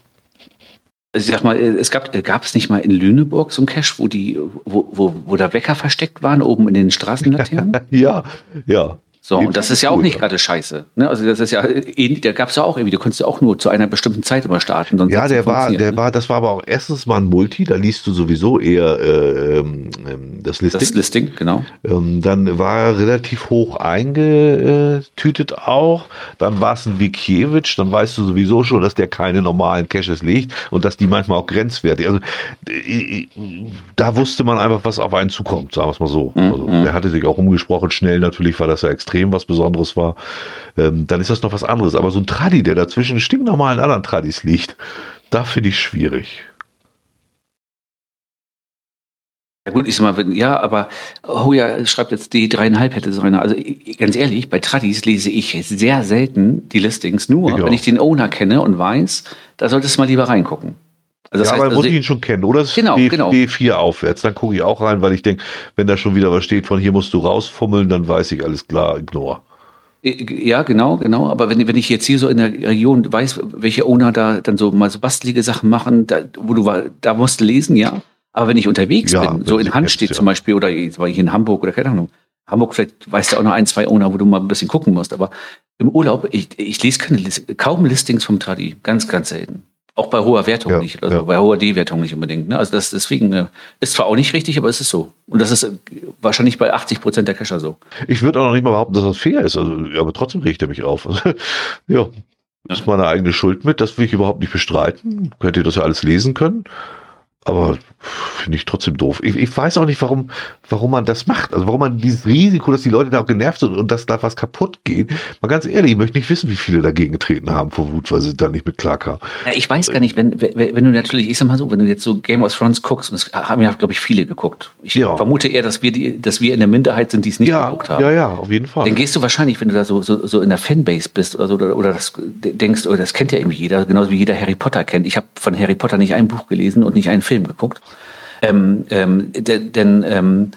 Ich sag mal, es gab, gab es nicht mal in Lüneburg so ein Cache, wo die, wo, wo, wo da Wecker versteckt waren, oben in den Straßenlaternen? Ja, ja. So, und das ist ja auch nicht gerade scheiße. Ne? Also das ist ja, ähnlich- da gab es ja auch irgendwie, du konntest ja auch nur zu einer bestimmten Zeit immer starten. Ja, der war, der ne? war, das war aber auch erstens mal ein Multi, da liest du sowieso eher äh, ähm, ähm, das Listing. Das Listing, genau. ähm, dann war er relativ hoch eingetütet auch. Dann war es ein Wikiewicz, dann weißt du sowieso schon, dass der keine normalen Caches legt und dass die manchmal auch grenzwertig. Also äh, da wusste man einfach, was auf einen zukommt, sagen wir es mal so. Mhm. Also, der hatte sich auch umgesprochen, schnell natürlich, weil das ja extrem was Besonderes war. Ähm, dann ist das noch was anderes. Aber so ein Tradi, der dazwischen stinknormalen anderen Tradis liegt, da finde ich schwierig. Ja gut, ich sag mal, wenn, ja, aber oh ja, schreibt jetzt die dreieinhalb hätte sein. Also ich- ganz ehrlich, bei Tradis lese ich sehr selten die Listings, nur Ich auch. wenn ich den Owner kenne und weiß, da solltest du mal lieber reingucken. Also ja, heißt, aber also, muss ich ihn schon kennen, oder? Genau, D, genau. D4 aufwärts. Dann gucke ich auch rein, weil ich denke, wenn da schon wieder was steht von hier musst du rausfummeln, dann weiß ich alles klar, ignore. ja, genau, genau. Aber wenn, wenn ich jetzt hier so in der Region weiß, welche Owner da dann so mal so bastelige Sachen machen, da, wo du war, da musst du lesen, ja. Aber wenn ich unterwegs Ja, bin, so in Hand steht ja. zum Beispiel, oder jetzt war ich in Hamburg oder keine Ahnung. Hamburg, vielleicht weißt du auch noch ein, zwei Owner, wo du mal ein bisschen gucken musst. Aber im Urlaub, ich, ich lese keine, kaum Listings vom Tradi. Ganz, ganz selten. Auch bei hoher Wertung Ja, nicht, also ja. bei hoher D-Wertung nicht unbedingt. Ne? Also das deswegen äh, ist zwar auch nicht richtig, aber es ist so. Und das ist äh, wahrscheinlich bei 80 Prozent der Cacher so. Ich würde auch noch nicht mal behaupten, dass das fair ist. Also, aber trotzdem regt er mich auf. ja, das ist meine eigene Schuld mit. Das will ich überhaupt nicht bestreiten. Könnt ihr das ja alles lesen können. Aber finde ich trotzdem doof. Ich, ich, weiß auch nicht, warum, warum man das macht. Also warum man dieses Risiko, dass die Leute da auch genervt sind und dass da was kaputt geht. Mal ganz ehrlich, ich möchte nicht wissen, wie viele dagegen getreten haben vor Wut, weil sie da nicht mit klarkamen. Ja, ich weiß gar nicht, wenn, wenn, du natürlich, ich sag mal so, wenn du jetzt so Game of Thrones guckst, und das haben ja, glaube ich, viele geguckt. Ich ja. vermute eher, dass wir die, dass wir in der Minderheit sind, die es nicht ja, geguckt haben. Ja, ja, auf jeden Fall. Dann gehst du wahrscheinlich, wenn du da so, so, so in der Fanbase bist oder so, oder, oder das denkst, oder das kennt ja irgendwie jeder, genauso wie jeder Harry Potter kennt. Ich habe von Harry Potter nicht ein Buch gelesen und nicht einen Film geguckt. Ähm, ähm, denn ähm,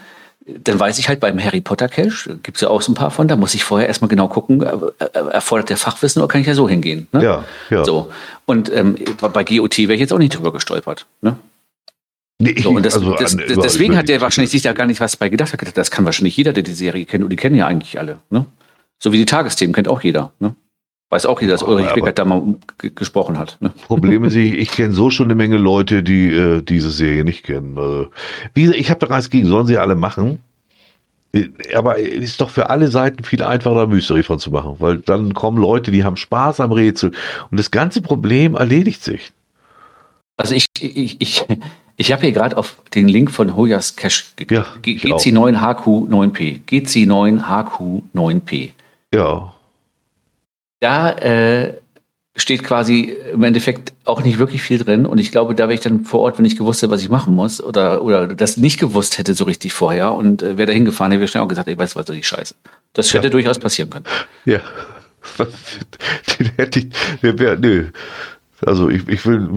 dann weiß ich halt beim Harry Potter Cache, gibt es ja auch so ein paar von, da muss ich vorher erstmal genau gucken, äh, äh, erfordert der Fachwissen oder kann ich ja so hingehen? Ne? Ja, ja. So. Und ähm, bei GOT wäre ich jetzt auch nicht drüber gestolpert. Ne? Nee, so, und das, also das, an, deswegen hat der wahrscheinlich sich da gar nicht was bei gedacht. Hat gedacht, das kann wahrscheinlich jeder, der die Serie kennt, und die kennen ja eigentlich alle. Ne? So wie die Tagesthemen kennt auch jeder. Ne? Weiß auch jeder, dass Ulrich Wickert da mal gesprochen hat. Ne? Problem ist, ich, ich kenne so schon eine Menge Leute, die äh, diese Serie nicht kennen. Also, wie, ich habe da gar nichts gegen, sollen sie alle machen. Äh, aber es ist doch für alle Seiten viel einfacher, Mystery von zu machen, weil dann kommen Leute, die haben Spaß am Rätsel und das ganze Problem erledigt sich. Also ich, ich, ich, ich habe hier gerade auf den Link von Hoyas Cache ja, GC9HQ9P. GC9HQ9P. Ja da äh, steht quasi im Endeffekt auch nicht wirklich viel drin. Und ich glaube, da wäre ich dann vor Ort, wenn ich gewusst hätte, was ich machen muss, oder, oder das nicht gewusst hätte so richtig vorher und äh, wäre da hingefahren, hätte ich schnell auch gesagt, ich weiß was, die Scheiße. Das hätte ja. durchaus passieren können. Ja. Den hätte ich, wär, nö. Also ich, ich will,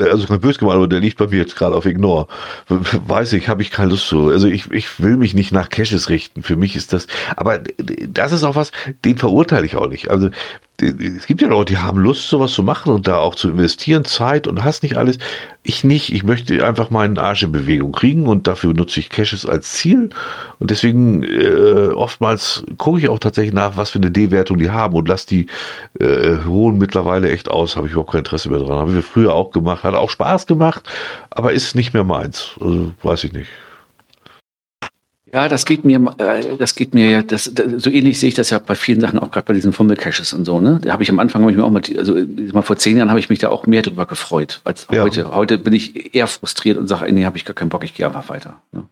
also kein böse gemeint, aber der liegt bei mir jetzt gerade auf Ignore. Weiß ich, habe ich keine Lust zu. Also ich, ich will mich nicht nach Caches richten. Für mich ist das, aber das ist auch was, den verurteile ich auch nicht. Also es gibt ja Leute, die haben Lust, sowas zu machen und da auch zu investieren, Zeit und hast nicht alles. Ich nicht. Ich möchte einfach meinen Arsch in Bewegung kriegen und dafür nutze ich Caches als Ziel. Und deswegen äh, oftmals gucke ich auch tatsächlich nach, was für eine D-Wertung die haben und lass die äh, hohen mittlerweile echt aus. Habe ich überhaupt kein Interesse mehr dran. Haben wir früher auch gemacht, hat auch Spaß gemacht, aber ist nicht mehr meins. Also weiß ich nicht. Ja, das geht mir, äh, das geht mir ja, das, das, so ähnlich sehe ich das ja bei vielen Sachen, auch gerade bei diesen Fummelcaches und so, ne? Da habe ich am Anfang, habe ich mir auch mal, also mal vor zehn Jahren habe ich mich da auch mehr drüber gefreut, als ja. heute. Heute bin ich eher frustriert und sage, nee, habe ich gar keinen Bock, ich gehe einfach weiter. Ne?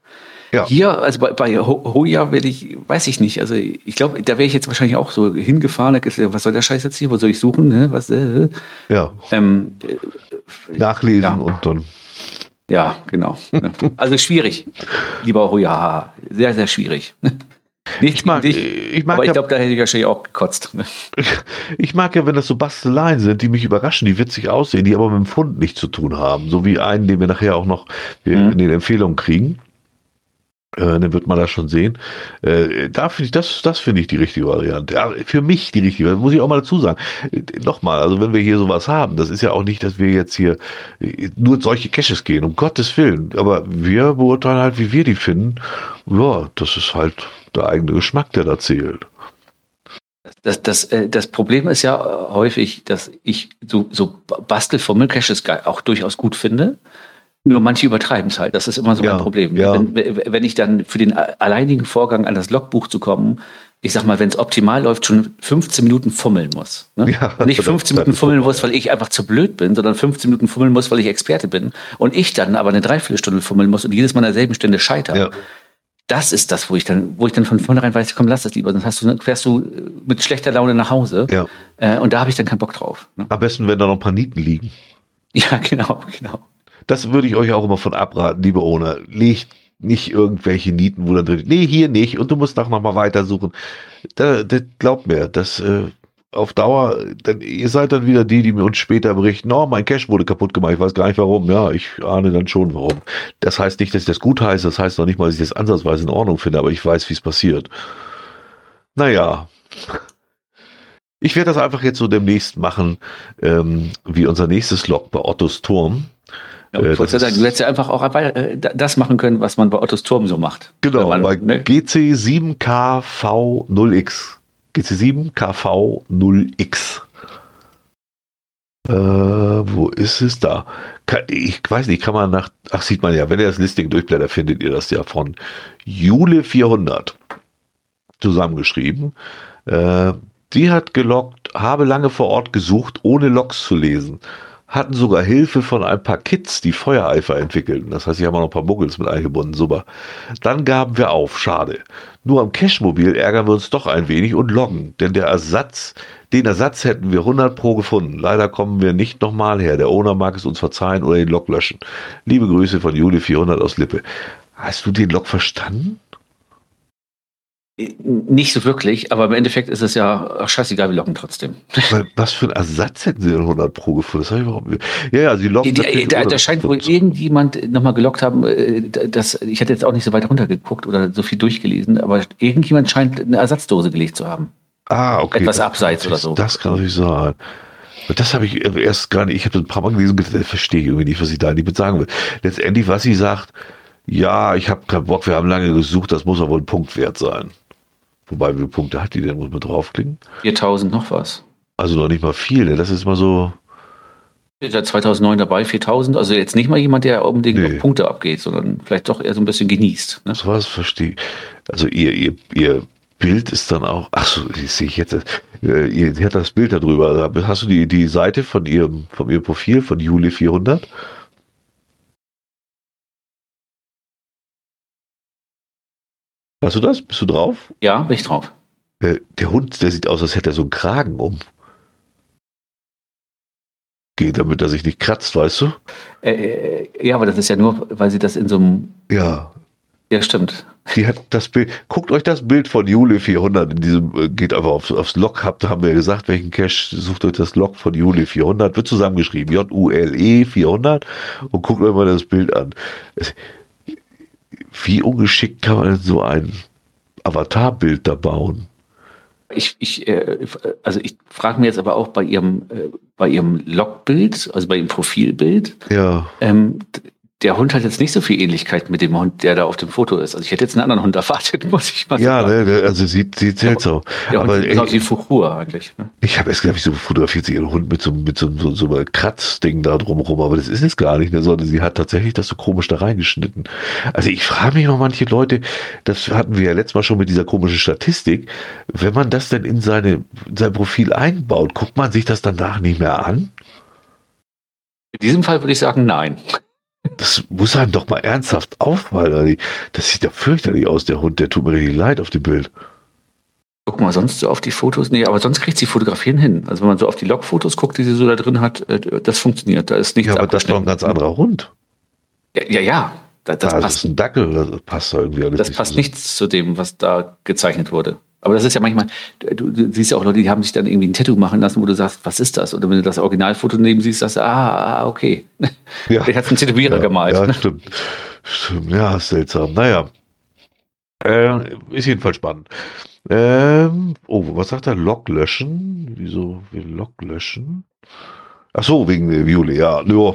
Ja. Hier, also bei, bei Hoya werde ich, weiß ich nicht, also ich glaube, da wäre ich jetzt wahrscheinlich auch so hingefahren, was soll der Scheiß jetzt hier, wo soll ich suchen, ne? Was, äh, ja. Ähm, äh, Nachlesen ja. und dann. Ja, genau. Also schwierig, lieber Hoya. Sehr, sehr schwierig. Nicht ich mag, dich, ich mag aber ich glaube, da hätte ich wahrscheinlich auch gekotzt. Ich mag ja, wenn das so Basteleien sind, die mich überraschen, die witzig aussehen, die aber mit dem Fund nichts zu tun haben. So wie einen, den wir nachher auch noch mhm. in den Empfehlungen kriegen. Äh, dann wird man das schon sehen. Äh, da finde ich, das, das finde ich die richtige Variante. Ja, für mich die richtige, muss ich auch mal dazu sagen. Äh, Nochmal, also wenn wir hier sowas haben, das ist ja auch nicht, dass wir jetzt hier äh, nur solche Caches gehen, um Gottes Willen. Aber wir beurteilen halt, wie wir die finden. Ja, das ist halt der eigene Geschmack, der da zählt. Das, das, äh, das Problem ist ja häufig, dass ich so, so Bastelformel-Caches auch durchaus gut finde. Nur manche übertreiben es halt. Das ist immer so ja, ein Problem. Ja. Wenn, wenn ich dann für den alleinigen Vorgang an das Logbuch zu kommen, ich sag mal, wenn es optimal läuft, schon 15 Minuten fummeln muss. Ne? Ja, Nicht 15 Minuten fummeln muss, weil ich einfach zu blöd bin, sondern 15 Minuten fummeln muss, weil ich Experte bin. Und ich dann aber eine Dreiviertelstunde fummeln muss und jedes Mal an derselben Stelle scheiter. Ja. Das ist das, wo ich dann, wo ich dann von vornherein weiß, komm, lass das lieber, sonst hast du, fährst du mit schlechter Laune nach Hause. Äh, und da habe ich dann keinen Bock drauf. Ne? Am besten, wenn da noch ein paar Nieten liegen. Ja, genau, genau. Das würde ich euch auch immer von abraten, liebe Owner. Legt nicht irgendwelche Nieten, wo dann drin, nee, hier nicht und du musst auch noch mal weitersuchen. Da, da, glaubt mir, das äh, auf Dauer, dann, ihr seid dann wieder die, die mir uns später berichten, oh, mein Cash wurde kaputt gemacht, ich weiß gar nicht warum. Ja, ich ahne dann schon warum. Das heißt nicht, dass ich das gut heiße, das heißt noch nicht mal, dass ich das ansatzweise in Ordnung finde, aber ich weiß, wie es passiert. Naja. Ich werde das einfach jetzt so demnächst machen, ähm, wie unser nächstes Log bei Ottos Turm. Ja, äh, du hättest ja einfach auch äh, das machen können, was man bei Ottos Turm so macht. Genau, man, bei ne? GC7KV0X. GC7KV0X. Äh, wo ist es da? ich weiß nicht, kann man nach, ach sieht man ja, wenn ihr das Listing durchblättert, findet ihr das ja von Jule 400 zusammengeschrieben. Äh, die hat gelockt, habe lange vor Ort gesucht, ohne Logs zu lesen hatten sogar Hilfe von ein paar Kids, die Feuereifer entwickelten. Das heißt, haben auch noch ein paar Muggels mit eingebunden. Super. Dann gaben wir auf. Schade. Nur am Cashmobil ärgern wir uns doch ein wenig und loggen, denn der Ersatz, den Ersatz hätten wir 100 pro gefunden. Leider kommen wir nicht nochmal her. Der Owner mag es uns verzeihen oder den Log löschen. Liebe Grüße von Juli 400 aus Lippe. Hast du den Log verstanden? Nicht so wirklich, aber im Endeffekt ist es ja ach, scheißegal, wir locken trotzdem. Was für einen Ersatz hätten sie denn 100 Pro gefunden? Das habe ich überhaupt nicht. Ja, ja, sie locken. Die, da, da scheint wohl irgendjemand nochmal gelockt haben, äh, das, ich hatte jetzt auch nicht so weit runtergeguckt oder so viel durchgelesen, aber irgendjemand scheint eine Ersatzdose gelegt zu haben. Ah, okay. Etwas abseits oder so. Das kann natürlich sein. Das habe ich erst gar nicht, ich habe das ein paar Mal gelesen, das verstehe ich irgendwie nicht, was sie da nicht mit sagen will. Letztendlich, was sie sagt, ja, ich habe keinen Bock, wir haben lange gesucht, das muss aber wohl ein Punkt wert sein. Wobei, wie viele Punkte hat die denn? Muss man draufklicken? 4000 noch was. Also noch nicht mal viel, ne? Das ist mal so. Seit 2009 dabei, 4000. Also jetzt nicht mal jemand, der unbedingt nee. Punkte abgeht, sondern vielleicht doch eher so ein bisschen genießt. Ne? Das war es, verstehe Also ihr, ihr, ihr Bild ist dann auch, ach so, sehe ich jetzt, äh, ihr hat das Bild darüber. Hast du die, die Seite von ihrem, von ihrem Profil von Juli 400? Hast du das? Bist du drauf? Ja, bin ich drauf. Äh, der Hund, der sieht aus, als hätte er so einen Kragen um. Geht, damit er sich nicht kratzt, weißt du? Äh, äh, ja, aber das ist ja nur, weil sie das in so einem. Ja. Ja, stimmt. Die hat das Bild. Guckt euch das Bild von Juli 400 in diesem, äh, geht einfach aufs, aufs Log, habt, haben wir gesagt, welchen Cache, sucht euch das Log von Juli 400, wird zusammengeschrieben, J-U-L-E 400 und guckt euch mal das Bild an wie ungeschickt kann man so ein Avatarbild da bauen? Ich, ich, äh, also ich frage mir jetzt aber auch bei ihrem, äh, bei ihrem Logbild, also bei ihrem Profilbild, ja. ähm, der Hund hat jetzt nicht so viel Ähnlichkeit mit dem Hund, der da auf dem Foto ist. Also ich hätte jetzt einen anderen Hund erwartet, muss ich mal ja, sagen. Ja, ne, also sieht, sieht seltsam. Ja, aber sieht aus wie Fuchur eigentlich. Ne? Ich habe erst gedacht, so fotografiert sie ihren Hund mit so, mit so, so, so einem Kratzding da drumherum, aber das ist es gar nicht, ne, sondern sie hat tatsächlich das so komisch da reingeschnitten. Also ich frage mich noch manche Leute, das hatten wir ja letztes Mal schon mit dieser komischen Statistik, wenn man das denn in, seine, in sein Profil einbaut, guckt man sich das danach nicht mehr an? In diesem Fall würde ich sagen, nein. Das muss einem doch mal ernsthaft auffallen. Das sieht ja fürchterlich aus, der Hund. Der tut mir richtig leid auf dem Bild. Guck mal, sonst so auf die Fotos. Nee, aber sonst kriegt sie Fotografieren hin. Also wenn man so auf die Logfotos guckt, die sie so da drin hat, äh, das funktioniert. Da ist nichts Ja, aber das ist doch ein ganz anderer Hund. Ja, ja. ja. Das, das, ah, das ist ein Dackel, das passt irgendwie Das passt nichts zu dem, was da gezeichnet wurde. Aber das ist ja manchmal, du, du, siehst ja auch Leute, die haben sich dann irgendwie ein Tattoo machen lassen, wo du sagst, was ist das? Oder wenn du das Originalfoto neben siehst, sagst du, ah, ah okay. Ja. Der hat einen Tätowierer ja, gemalt. Ja, ne? stimmt. stimmt. Ja, seltsam. Naja. Äh, ist jedenfalls spannend. Ähm, oh, was sagt er? Log löschen? Wieso Log löschen? Ach so, wegen der Viole, ja. Ja,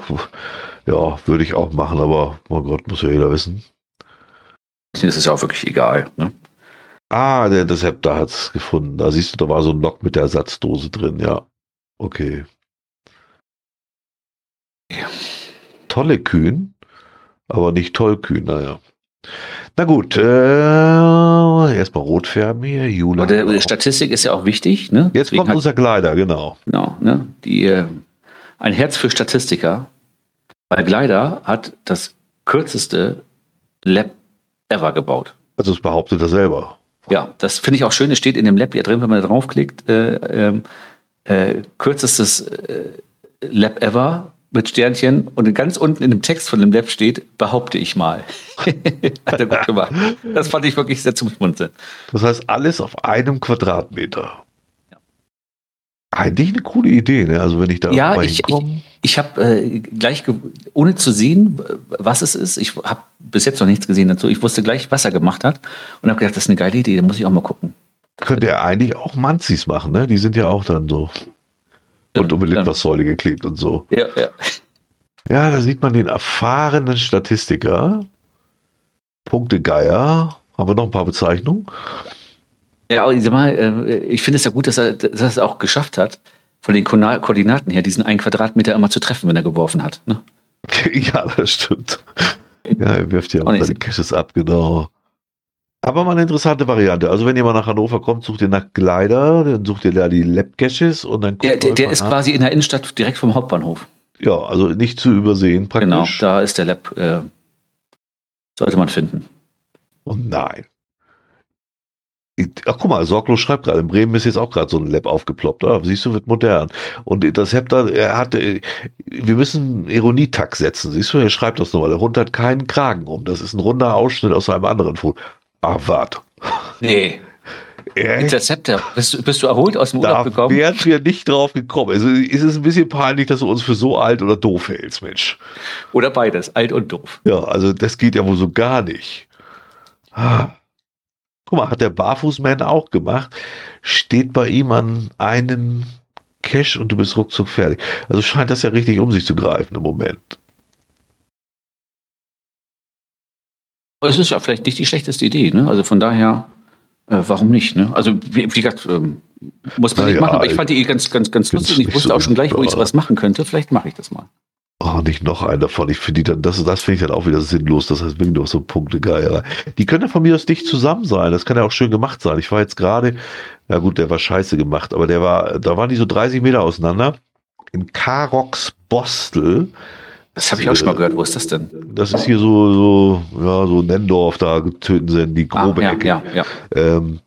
ja würde ich auch machen, aber oh Gott, muss ja jeder wissen. Das ist ja auch wirklich egal. Ne? Ah, der, da hat es gefunden. Da siehst du, da war so ein Lock mit der Ersatzdose drin, ja. Okay. Tolle Kühen, aber nicht tollkühn, naja. Na gut, äh, erstmal rot färben hier. Jula. Die Statistik ist ja auch wichtig. Ne? Jetzt Deswegen kommt unser Kleider, genau. Genau, ne? Die, äh, ein Herz für Statistiker. Weil Gleider hat das kürzeste Lab ever gebaut. Also es behauptet er selber. Ja, das finde ich auch schön. Es steht in dem Lab hier drin, wenn man da draufklickt, äh, ähm, äh, kürzestes äh, Lab ever mit Sternchen und ganz unten in dem Text von dem Lab steht, behaupte ich mal. Hat er gut gemacht. Das fand ich wirklich sehr zum Schmunzeln. Das heißt, alles auf einem Quadratmeter. Eigentlich eine coole Idee, ne? Also wenn ich da ja, mal ich, hinkomme. Ich, ich habe äh, gleich, ohne zu sehen, was es ist, ich habe bis jetzt noch nichts gesehen dazu. Ich wusste gleich, was er gemacht hat und habe gedacht, das ist eine geile Idee, da muss ich auch mal gucken. Könnte er eigentlich auch Manzis machen, ne? Die sind ja auch dann so und um Litfaßsäule geklebt und so. Ja, ja. Ja, da sieht man den erfahrenen Statistiker. Punkte Geier. Haben wir noch ein paar Bezeichnungen? Ja, aber ich, sag mal, äh, ich finde es ja gut, dass er, dass er es auch geschafft hat, von den Koordinaten her diesen einen Quadratmeter immer zu treffen, wenn er geworfen hat. Ne? Ja, das stimmt. Ja, er wirft ja auch seine Caches ab, genau. Aber mal eine interessante Variante. Also wenn ihr mal nach Hannover kommt, sucht ihr nach Kleider, dann sucht ihr da die Lab Caches und dann Der, der, der ist an. quasi in der Innenstadt direkt vom Hauptbahnhof. Ja, also nicht zu übersehen praktisch. Genau, da ist der Lab, äh, sollte man finden. Oh nein. Ach, guck mal, Sorglos schreibt gerade, in Bremen ist jetzt auch gerade so ein Lab aufgeploppt. Ah, siehst du, wird modern. Und das Hepter, er hat, äh, wir müssen Ironietakt setzen. Siehst du, er schreibt das nochmal. Er rundet keinen Kragen um. Das ist ein runder Ausschnitt aus einem anderen Foto. Ah, wart. Nee. Echt? Interceptor, bist, du- bist du erholt aus dem Urlaub Da gekommen? wären wir nicht drauf gekommen. Also ist es ein bisschen peinlich, dass du uns für so alt oder doof hältst, Mensch. Oder beides, alt und doof. Ja, also das geht ja wohl so gar nicht. Ah. Guck mal, hat der Barfußman auch gemacht. Steht bei ihm an einem Cash und du bist ruckzuck fertig. Also scheint das ja richtig um sich zu greifen im Moment. Es ist ja vielleicht nicht die schlechteste Idee, ne? Also von daher, äh, warum nicht, ne? Also wie, wie gesagt, ähm, muss man Na nicht ja, machen, aber ich fand die ganz, ganz, ganz lustig. Ich wusste so auch schon gleich, wo ich sowas machen könnte. Vielleicht mache ich das mal. Oh, nicht noch einen davon. Ich finde dann, das, das finde ich dann auch wieder sinnlos. Das heißt, wirklich noch so Punktegeierei. Die können ja von mir aus dicht zusammen sein. Das kann ja auch schön gemacht sein. Ich war jetzt gerade, ja gut, der war scheiße gemacht, aber der war, da waren die so 30 Meter auseinander. In Karox Bostel. Das habe ich auch schon mal gehört. Wo ist das denn? Das ist hier so, so, ja, so Nendorf, da töten sie in die Ah, grobe ja, Ecke. ja, ja. Ähm,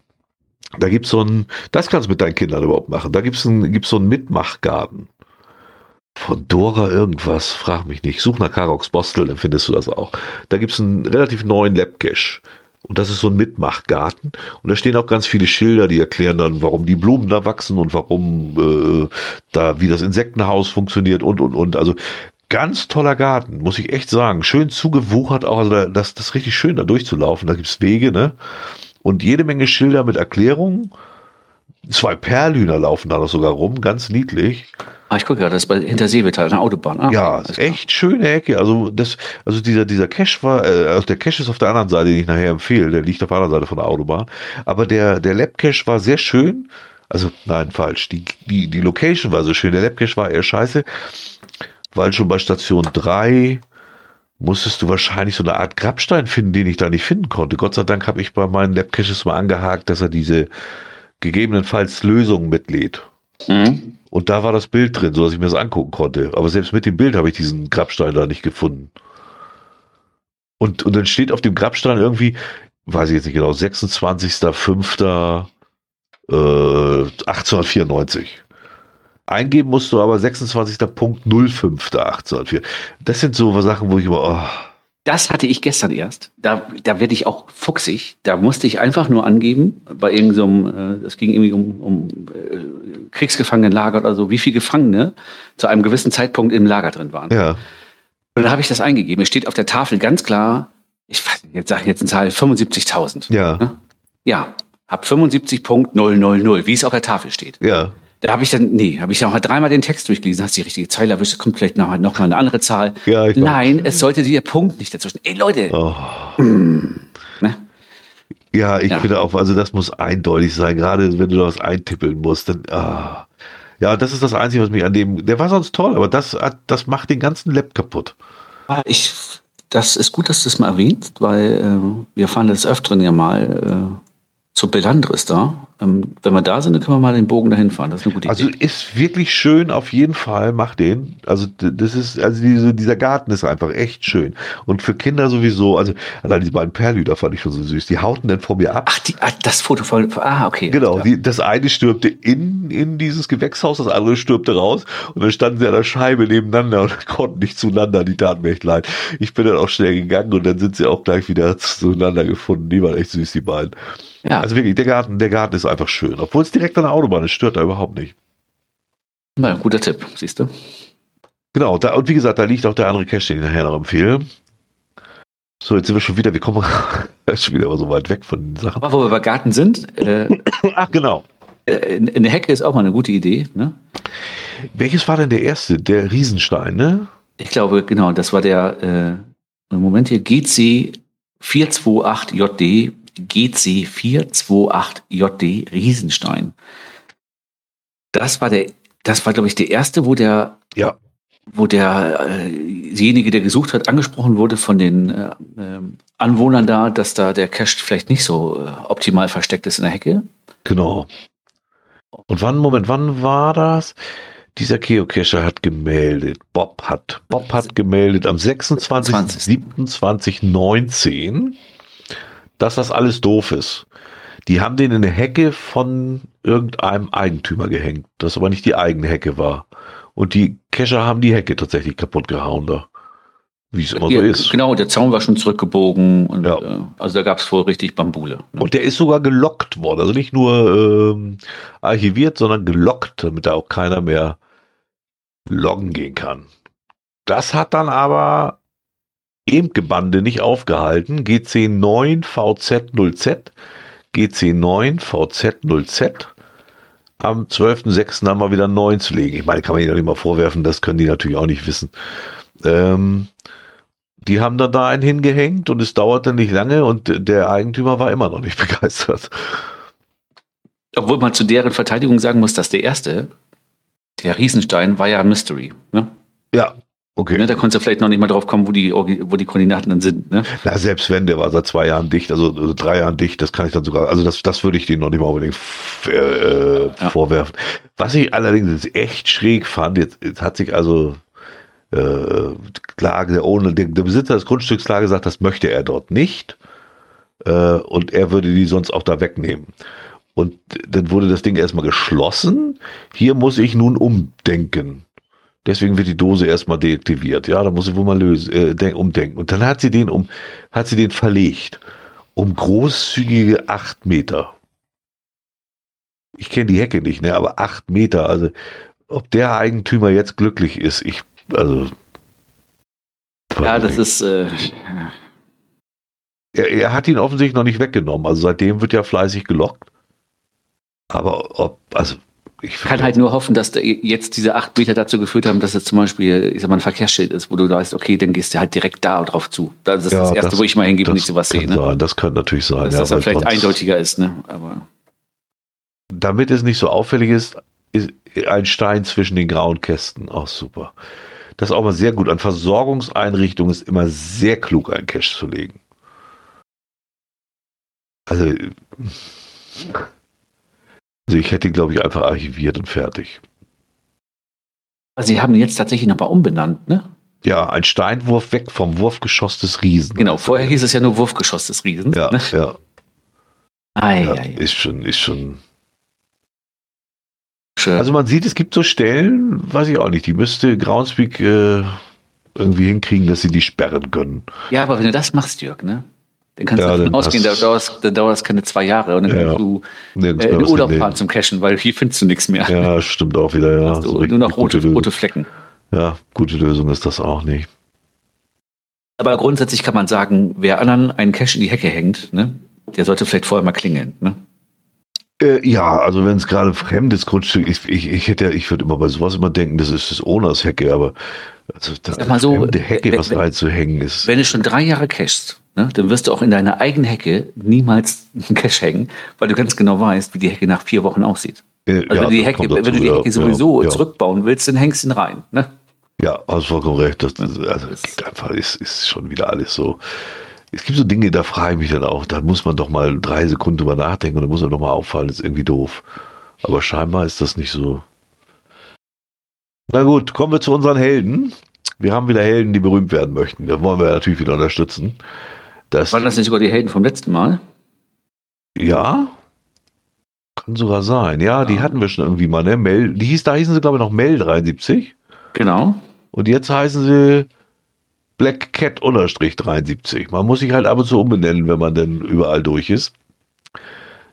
da gibt's so ein, das kannst du mit deinen Kindern überhaupt machen. Da gibt's ein, gibt's so einen Mitmachgarten. Von Dora irgendwas, frag mich nicht. Such nach Karox Bostel, dann findest du das auch. Da gibt's einen relativ neuen Labcache. Und das ist so ein Mitmachgarten. Und da stehen auch ganz viele Schilder, die erklären dann, warum die Blumen da wachsen und warum äh, da, wie das Insektenhaus funktioniert und, und, und. Also ganz toller Garten, muss ich echt sagen. Schön zugewuchert auch. Also da, das, das ist richtig schön, da durchzulaufen. Da gibt's Wege, ne? Und jede Menge Schilder mit Erklärungen. Zwei Perlhühner laufen da noch sogar rum, ganz niedlich. Ah, ich gucke gerade, das ist bei Hinterseetal, eine Autobahn. Ah, Ja, klar. echt schöne Ecke. Also das, also dieser dieser Cache war, äh, also der Cache ist auf der anderen Seite, den ich nachher empfehle. Der liegt auf der anderen Seite von der Autobahn. Aber der der Lab Cache war sehr schön. Also nein, falsch. Die die die Location war so schön. Der Lab Cache war eher scheiße, weil schon bei Station 3 musstest du wahrscheinlich so eine Art Grabstein finden, den ich da nicht finden konnte. Gott sei Dank habe ich bei meinen Lab Caches mal angehakt, dass er diese gegebenenfalls Lösungen mitlädt. Mhm. Und da war das Bild drin, so dass ich mir das angucken konnte. Aber selbst mit dem Bild habe ich diesen Grabstein da nicht gefunden. Und, und dann steht auf dem Grabstein irgendwie, weiß ich jetzt nicht genau, 26.05. Äh, 1894. Eingeben musst du aber 26.05.1804. Das sind so Sachen, wo ich immer, oh, Das hatte ich gestern erst. Da, da werde ich auch fuchsig. Da musste ich einfach nur angeben, bei irgendeinem, so äh, das ging irgendwie um, um äh, Kriegsgefangenenlager oder so, wie viele Gefangene zu einem gewissen Zeitpunkt im Lager drin waren. ja, Und dann habe ich das eingegeben. Es steht auf der Tafel ganz klar, ich weiß nicht, jetzt sage ich jetzt eine Zahl, 75.000. ja, Ja, hab 75.000, wie es auf der Tafel steht. ja. Da habe ich dann, nee, habe ich noch mal dreimal den Text durchgelesen, hast die richtige Zeile erwischt, kommt vielleicht noch, noch mal eine andere Zahl. Ja. Nein, es sollte der Punkt nicht dazwischen. Ey Leute, Oh. ne? Ja, ich Ja. finde auch, also das muss eindeutig sein, gerade wenn du da was eintippeln musst, dann, ah. Ja, das ist das Einzige, was mich an dem, der war sonst toll, aber das, das macht den ganzen Lab kaputt. Ich, das ist gut, dass du es mal erwähnst, weil äh, wir fahren des Öfteren ja mal äh, zu Belandris da. Ähm, wenn wir da sind, dann können wir mal den Bogen dahin fahren. Das ist eine gute Also Idee. ist wirklich schön, auf jeden Fall, mach den. Also das ist, also diese, dieser Garten ist einfach echt schön. Und für Kinder sowieso, also allein diese beiden Perlhüter fand ich schon so süß. Die hauten dann vor mir ab. Ach, die, ah, das Foto von, ah, okay. Genau, Ja. die, das eine stürmte in, in dieses Gewächshaus, das andere stürmte raus und dann standen sie an der Scheibe nebeneinander und konnten nicht zueinander, die taten mir echt leid. Ich bin dann auch schnell gegangen und dann sind sie auch gleich wieder zueinander gefunden. Die waren echt süß, die beiden. ja. Also wirklich, der Garten, der Garten ist einfach schön. Obwohl es direkt an der Autobahn ist, stört da überhaupt nicht. Na, ja, guter Tipp, siehst du. Genau, da, und wie gesagt, da liegt auch der andere Cache, den ich nachher noch empfehle. So, jetzt sind wir schon wieder, wir kommen schon wieder so weit weg von den Sachen. Aber wo wir bei Garten sind. Äh, Ach, genau. Äh, eine Hecke ist auch mal eine gute Idee, ne? Welches war denn der erste? Der Riesenstein, ne? Ich glaube, genau, das war der, äh, Moment hier, GC428JD GC428JD Riesenstein. Das war der, das war, glaube ich, der erste, wo der, ja. wo derjenige, äh, der gesucht hat, angesprochen wurde von den äh, äh, Anwohnern da, dass da der Cache vielleicht nicht so äh, optimal versteckt ist in der Hecke. Genau. Und wann, Moment, wann war das? Dieser Geocacher hat gemeldet. Bob hat. Bob hat gemeldet am 26.07.2019. 26 dass das alles doof ist. Die haben den in eine Hecke von irgendeinem Eigentümer gehängt, das aber nicht die eigene Hecke war. Und die Cacher haben die Hecke tatsächlich kaputt gehauen da. Wie es immer Ja, so ist. Genau, der Zaun war schon zurückgebogen und Ja. äh, also da gab es wohl richtig Bambule. Ne? Und der ist sogar gelockt worden. Also nicht nur ähm, archiviert, sondern gelockt, damit da auch keiner mehr loggen gehen kann. Das hat dann aber Imke-Bande nicht aufgehalten. GC9 VZ0Z, GC9 VZ0Z. Am 12.06. haben wir wieder einen neuen zu legen. Ich meine, kann man ihnen ja nicht mal vorwerfen, das können die natürlich auch nicht wissen. Ähm, die haben dann da einen hingehängt und es dauerte nicht lange und der Eigentümer war immer noch nicht begeistert. Obwohl man zu deren Verteidigung sagen muss, dass der erste, der Riesenstein, war ja ein Mystery. Ne? Ja, okay. Ne, da konntest du vielleicht noch nicht mal drauf kommen, wo die, wo die Koordinaten dann sind. Ne? Na, selbst wenn, der war seit zwei Jahren dicht, also, also drei Jahren dicht, das kann ich dann sogar, also das, das würde ich denen noch nicht mal unbedingt äh, Ja. vorwerfen. Was ich allerdings jetzt echt schräg fand, jetzt, jetzt hat sich also äh, Klage, der, Owner, der, der Besitzer des Grundstücks klar gesagt, das möchte er dort nicht äh, und er würde die sonst auch da wegnehmen. Und dann wurde das Ding erstmal geschlossen. Hier muss ich nun umdenken. Deswegen wird die Dose erstmal deaktiviert. Ja, da muss sie wohl mal lösen, äh, denk- umdenken. Und dann hat sie den um, hat sie den verlegt. Um großzügige acht Meter. Ich kenne die Hecke nicht, ne, aber acht Meter. Also, ob der Eigentümer jetzt glücklich ist, ich, also. Ja, das ist, äh, Er, er hat ihn offensichtlich noch nicht weggenommen. Also seitdem wird ja fleißig gelockt. Aber ob, also ich kann halt nur hoffen, dass da jetzt diese acht Meter dazu geführt haben, dass es zum Beispiel, ich sag mal, ein Verkehrsschild ist, wo du weißt, okay, dann gehst du halt direkt da drauf zu. Das ist Ja, das Erste, das- wo ich mal hingehe und ich sowas sehe. Ne? sein, das könnte natürlich sein. Dass ja, das dann vielleicht eindeutiger ist, ne? Aber Damit es nicht so auffällig ist, ist ein Stein zwischen den grauen Kästen. Auch super. Das ist auch mal sehr gut. An Versorgungseinrichtungen ist immer sehr klug, einen Cache zu legen. Also, also ich hätte ihn, glaube ich, einfach archiviert und fertig. sie haben ihn jetzt tatsächlich nochmal umbenannt, ne? Ja, ein Steinwurf weg vom Wurfgeschoss des Riesen. Genau, vorher hieß es ja nur Wurfgeschoss des Riesens. Ja, Ne? ja, Ei, ja, ei. ist schon, ist schon. Schön. Also man sieht, es gibt so Stellen, weiß ich auch nicht, die müsste Groundspeak äh, irgendwie hinkriegen, dass sie die sperren können. ja, aber wenn du das machst, Jörg, ne? Dann kannst Ja, du davon dann ausgehen, da dauert dann dauert es keine zwei Jahre und dann Ja. kannst du Nirgends äh, in Urlaub fahren zum Cashen, weil hier findest du nichts mehr. Ja, stimmt auch wieder, ja. So nur noch rote, rote Flecken. Ja, gute Lösung ist das auch nicht. Aber grundsätzlich kann man sagen, wer anderen einen Cash in die Hecke hängt, ne, der sollte vielleicht vorher mal klingeln. Ne? Äh, ja, also wenn es gerade ein fremdes Grundstück ist, ich, ich hätte, ich würde immer bei sowas immer denken, das ist das Owners Hecke, aber also da Sag mal so, Hecke wenn- was wenn- reinzuhängen ist. Wenn du schon drei Jahre cashst, ne, dann wirst du auch in deiner eigenen Hecke niemals einen Cash hängen, weil du ganz genau weißt, wie die Hecke nach vier Wochen aussieht. Also ja, wenn, du die das Hecke, kommt wenn du dazu, die ja, Hecke sowieso ja, zurückbauen willst, dann hängst du ihn rein. Ne? Ja, hast vollkommen recht. Das, das, also einfach, ist, ist schon wieder alles so. Es gibt so Dinge, da frage ich mich dann auch, da muss man doch mal drei Sekunden drüber nachdenken und dann muss man doch mal auffallen, das ist irgendwie doof. Aber scheinbar ist das nicht so. Na gut, kommen wir zu unseren Helden. Wir haben wieder Helden, die berühmt werden möchten. Da wollen wir natürlich wieder unterstützen. Das, Waren das nicht sogar die Helden vom letzten Mal? ja, kann sogar sein. Ja, die Ja. hatten wir schon irgendwie mal, ne? Mel, die hieß, da hießen sie, glaube ich, noch Mel 73. Genau. Und jetzt heißen sie Black Cat unterstrich 73. Man muss sich halt ab und zu umbenennen, wenn man denn überall durch ist.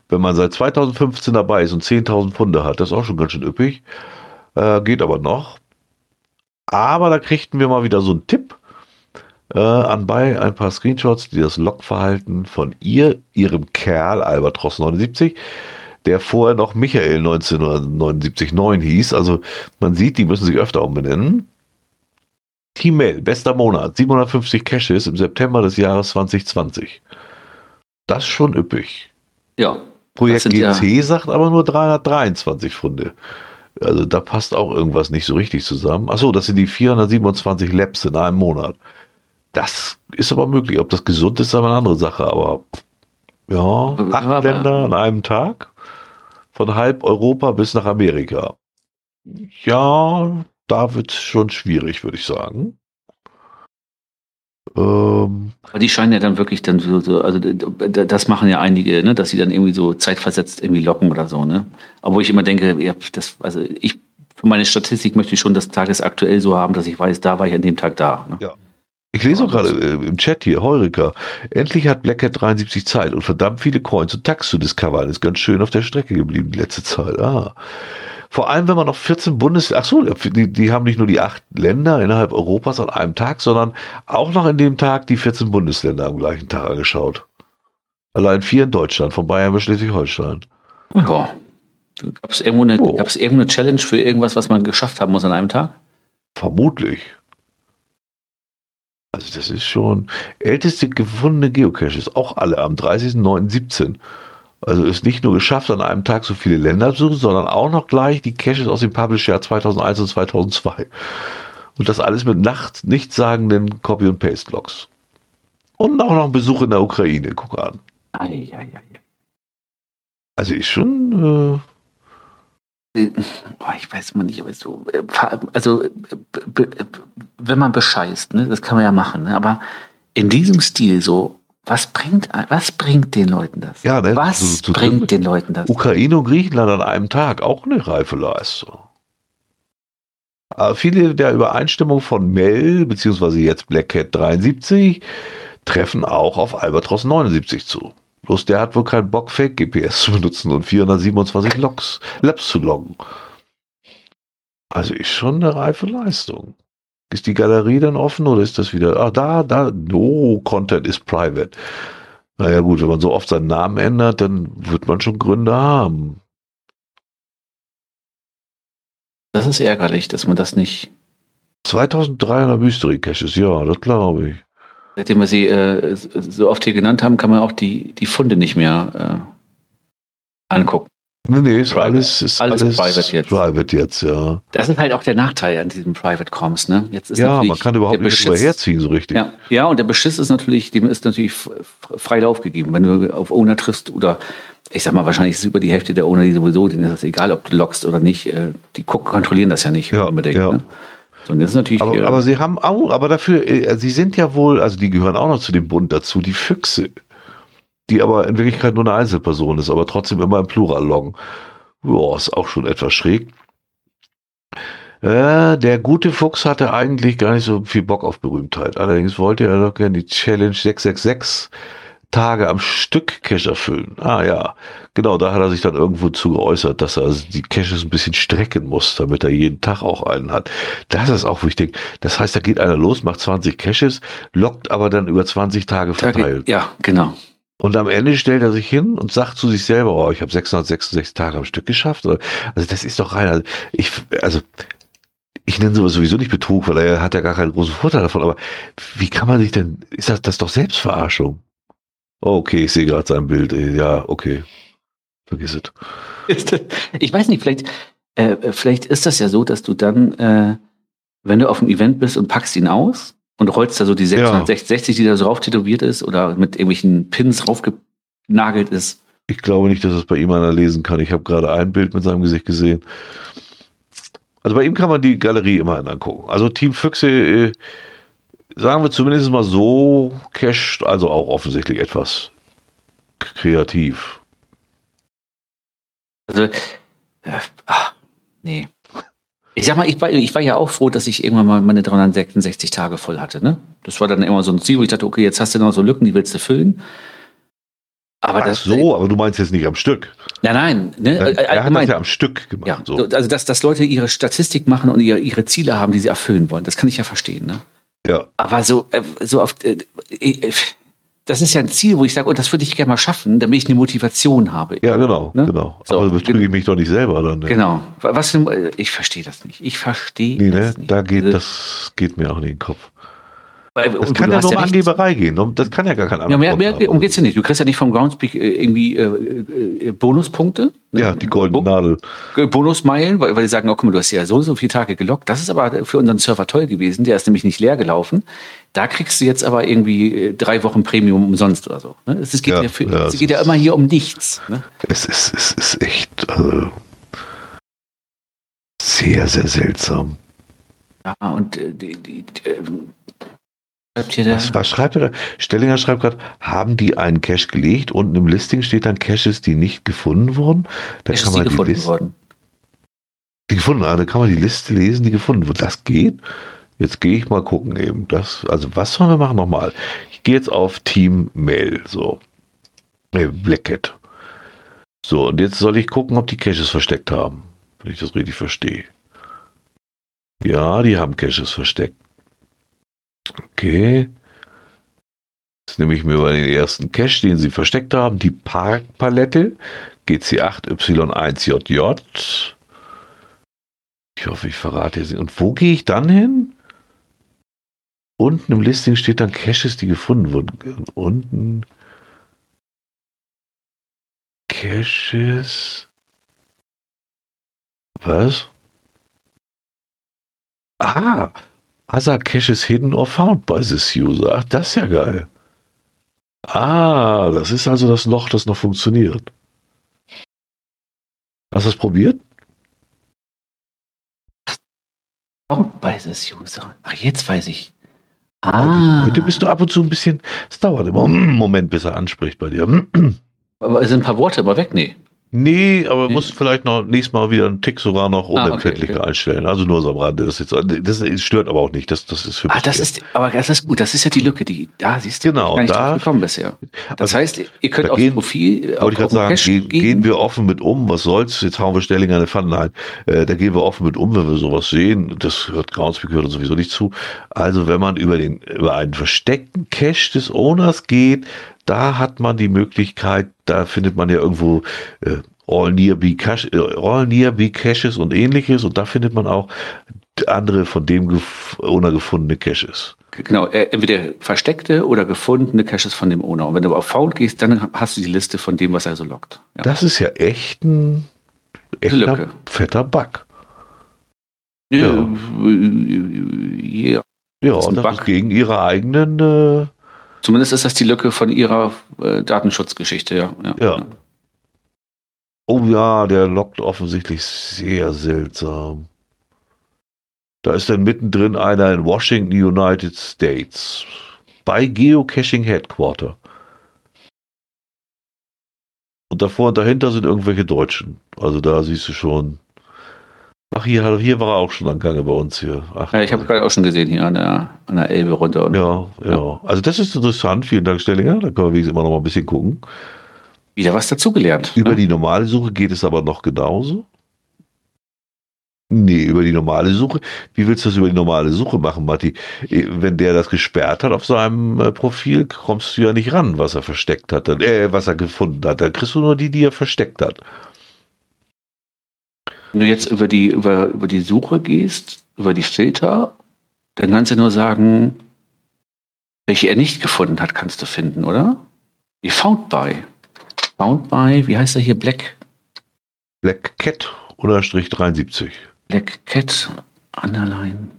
Wenn man seit 2015 dabei ist und 10.000 Pfunde hat, das ist auch schon ganz schön üppig. Äh, geht aber noch. Aber da kriegten wir mal wieder so einen Tipp äh, anbei, ein paar Screenshots, die das Logverhalten von ihr, ihrem Kerl Albatros 79, der vorher noch Michael 1979 9 hieß. Also man sieht, die müssen sich öfter umbenennen. Team Mail, bester Monat, 750 Caches im September des Jahres 2020. Das ist schon üppig. Ja. Projekt sind ja- GC sagt aber nur 323 Funde. Also da passt auch irgendwas nicht so richtig zusammen. Achso, das sind die 427 Labs in einem Monat. Das ist aber möglich. Ob das gesund ist, ist aber eine andere Sache. Aber ja, acht Länder an einem Tag. Von halb Europa bis nach Amerika. Ja, da wird es schon schwierig, würde ich sagen. Ähm, Aber die scheinen ja dann wirklich dann so, so, also das machen ja einige, ne, dass sie dann irgendwie so zeitversetzt irgendwie locken oder so, ne? Aber ich immer denke, ja, das, also ich, für meine Statistik möchte ich schon das tagesaktuell so haben, dass ich weiß, da war ich an dem Tag da. Ne? Ja. Ich lese auch gerade äh, im Chat hier, Heurika. Endlich hat Black Hat 73 Zeit und verdammt viele Coins und Tags zu discovern. Ist ganz schön auf der Strecke geblieben die letzte Zeit. Ah. Vor allem, wenn man noch 14 Bundesländer, ach so, die, die haben nicht nur die acht Länder innerhalb Europas an einem Tag, sondern auch noch in dem Tag die 14 Bundesländer am gleichen Tag angeschaut. Allein vier in Deutschland, von Bayern bis Schleswig-Holstein. Ja. Gab es irgendwo, eine, oh. irgendwo eine Challenge für irgendwas, was man geschafft haben muss an einem Tag? Vermutlich. Also das ist schon älteste gefundene Geocaches, auch alle am 30.09.17. Also ist nicht nur geschafft, an einem Tag so viele Länder zu suchen, sondern auch noch gleich die Caches aus dem Publish-Jahr 2001 und 2002. Und das alles mit nachts nichtssagenden Copy- und Paste-Logs. Und auch noch ein Besuch in der Ukraine, guck an. Ei, ei, ei. Also ist schon... Äh ich weiß mal nicht, aber so, äh, also wenn man bescheißt, ne, das kann man ja machen, ne, aber in diesem Stil so was bringt, was bringt den Leuten das? Ja, ne? Was zu, zu bringt den Leuten das? Ukraine und Griechenland an einem Tag, auch eine reife Leistung. Aber viele der Übereinstimmung von Mel, beziehungsweise jetzt Black Cat 73, treffen auch auf Albatros 79 zu. Bloß der hat wohl keinen Bock, Fake-GPS zu benutzen und 427 Logs, Labs zu loggen. Also ist schon eine reife Leistung. Ist die Galerie dann offen oder ist das wieder, ah, da, da, no, Content is private. Naja gut, wenn man so oft seinen Namen ändert, dann wird man schon Gründe haben. Das ist ärgerlich, dass man das nicht. 2300 Mystery Caches, ja, das glaube ich. Seitdem wir sie äh, so oft hier genannt haben, kann man auch die, die Funde nicht mehr äh, angucken. Nee, nee, ist alles, ist alles, alles private jetzt. Private jetzt, ja. Das ist halt auch der Nachteil an diesem Private Comms, ne? Jetzt ist ja, man kann überhaupt nicht drüber herziehen, so richtig. Ja, ja, und der Beschiss ist natürlich, dem ist natürlich frei Lauf gegeben. Wenn du auf Owner triffst oder ich sag mal, wahrscheinlich ist es über die Hälfte der Owner, die sowieso, denen ist es egal, ob du lockst oder nicht, äh, die gucken, kontrollieren das ja nicht ja, unbedingt. Ja. Ne? So, das ist natürlich, aber, aber sie haben auch, aber dafür, äh, sie sind ja wohl, also die gehören auch noch zu dem Bund dazu, die Füchse die aber in Wirklichkeit nur eine Einzelperson ist, aber trotzdem immer im Plural loggen. Boah, ist auch schon etwas schräg. Äh, der gute Fuchs hatte eigentlich gar nicht so viel Bock auf Berühmtheit. Allerdings wollte er doch gerne die Challenge 666 Tage am Stück Cash erfüllen. Ah ja, genau, da hat er sich dann irgendwo zu geäußert, dass er also die Caches ein bisschen strecken muss, damit er jeden Tag auch einen hat. Das ist auch wichtig. Das heißt, da geht einer los, macht 20 Caches, lockt aber dann über 20 Tage verteilt. Ja, genau. Und am Ende stellt er sich hin und sagt zu sich selber, oh, ich habe 666 Tage am Stück geschafft. Also das ist doch rein. Also ich, also ich nenne sowas sowieso nicht Betrug, weil er hat ja gar keinen großen Vorteil davon. Aber wie kann man sich denn, ist das, das ist doch Selbstverarschung? Oh, okay, ich sehe gerade sein Bild. Ja, okay. Vergiss es. Ich weiß nicht, vielleicht, äh, vielleicht ist das ja so, dass du dann, äh, wenn du auf einem Event bist und packst ihn aus, und rollst da so die 660, ja. die da so rauf tätowiert ist oder mit irgendwelchen Pins raufgenagelt ist. Ich glaube nicht, dass es bei ihm einer lesen kann. Ich habe gerade ein Bild mit seinem Gesicht gesehen. Also bei ihm kann man die Galerie immer angucken. Also Team Füchse, äh, sagen wir zumindest mal so, cached, also auch offensichtlich etwas kreativ. Also, äh, ach, nee. Ich sag mal, ich war, ich war ja auch froh, dass ich irgendwann mal meine 366 Tage voll hatte. Ne? Das war dann immer so ein Ziel, wo ich dachte, okay, jetzt hast du noch so Lücken, die willst du füllen. Aber Ach das, so, aber du meinst jetzt nicht am Stück. Nein, nein. Ne? Er, er hat das ja am Stück gemacht. Ja, so. Also, dass, dass Leute ihre Statistik machen und ihre, ihre Ziele haben, die sie erfüllen wollen, das kann ich ja verstehen. Ne? Ja. Aber so, äh, so oft, äh, äh, das ist ja ein Ziel, wo ich sage, oh, das würde ich gerne mal schaffen, damit ich eine Motivation habe. Ja, genau, ne? genau. So, Aber betrüge ich mich doch nicht selber dann. Ne? Genau. Was, ich verstehe das nicht. Ich verstehe nee, das ne? nicht. Da geht, das geht mir auch in den Kopf. Das kann ja nur um ja Angeberei gehen. Das kann ja gar kein anderer. Ja, mehr, mehr um geht's ja nicht. Du kriegst ja nicht vom Groundspeak äh, irgendwie äh, äh, Bonuspunkte. Ne? Ja, die goldene Nadel. Bonusmeilen, weil, weil die sagen, oh, guck mal, du hast ja so so viele Tage gelockt. Das ist aber für unseren Server toll gewesen. Der ist nämlich nicht leer gelaufen. Da kriegst du jetzt aber irgendwie äh, drei Wochen Premium umsonst oder so. Ne? Es, geht ja, ja, für, ja, es geht ja immer hier um nichts. Ne? Es, ist, es ist echt. Also sehr, sehr seltsam. Ja, und äh, die, die, die, ähm, schreibt hier der, Was, was schreibt er da? Stellinger schreibt gerade, haben die einen Cache gelegt? Unten im Listing steht dann Caches, die nicht gefunden wurden. Da ist kann die man die, gefunden Liste, worden. die gefunden, ah, da kann man die Liste lesen, die gefunden wurde. Das geht. Jetzt gehe ich mal gucken eben. Das, also was sollen wir machen nochmal? Ich gehe jetzt auf Team Mail, so. Äh, Black Cat. So, und jetzt soll ich gucken, ob die Caches versteckt haben. Wenn ich das richtig verstehe. Ja, die haben Caches versteckt. Okay. Jetzt nehme ich mir mal den ersten Cache, den sie versteckt haben. Die Parkpalette. GC8Y1JJ. Ich hoffe, ich verrate nicht. Und wo gehe ich dann hin? Unten im Listing steht dann Caches, die gefunden wurden. Unten. Caches. Was? Ah, Other Caches hidden or found by this user. Ach, das ist ja geil. Ah, das ist also das Loch, das noch funktioniert. Hast du es probiert? Found by this user. Ach, jetzt weiß ich. Ah, Heute bist du ab und zu ein bisschen. Es dauert immer einen Moment, bis er anspricht bei dir. aber sind ein paar Worte immer weg? Nee. Nee, aber Nee. musst vielleicht noch nächstes Mal wieder einen Tick sogar noch Ah, okay, unempfindlicher okay. einstellen. Also nur so am Rande. Das, ist jetzt, das stört aber auch nicht. Das, das ist für Ah, mich. das ist, aber das ist gut. Das ist ja die Lücke, die, da siehst du, Genau, da- gekommen bisher. Das Also, heißt, ihr könnt aufs gehen- Profil, Wollte ich gerade sagen, gehen, gehen wir offen mit um, was soll's, jetzt hauen wir Stellinger in eine Pfanne ein. Äh, da gehen wir offen mit um, wenn wir sowas sehen. Das hört Groundspeak gehört sowieso nicht zu. Also wenn man über den, über einen versteckten Cache des Owners geht, da hat man die Möglichkeit, da findet man ja irgendwo äh, All Nearby Cache, äh, All Nearby Caches und ähnliches und da findet man auch andere von dem gef Owner gefundene Caches. Genau, äh, entweder versteckte oder gefundene Caches von dem Owner. Und wenn du auf Found gehst, dann hast du die Liste von dem, was er so lockt. Ja. Das ist ja echt ein echter fetter Bug. Ja. ja. ja. Das ein das Bug. ist gegen ihre eigenen, äh, Zumindest ist das die Lücke von ihrer äh, Datenschutzgeschichte, ja. ja. Ja. oh ja, der lockt offensichtlich sehr seltsam. Da ist dann mittendrin einer in Washington, United States. Bei Geocaching Headquarter. Und davor und dahinter sind irgendwelche Deutschen. Also da siehst du schon. Ach, hier, hier war er auch schon am Gange bei uns hier. Ach, Ja, ich habe gerade auch schon gesehen hier an der, an der Elbe runter. Und ja, ja. Also das ist interessant. Vielen Dank, Stellinger. Da können wir wenigstens immer noch mal ein bisschen gucken. Wieder was dazugelernt. Über ne? die normale Suche geht es aber noch genauso? Nee, über die normale Suche. Wie willst du das über die normale Suche machen, Matti? Eh, Wenn der das gesperrt hat auf seinem äh, Profil, kommst du ja nicht ran, was er versteckt hat, dann, äh, was er gefunden hat. Dann kriegst du nur die, die er versteckt hat. Wenn du jetzt über die, über, über die Suche gehst, über die Filter, dann kannst du nur sagen, welche er nicht gefunden hat, kannst du finden, oder? Wie Found by. Found by, wie heißt er hier? Black, Black Cat oder Strich 73. Black Cat, Underline.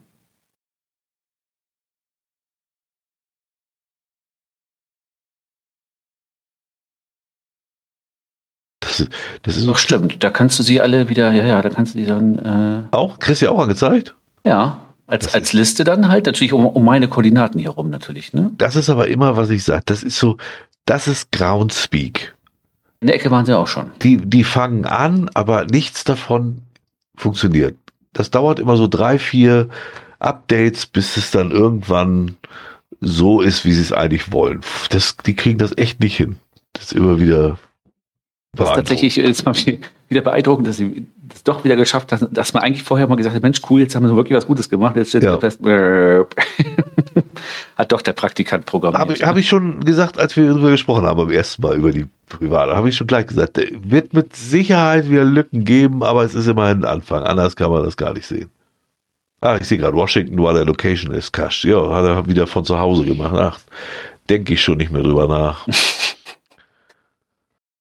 Das ist, das ist Doch, stimmt. Da kannst du sie alle wieder, ja, ja, da kannst du die dann, äh, auch, kriegst du ja auch angezeigt. ja, als, Das als Liste dann halt, natürlich um, um meine Koordinaten hier rum natürlich, ne? Das ist aber immer, was ich sage. Das ist so, das ist Groundspeak. In der Ecke waren sie auch schon. die, die fangen an, aber nichts davon funktioniert. Das dauert immer so drei, vier Updates, bis es dann irgendwann so ist, wie sie es eigentlich wollen. Das, die kriegen das echt nicht hin. Das ist immer wieder Das ist tatsächlich jetzt mal wieder beeindruckend, dass sie es doch wieder geschafft haben, dass man eigentlich vorher mal gesagt hat, Mensch, cool, jetzt haben wir so wirklich was Gutes gemacht. Jetzt steht Ja. fest, hat doch der Praktikant programmiert. Habe ich, hab ich schon gesagt, als wir darüber gesprochen haben, beim ersten Mal über die Private, habe ich schon gleich gesagt, wird mit Sicherheit wieder Lücken geben, aber es ist immerhin ein Anfang. Anders kann man das gar nicht sehen. Ah, ich sehe gerade, Washington war der Location ist Cash. Ja, hat er wieder von zu Hause gemacht. Ach, denke ich schon nicht mehr drüber nach.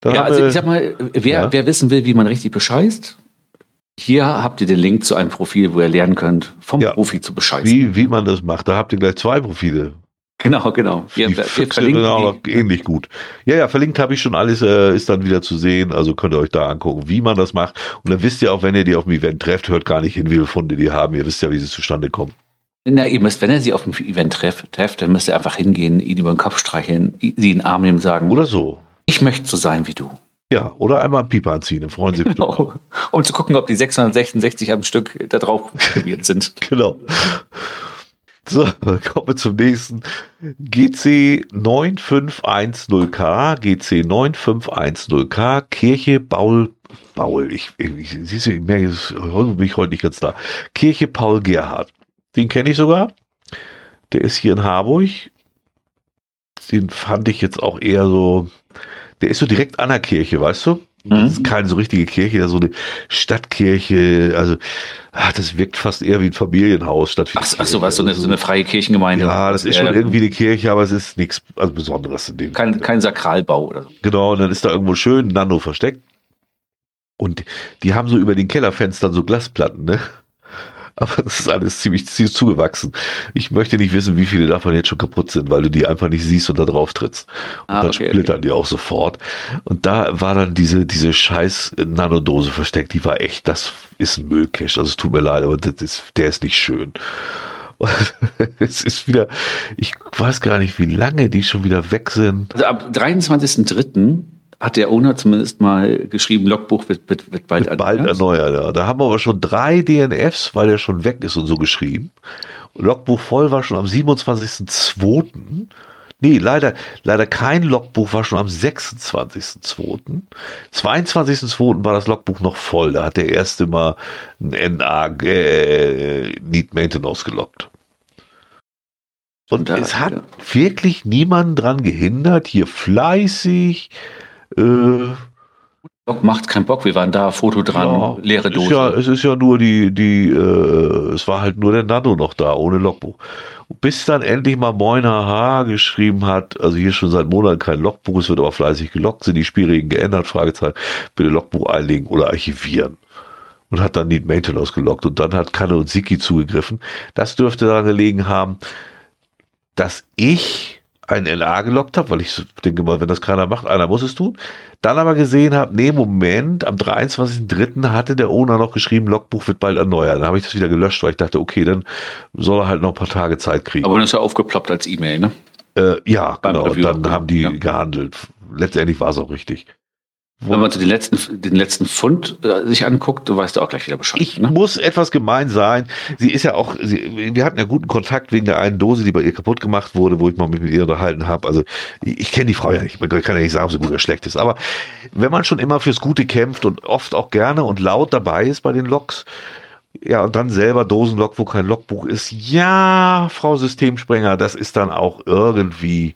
Dann ja, also ich sag mal, wer, Ja. wer wissen will, wie man richtig bescheißt, hier habt ihr den Link zu einem Profil, wo ihr lernen könnt, vom Ja. Profi zu bescheißen. wie, wie man das macht. Da habt ihr gleich zwei Profile. Genau, genau. Wir, die wir verlinken auch noch ähnlich gut. Ja, ja, verlinkt habe ich schon alles, äh, ist dann wieder zu sehen. Also könnt ihr euch da angucken, wie man das macht. Und dann wisst ihr auch, wenn ihr die auf dem Event trefft, hört gar nicht hin, wie viele Funde die haben. Ihr wisst ja, wie sie zustande kommen. Na, ihr müsst, wenn ihr sie auf dem Event trefft, trefft dann müsst ihr einfach hingehen, ihn über den Kopf streicheln, sie in den Arm nehmen sagen. Oder so. Ich möchte so sein wie du. Ja, oder einmal einen Pieper anziehen, dann freuen sie sich. Genau. Um zu gucken, ob die 666 am Stück da drauf sind. genau. So, kommen wir zum nächsten. GC9510K, GC9510K, Kirche Paul, Paul, ich, ich, siehst du, ich merke, es bin ich heute nicht ganz da. Kirche Paul Gerhard. Den kenne ich sogar. Der ist hier in Harburg. Den fand ich jetzt auch eher so, der ist so direkt an der Kirche, weißt du? Das ist mhm. keine so richtige Kirche, so eine Stadtkirche. Also, ach, das wirkt fast eher wie ein Familienhaus statt Ach, ach so, was, so eine, so eine freie Kirchengemeinde. Ja, das ist schon irgendwie eine Kirche, aber es ist nichts also Besonderes in dem. Kein, kein Sakralbau oder so. Genau, und dann ist da irgendwo schön Nano versteckt. Und die haben so über den Kellerfenstern so Glasplatten, ne? Aber das ist alles ziemlich, ziemlich zugewachsen. Ich möchte nicht wissen, wie viele davon jetzt schon kaputt sind, weil du die einfach nicht siehst und da drauf trittst. Und ah, dann okay, splittern okay. die auch sofort. Und da war dann diese, diese scheiß Nanodose versteckt. Die war echt, das ist ein Müllcache. Also es tut mir leid, aber das ist, der ist nicht schön. es ist wieder, ich weiß gar nicht, wie lange die schon wieder weg sind. Also ab 23.03 hat der Owner zumindest mal geschrieben, Logbuch wird, wird, wird bald, wird bald erneuert. Ja. Da haben wir aber schon drei DNFs, weil der schon weg ist und so geschrieben. Logbuch voll war schon am 27.02. Nee, leider, leider kein Logbuch war schon am 26.02. 22.02. war das Logbuch noch voll. Da hat der erste mal ein NA äh, Need Maintenance gelockt. Und es hat ja. wirklich niemanden dran gehindert, hier fleißig äh, macht keinen Bock, wir waren da, Foto dran, ja, leere Dose. Ja, es ist ja nur die, die, äh, es war halt nur der Nano noch da, ohne Logbuch. Bis dann endlich mal Moin Haha geschrieben hat, also hier schon seit Monaten kein Logbuch, es wird aber fleißig gelockt, sind die Spielregeln geändert, Fragezeichen, bitte Logbuch einlegen oder archivieren. Und hat dann Need Maintenance gelockt und dann hat Kanne und Siki zugegriffen. Das dürfte daran gelegen haben, dass ich ein LA gelockt habe, weil ich denke mal, wenn das keiner macht, einer muss es tun. Dann aber gesehen habe, nee, Moment, am 23.03. hatte der Owner noch geschrieben, Logbuch wird bald erneuert. Dann habe ich das wieder gelöscht, weil ich dachte, okay, dann soll er halt noch ein paar Tage Zeit kriegen. Aber dann ist ja aufgeploppt als E-Mail, ne? Äh, ja, Beim genau. Und dann haben die ja. gehandelt. Letztendlich war es auch richtig. Wenn man so den letzten, den letzten Fund äh, sich anguckt, du weißt du auch gleich wieder Bescheid. Ich ne? muss etwas gemein sein. Sie ist ja auch, sie, wir hatten ja guten Kontakt wegen der einen Dose, die bei ihr kaputt gemacht wurde, wo ich mal mit ihr unterhalten habe. Also ich, ich kenne die Frau ja nicht, man kann ja nicht sagen, ob sie gut oder schlecht ist. Aber wenn man schon immer fürs Gute kämpft und oft auch gerne und laut dabei ist bei den Loks, ja, und dann selber Dosenlok, wo kein Logbuch ist, ja, Frau Systemsprenger, das ist dann auch irgendwie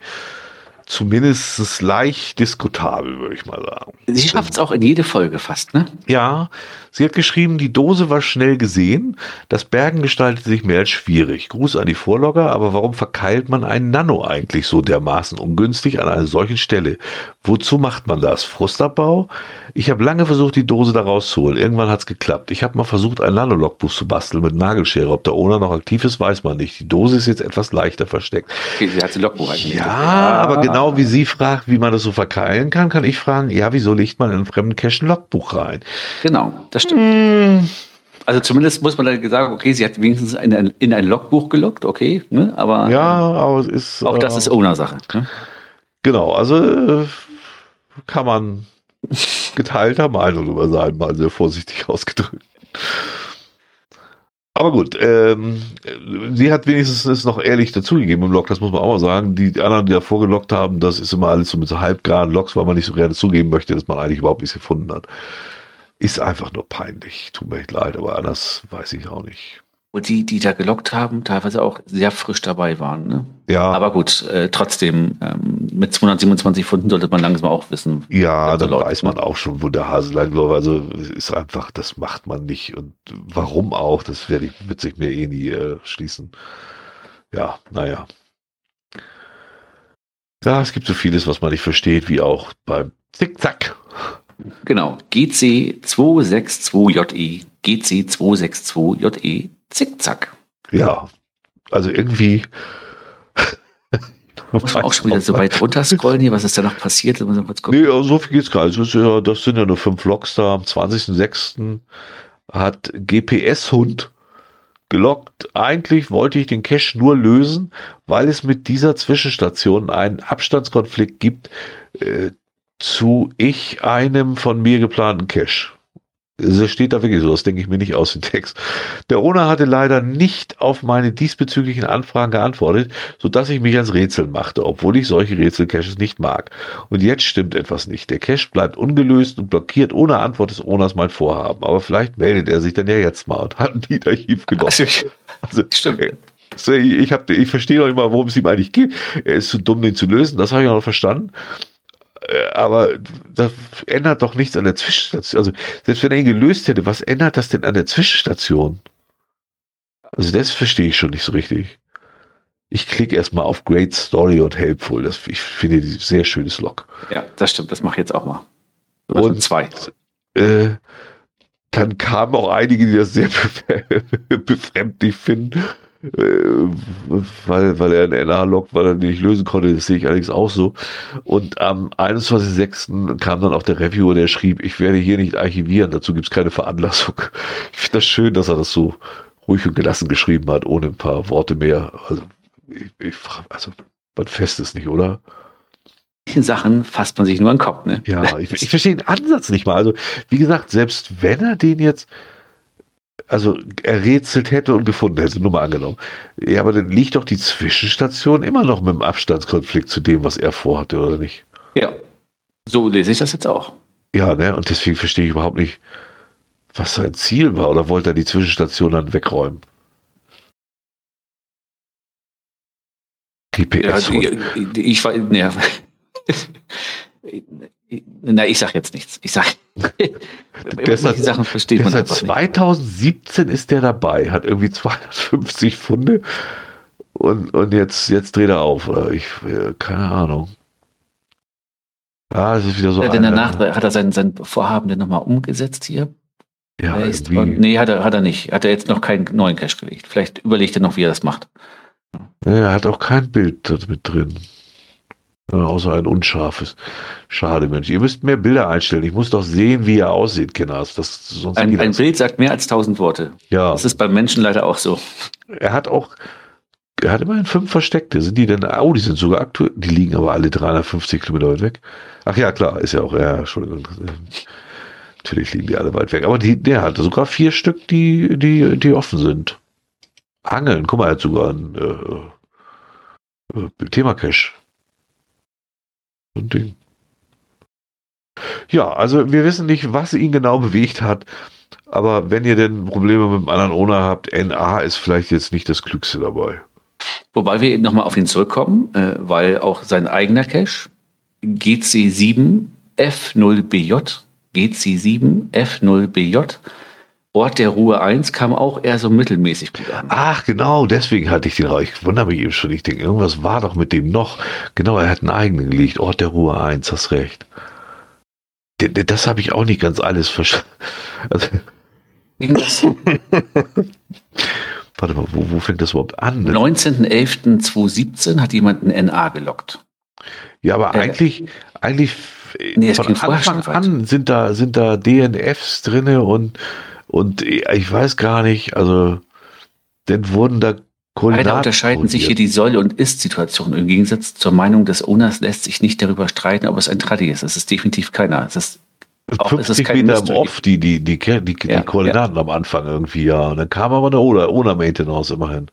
zumindest leicht diskutabel, würde ich mal sagen. Sie schafft es auch in jede Folge fast, ne? Ja, sie hat geschrieben, die Dose war schnell gesehen, das Bergen gestaltet sich mehr als schwierig. Gruß an die Vorlogger, aber warum verkeilt man einen Nano eigentlich so dermaßen ungünstig an einer solchen Stelle? Wozu macht man das? Frustabbau? Ich habe lange versucht, die Dose da rauszuholen. Irgendwann hat es geklappt. Ich habe mal versucht, ein Nano-Logbuch zu basteln mit Nagelschere. Ob der Owner noch aktiv ist, weiß man nicht. Die Dose ist jetzt etwas leichter versteckt. Okay, sie hat die Logbuch eigentlich. Ja, aber genau wie sie fragt, wie man das so verkeilen kann, kann ich fragen, ja, wieso legt man in einen fremden Cache ein Logbuch rein? Genau, das stimmt. Hm. Also zumindest muss man dann sagen, okay, sie hat wenigstens in ein, in ein Logbuch gelockt, okay, ne? aber, ja, aber es ist, auch das äh, ist Owner-Sache. Ne? Genau, also äh, kann man geteilter Meinung über sein, mal sehr vorsichtig ausgedrückt. Aber gut, ähm, sie hat wenigstens es noch ehrlich dazugegeben im Log, das muss man auch mal sagen. Die anderen, die davor gelockt haben, das ist immer alles so mit so halbgaren Logs, weil man nicht so gerne zugeben möchte, dass man eigentlich überhaupt nichts gefunden hat. Ist einfach nur peinlich. Tut mir echt leid, aber anders weiß ich auch nicht. Und die, die da gelockt haben, teilweise auch sehr frisch dabei waren. Ne? Ja. Aber gut, äh, trotzdem, ähm, mit 227 Funden sollte man langsam auch wissen. Ja, dann weiß man auch schon, wo der Hase lang läuft. Also ist einfach, das macht man nicht. Und warum auch, das werde ich, wird sich mir eh nie äh, schließen. Ja, naja. Ja, es gibt so vieles, was man nicht versteht, wie auch beim Zickzack. Genau, GC262JE, GC262JE Zickzack. Ja, also irgendwie, Muss man auch schon wieder so weit runter scrollen hier, was ist da noch passiert? Nee, also so viel geht's gar nicht. Das, ja, das sind ja nur fünf Logs da. Am 20.06. hat GPS-Hund gelockt. Eigentlich wollte ich den Cache nur lösen, weil es mit dieser Zwischenstation einen Abstandskonflikt gibt äh, zu ich einem von mir geplanten Cache. Es steht da wirklich so, das denke ich mir nicht aus dem Text. Der Owner hatte leider nicht auf meine diesbezüglichen Anfragen geantwortet, sodass ich mich ans Rätseln machte, obwohl ich solche Rätselcaches nicht mag. Und jetzt stimmt etwas nicht. Der Cache bleibt ungelöst und blockiert ohne Antwort des Owners mein Vorhaben. Aber vielleicht meldet er sich dann ja jetzt mal und hat ein Liederarchiv genommen. Also, also, stimmt. Also ich, hab, ich verstehe noch nicht mal, worum es ihm eigentlich geht. Er ist zu dumm, den zu lösen. Das habe ich auch noch verstanden. Äh, aber das ändert doch nichts an der Zwischenstation. Also, selbst wenn er ihn gelöst hätte, was ändert das denn an der Zwischenstation? Also, das verstehe ich schon nicht so richtig. Ich klicke erstmal auf Great Story und Helpful. Das, ich finde die sehr schönes Log. Ja, das stimmt. Das mache ich jetzt auch mal. Und zwei. Äh, dann kamen auch einige, die das sehr befremdlich finden. Äh, weil, weil er einen NA lockt, weil er nicht lösen konnte. Das sehe ich allerdings auch so. Und am 21.06. kam dann auch der Reviewer, der schrieb, ich werde hier nicht archivieren, dazu gibt es keine Veranlassung. Ich finde das schön, dass er das so ruhig und gelassen geschrieben hat, ohne ein paar Worte mehr. Also, ich, ich also, man fest ist nicht, oder? Sachen fasst man sich nur an den Kopf, ne? Ja, ich, ich verstehe den Ansatz nicht mal. Also, wie gesagt, selbst wenn er den jetzt also errätselt hätte und gefunden hätte, nur mal angenommen. Ja, aber dann liegt doch die Zwischenstation immer noch mit dem Abstandskonflikt zu dem, was er vorhatte, oder nicht? Ja, so lese ich das jetzt auch. Ja, ne, und deswegen verstehe ich überhaupt nicht, was sein Ziel war, oder wollte er die Zwischenstation dann wegräumen? GPS. Ja, ich, ich, ich, ja. Na, ich sag jetzt nichts. Ich sag, deshalb, Sachen versteht man seit 2017 nicht. ist der dabei, hat irgendwie 250 Funde und, und jetzt, jetzt dreht er auf. Ich, keine Ahnung. Ah, es ist wieder so. Ja, denn danach hat er sein, sein Vorhaben denn nochmal umgesetzt hier? Ja, ist, nee, hat er, hat er nicht. Hat er jetzt noch keinen neuen Cache gelegt. Vielleicht überlegt er noch, wie er das macht. Ja, er hat auch kein Bild mit drin. Außer ein unscharfes. Schade, Mensch. Ihr müsst mehr Bilder einstellen. Ich muss doch sehen, wie er aussieht, Kinners. Das, sonst ein, ein Bild sagt mehr als tausend Worte. Ja. Das ist beim Menschen leider auch so. Er hat auch, er hat immerhin fünf Versteckte. Sind die denn, oh, die sind sogar aktuell, die liegen aber alle 350 Kilometer weit weg. Ach ja, klar, ist ja auch, ja, Entschuldigung. Natürlich liegen die alle weit weg. Aber die, der hat sogar vier Stück, die, die, die offen sind. Angeln, guck mal, er hat sogar ein äh, äh Thema Cache ein Ding. Ja, also wir wissen nicht, was ihn genau bewegt hat. Aber wenn ihr denn Probleme mit dem anderen Owner habt, NA ist vielleicht jetzt nicht das Klügste dabei. Wobei wir nochmal auf ihn zurückkommen, äh, weil auch sein eigener Cache, GC7 F0BJ, GC7 F0BJ, Ort der Ruhe 1 kam auch eher so mittelmäßig gut an. Ach, genau, deswegen hatte ich den raus. Ich wundere mich eben schon. Ich denke, irgendwas war doch mit dem noch. Genau, er hat einen eigenen gelegt. Ort der Ruhe 1, hast recht. Das habe ich auch nicht ganz alles verstanden. Also, Warte mal, wo, wo, fängt das überhaupt an? 19.11.2017 hat jemand ein NA gelockt. Ja, aber äh, eigentlich, eigentlich nee, von Anfang an sind da, sind da DNFs drinne und und ich weiß gar nicht, also, denn wurden da Koordinaten. Leider unterscheiden sich hier die Soll- und Ist-Situation. Im Gegensatz zur Meinung des Owners lässt sich nicht darüber streiten, ob es ein Traddy ist. Es ist definitiv keiner. Es ist auch, 50 es Meter im Off, die, die, die, die, die, ja, Koordinaten ja. am Anfang irgendwie, ja. Und dann kam aber eine Oder, ohne Maintenance immerhin.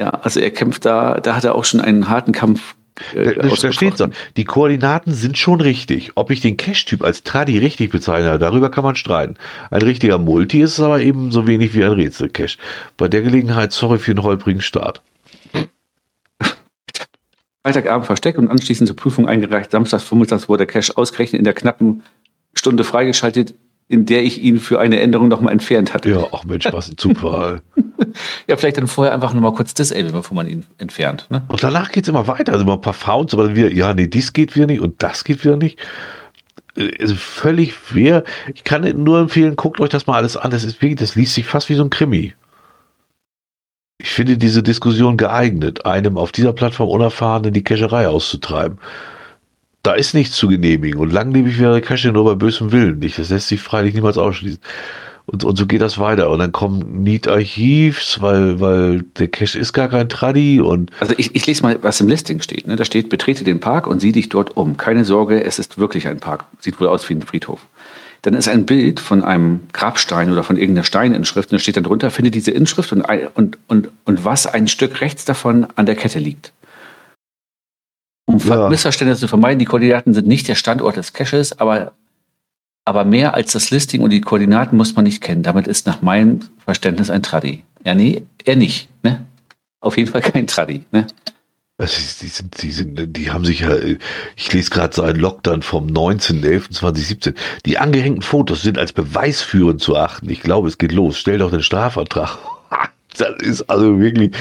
Ja, also er kämpft da, da hat er auch schon einen harten Kampf äh, da steht so, die Koordinaten sind schon richtig. Ob ich den Cache-Typ als Tradi richtig bezeichne, darüber kann man streiten. Ein richtiger Multi ist es aber eben so wenig wie ein Rätsel-Cache. Bei der Gelegenheit sorry für den holprigen Start. Freitagabend versteckt und anschließend zur Prüfung eingereicht. Samstags, Vormittags wurde der Cache ausgerechnet in der knappen Stunde freigeschaltet in der ich ihn für eine Änderung nochmal entfernt hatte. Ja, ach Mensch, was ein Zufall. ja, vielleicht dann vorher einfach nochmal kurz disable, bevor man ihn entfernt. Ne? Und danach geht es immer weiter. Also immer ein paar Founds, aber wieder, ja, nee, dies geht wieder nicht und das geht wieder nicht. Also völlig schwer. Ich kann nur empfehlen, guckt euch das mal alles an. Das ist wirklich, das liest sich fast wie so ein Krimi. Ich finde diese Diskussion geeignet, einem auf dieser Plattform Unerfahrenen die Cacherei auszutreiben. Da ist nichts zu genehmigen und langlebig wäre Cache nur bei bösem Willen nicht. Das lässt sich freilich niemals ausschließen. Und, und so geht das weiter. Und dann kommen Need-Archivs, weil, weil der Cache ist gar kein Tradi und. Also ich, ich lese mal, was im Listing steht. Ne? Da steht, betrete den Park und sieh dich dort um. Keine Sorge, es ist wirklich ein Park. Sieht wohl aus wie ein Friedhof. Dann ist ein Bild von einem Grabstein oder von irgendeiner Steininschrift und da steht dann drunter, finde diese Inschrift und, und, und, und was ein Stück rechts davon an der Kette liegt. Um ja. Missverständnisse zu vermeiden, die Koordinaten sind nicht der Standort des Caches, aber aber mehr als das Listing und die Koordinaten muss man nicht kennen. Damit ist nach meinem Verständnis ein Tradi. Ja, nee, er nicht. Ne? Auf jeden Fall kein Tradi. Ne? Also, die, sind, die, sind, die haben sich ja, ich lese gerade so einen Lockdown vom 19.11.2017. Die angehängten Fotos sind als beweisführend zu achten. Ich glaube, es geht los. Stell doch den Strafvertrag. Das ist also wirklich,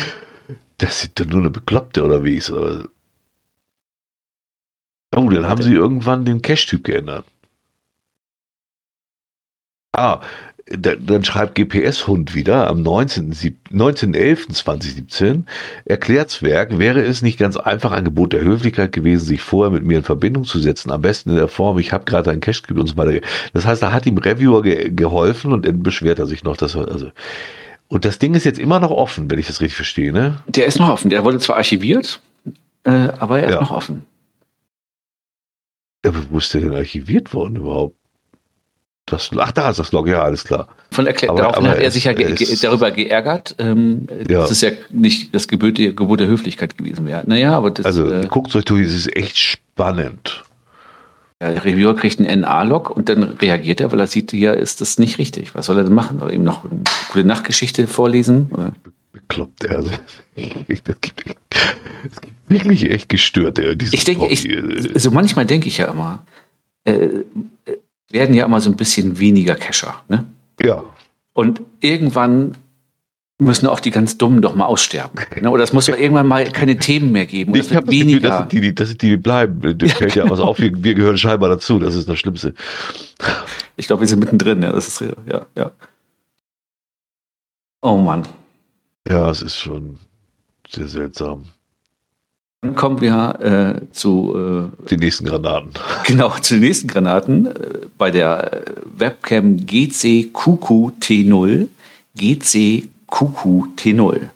das sind doch nur eine Bekloppte oder wie ist Oh, dann haben sie irgendwann den Cache-Typ geändert. Ah, dann schreibt GPS-Hund wieder am 19.11.2017, Erklärtswerk, wäre es nicht ganz einfach ein Gebot der Höflichkeit gewesen, sich vorher mit mir in Verbindung zu setzen, am besten in der Form, ich habe gerade einen Cache und so weiter. Das heißt, da hat ihm Reviewer ge geholfen und dann beschwert er sich noch, dass er, also, und das Ding ist jetzt immer noch offen, wenn ich das richtig verstehe, ne? Der ist noch offen, der wurde zwar archiviert, äh, aber er ist ja. noch offen. Wo ist der denn archiviert worden überhaupt? Das, ach, da ist das Log, ja, alles klar. Von Erklär aber, daraufhin aber hat er sich ja ge ge darüber geärgert, ähm, ja. dass es ja nicht das Gebot, Gebot der Höflichkeit gewesen wäre. Naja, aber das. Also, äh, guckt euch durch, es ist echt spannend. Ja, der Reviewer kriegt einen NA-Log und dann reagiert er, weil er sieht, ja, ist das nicht richtig. Was soll er denn machen? Oder ihm noch eine gute Nachtgeschichte vorlesen? Oder? Bekloppt. Also, das gibt, wirklich echt gestört, er. Ich denke, ich, also manchmal denke ich ja immer, äh, werden ja immer so ein bisschen weniger Cacher. Ne? Ja. Und irgendwann müssen auch die ganz Dummen doch mal aussterben. Ne? Oder es muss irgendwann mal keine Themen mehr geben. Ich habe weniger. Das sind die, das sind die, die bleiben. Fällt ja was auf. Wir, wir, gehören scheinbar dazu. Das ist das Schlimmste. Ich glaube, wir sind mittendrin. Ja, das ist ja, ja. Oh Mann. Ja, es ist schon sehr seltsam. Dann kommen wir äh, zu äh, den nächsten Granaten. Genau, zu den nächsten Granaten äh, bei der Webcam GC QQ T0. GC QQ T0.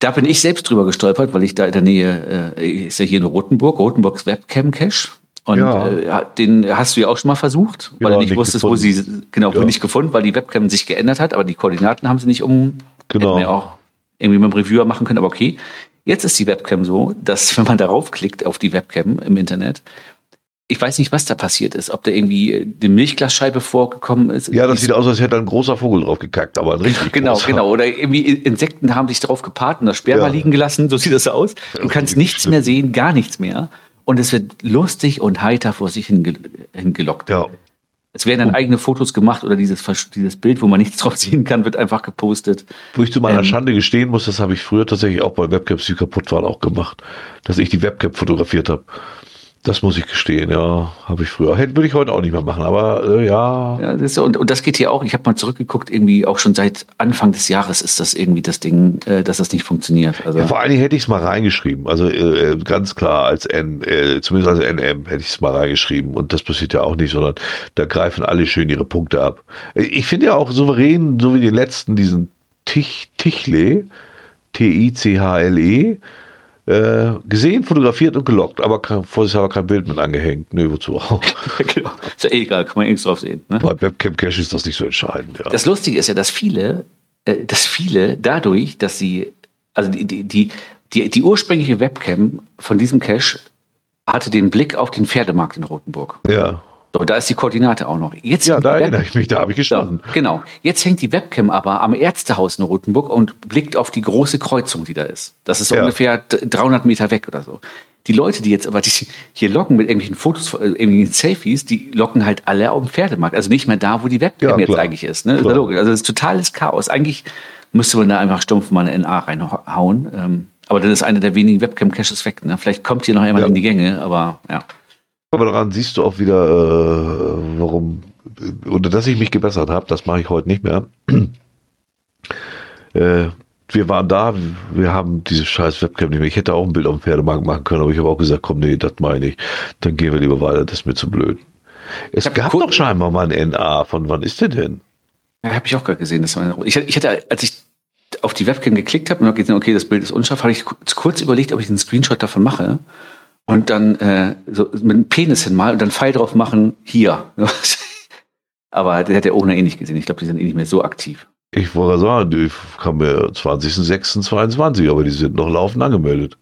Da bin ich selbst drüber gestolpert, weil ich da in der Nähe, äh, ist ja hier in Rotenburg, Rotenburgs Webcam Cache. Und ja. äh, den hast du ja auch schon mal versucht, weil ja, du nicht wusstest, gefunden. wo sie, genau, ja. nicht gefunden, weil die Webcam sich geändert hat, aber die Koordinaten haben sie nicht um. Genau. Hätten wir auch irgendwie mit dem Reviewer machen können, aber okay. Jetzt ist die Webcam so, dass wenn man darauf klickt auf die Webcam im Internet, ich weiß nicht, was da passiert ist, ob da irgendwie eine Milchglasscheibe vorgekommen ist. Ja, das sieht aus, als hätte ein großer Vogel drauf gekackt, aber ein richtig Genau, großer. genau. Oder irgendwie Insekten haben sich drauf gepaart und das Sperma ja. liegen gelassen, so sieht das aus. Du kannst nichts mehr sehen, gar nichts mehr. Und es wird lustig und heiter vor sich hingelockt. Ja. Es werden dann eigene Fotos gemacht oder dieses, dieses Bild, wo man nichts drauf sehen kann, wird einfach gepostet. Wo ich zu meiner ähm, Schande gestehen muss, das habe ich früher tatsächlich auch bei Webcams, die kaputt waren, auch gemacht, dass ich die Webcam fotografiert habe. Das muss ich gestehen, ja, habe ich früher. Hätte würde ich heute auch nicht mehr machen, aber äh, ja. ja das, und, und das geht hier auch. Ich habe mal zurückgeguckt, irgendwie auch schon seit Anfang des Jahres ist das irgendwie das Ding, äh, dass das nicht funktioniert. Also, ja, vor allen Dingen hätte ich es mal reingeschrieben. Also äh, ganz klar als N, äh, zumindest als NM hätte ich es mal reingeschrieben. Und das passiert ja auch nicht, sondern da greifen alle schön ihre Punkte ab. Ich finde ja auch souverän, so wie die letzten, diesen Tich, Tichle, T-I-C-H-L-E, äh, gesehen, fotografiert und gelockt, aber kein, vorsichtshalber kein Bild mit angehängt. Nö, wozu auch. genau. Ist ja eh egal, kann man eh nichts drauf sehen. Ne? Bei Webcam Cache ist das nicht so entscheidend. Ja. Das Lustige ist ja, dass viele, äh, dass viele dadurch, dass sie, also die, die, die, die, die ursprüngliche Webcam von diesem Cache hatte den Blick auf den Pferdemarkt in Rotenburg. Ja. So, da ist die Koordinate auch noch. Jetzt ja, da erinnere ich mich, da habe ich gestanden. Ja, genau. Jetzt hängt die Webcam aber am Ärztehaus in Rotenburg und blickt auf die große Kreuzung, die da ist. Das ist so ja. ungefähr 300 Meter weg oder so. Die Leute, die jetzt aber die hier locken mit irgendwelchen Fotos, äh, irgendwelchen Selfies, die locken halt alle auf dem Pferdemarkt. Also nicht mehr da, wo die Webcam ja, jetzt eigentlich ist. Ne? Ist also das ist totales Chaos. Eigentlich müsste man da einfach stumpf mal eine NA reinhauen. Ähm, aber dann ist einer der wenigen Webcam-Caches weg. Ne? Vielleicht kommt hier noch jemand in die Gänge, aber ja. Aber daran siehst du auch wieder, äh, warum, oder dass ich mich gebessert habe, das mache ich heute nicht mehr. äh, wir waren da, wir haben diese scheiß Webcam nicht mehr. Ich hätte auch ein Bild auf dem Pferdemarkt machen können, aber ich habe auch gesagt, komm, nee, das meine ich. Dann gehen wir lieber weiter, das ist mir zu blöd. Es gab doch scheinbar mal ein NA. Von wann ist der denn? Ja, habe ich auch gerade gesehen. Das war, ich, ich hatte, als ich auf die Webcam geklickt habe und habe gesehen, okay, das Bild ist unscharf, habe ich kurz überlegt, ob ich einen Screenshot davon mache und dann äh, so mit einem Penis hinmal und dann Pfeil drauf machen, hier. Aber der hat er ohne eh nicht gesehen. Ich glaube, die sind eh nicht mehr so aktiv. Ich wollte sagen, die kam mir 20.06.22, aber die sind noch laufend angemeldet.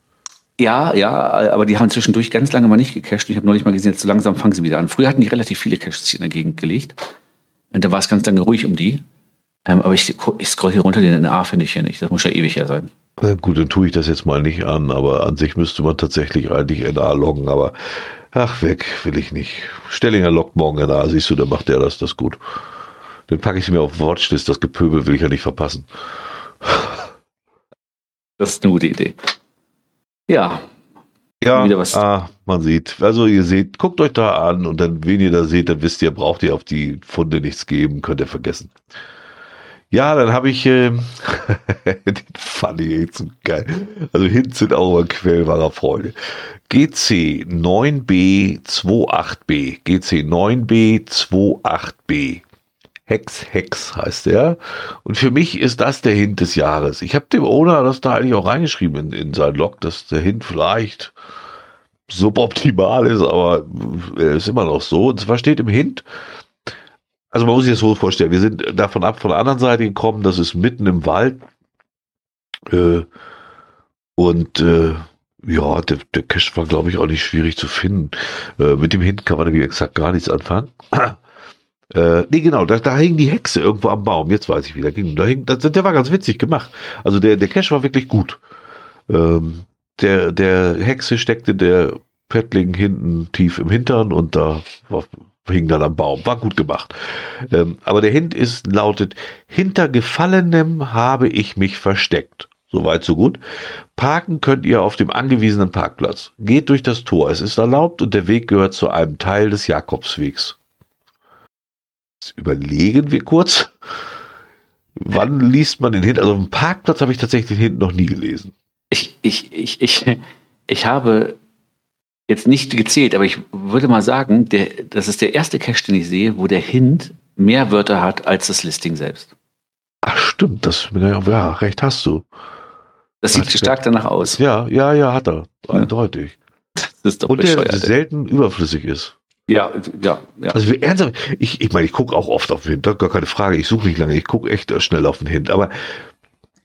Ja, ja, aber die haben zwischendurch ganz lange mal nicht gecached. Ich habe neulich mal gesehen, jetzt so langsam fangen sie wieder an. Früher hatten die relativ viele Caches in der Gegend gelegt. Und da war es ganz lange ruhig um die. Ähm, aber ich, ich scroll hier runter, den NA finde ich hier nicht. Das muss ja ewig her sein. Gut, dann tue ich das jetzt mal nicht an, aber an sich müsste man tatsächlich eigentlich NA loggen, aber ach, weg, will ich nicht. Stellinger loggt morgen NA, siehst du, dann macht der das, das gut. Dann packe ich sie mir auf Watchlist, das Gepöbel will ich ja nicht verpassen. Das ist eine gute Idee. Ja. Ja, ah, man sieht. Also ihr seht, guckt euch da an und dann, wen ihr da seht, dann wisst ihr, braucht ihr auf die Funde nichts geben, könnt ihr vergessen. Ja, dann habe ich äh, den fand ich echt so geil. Also hinten sind auch immer Quell Freude. GC 9B28B. GC 9B28B. Hex Hex heißt der. Und für mich ist das der Hint des Jahres. Ich habe dem Owner das da eigentlich auch reingeschrieben in, in sein Log, dass der Hint vielleicht suboptimal ist, aber er ist immer noch so. Und zwar steht im Hint, also man muss sich das so vorstellen, wir sind davon ab von der anderen Seite gekommen, das ist mitten im Wald. Äh, und äh, ja, der, der Cache war, glaube ich, auch nicht schwierig zu finden. Äh, mit dem Hint kann man wie gesagt gar nichts anfangen. Äh, nee, genau, da, da hing die Hexe irgendwo am Baum. Jetzt weiß ich wieder. Da hing, das, der war ganz witzig gemacht. Also der, der Cache war wirklich gut. Ähm, der, der Hexe steckte der Pettling hinten tief im Hintern und da war, hing dann am Baum. War gut gemacht. Ähm, aber der Hint ist, lautet, hinter Gefallenem habe ich mich versteckt. Soweit, so gut. Parken könnt ihr auf dem angewiesenen Parkplatz. Geht durch das Tor. Es ist erlaubt und der Weg gehört zu einem Teil des Jakobswegs. Jetzt überlegen wir kurz. Wann liest man den hinten? Also im Parkplatz habe ich tatsächlich den hinten noch nie gelesen. Ich, ich, ich, ich, ich habe jetzt nicht gezählt, aber ich würde mal sagen, der, das ist der erste Cache, den ich sehe, wo der Hint mehr Wörter hat als das Listing selbst. Ach stimmt, das ja, recht hast du. Das sieht stark danach aus. Ja, ja, ja, hat er. Eindeutig. Das ist doch Und der selten überflüssig ist. Ja, ja, ja. Also ernsthaft, ich, ich meine, ich gucke auch oft auf den Hint, gar keine Frage. Ich suche nicht lange, ich gucke echt schnell auf den Hint. Aber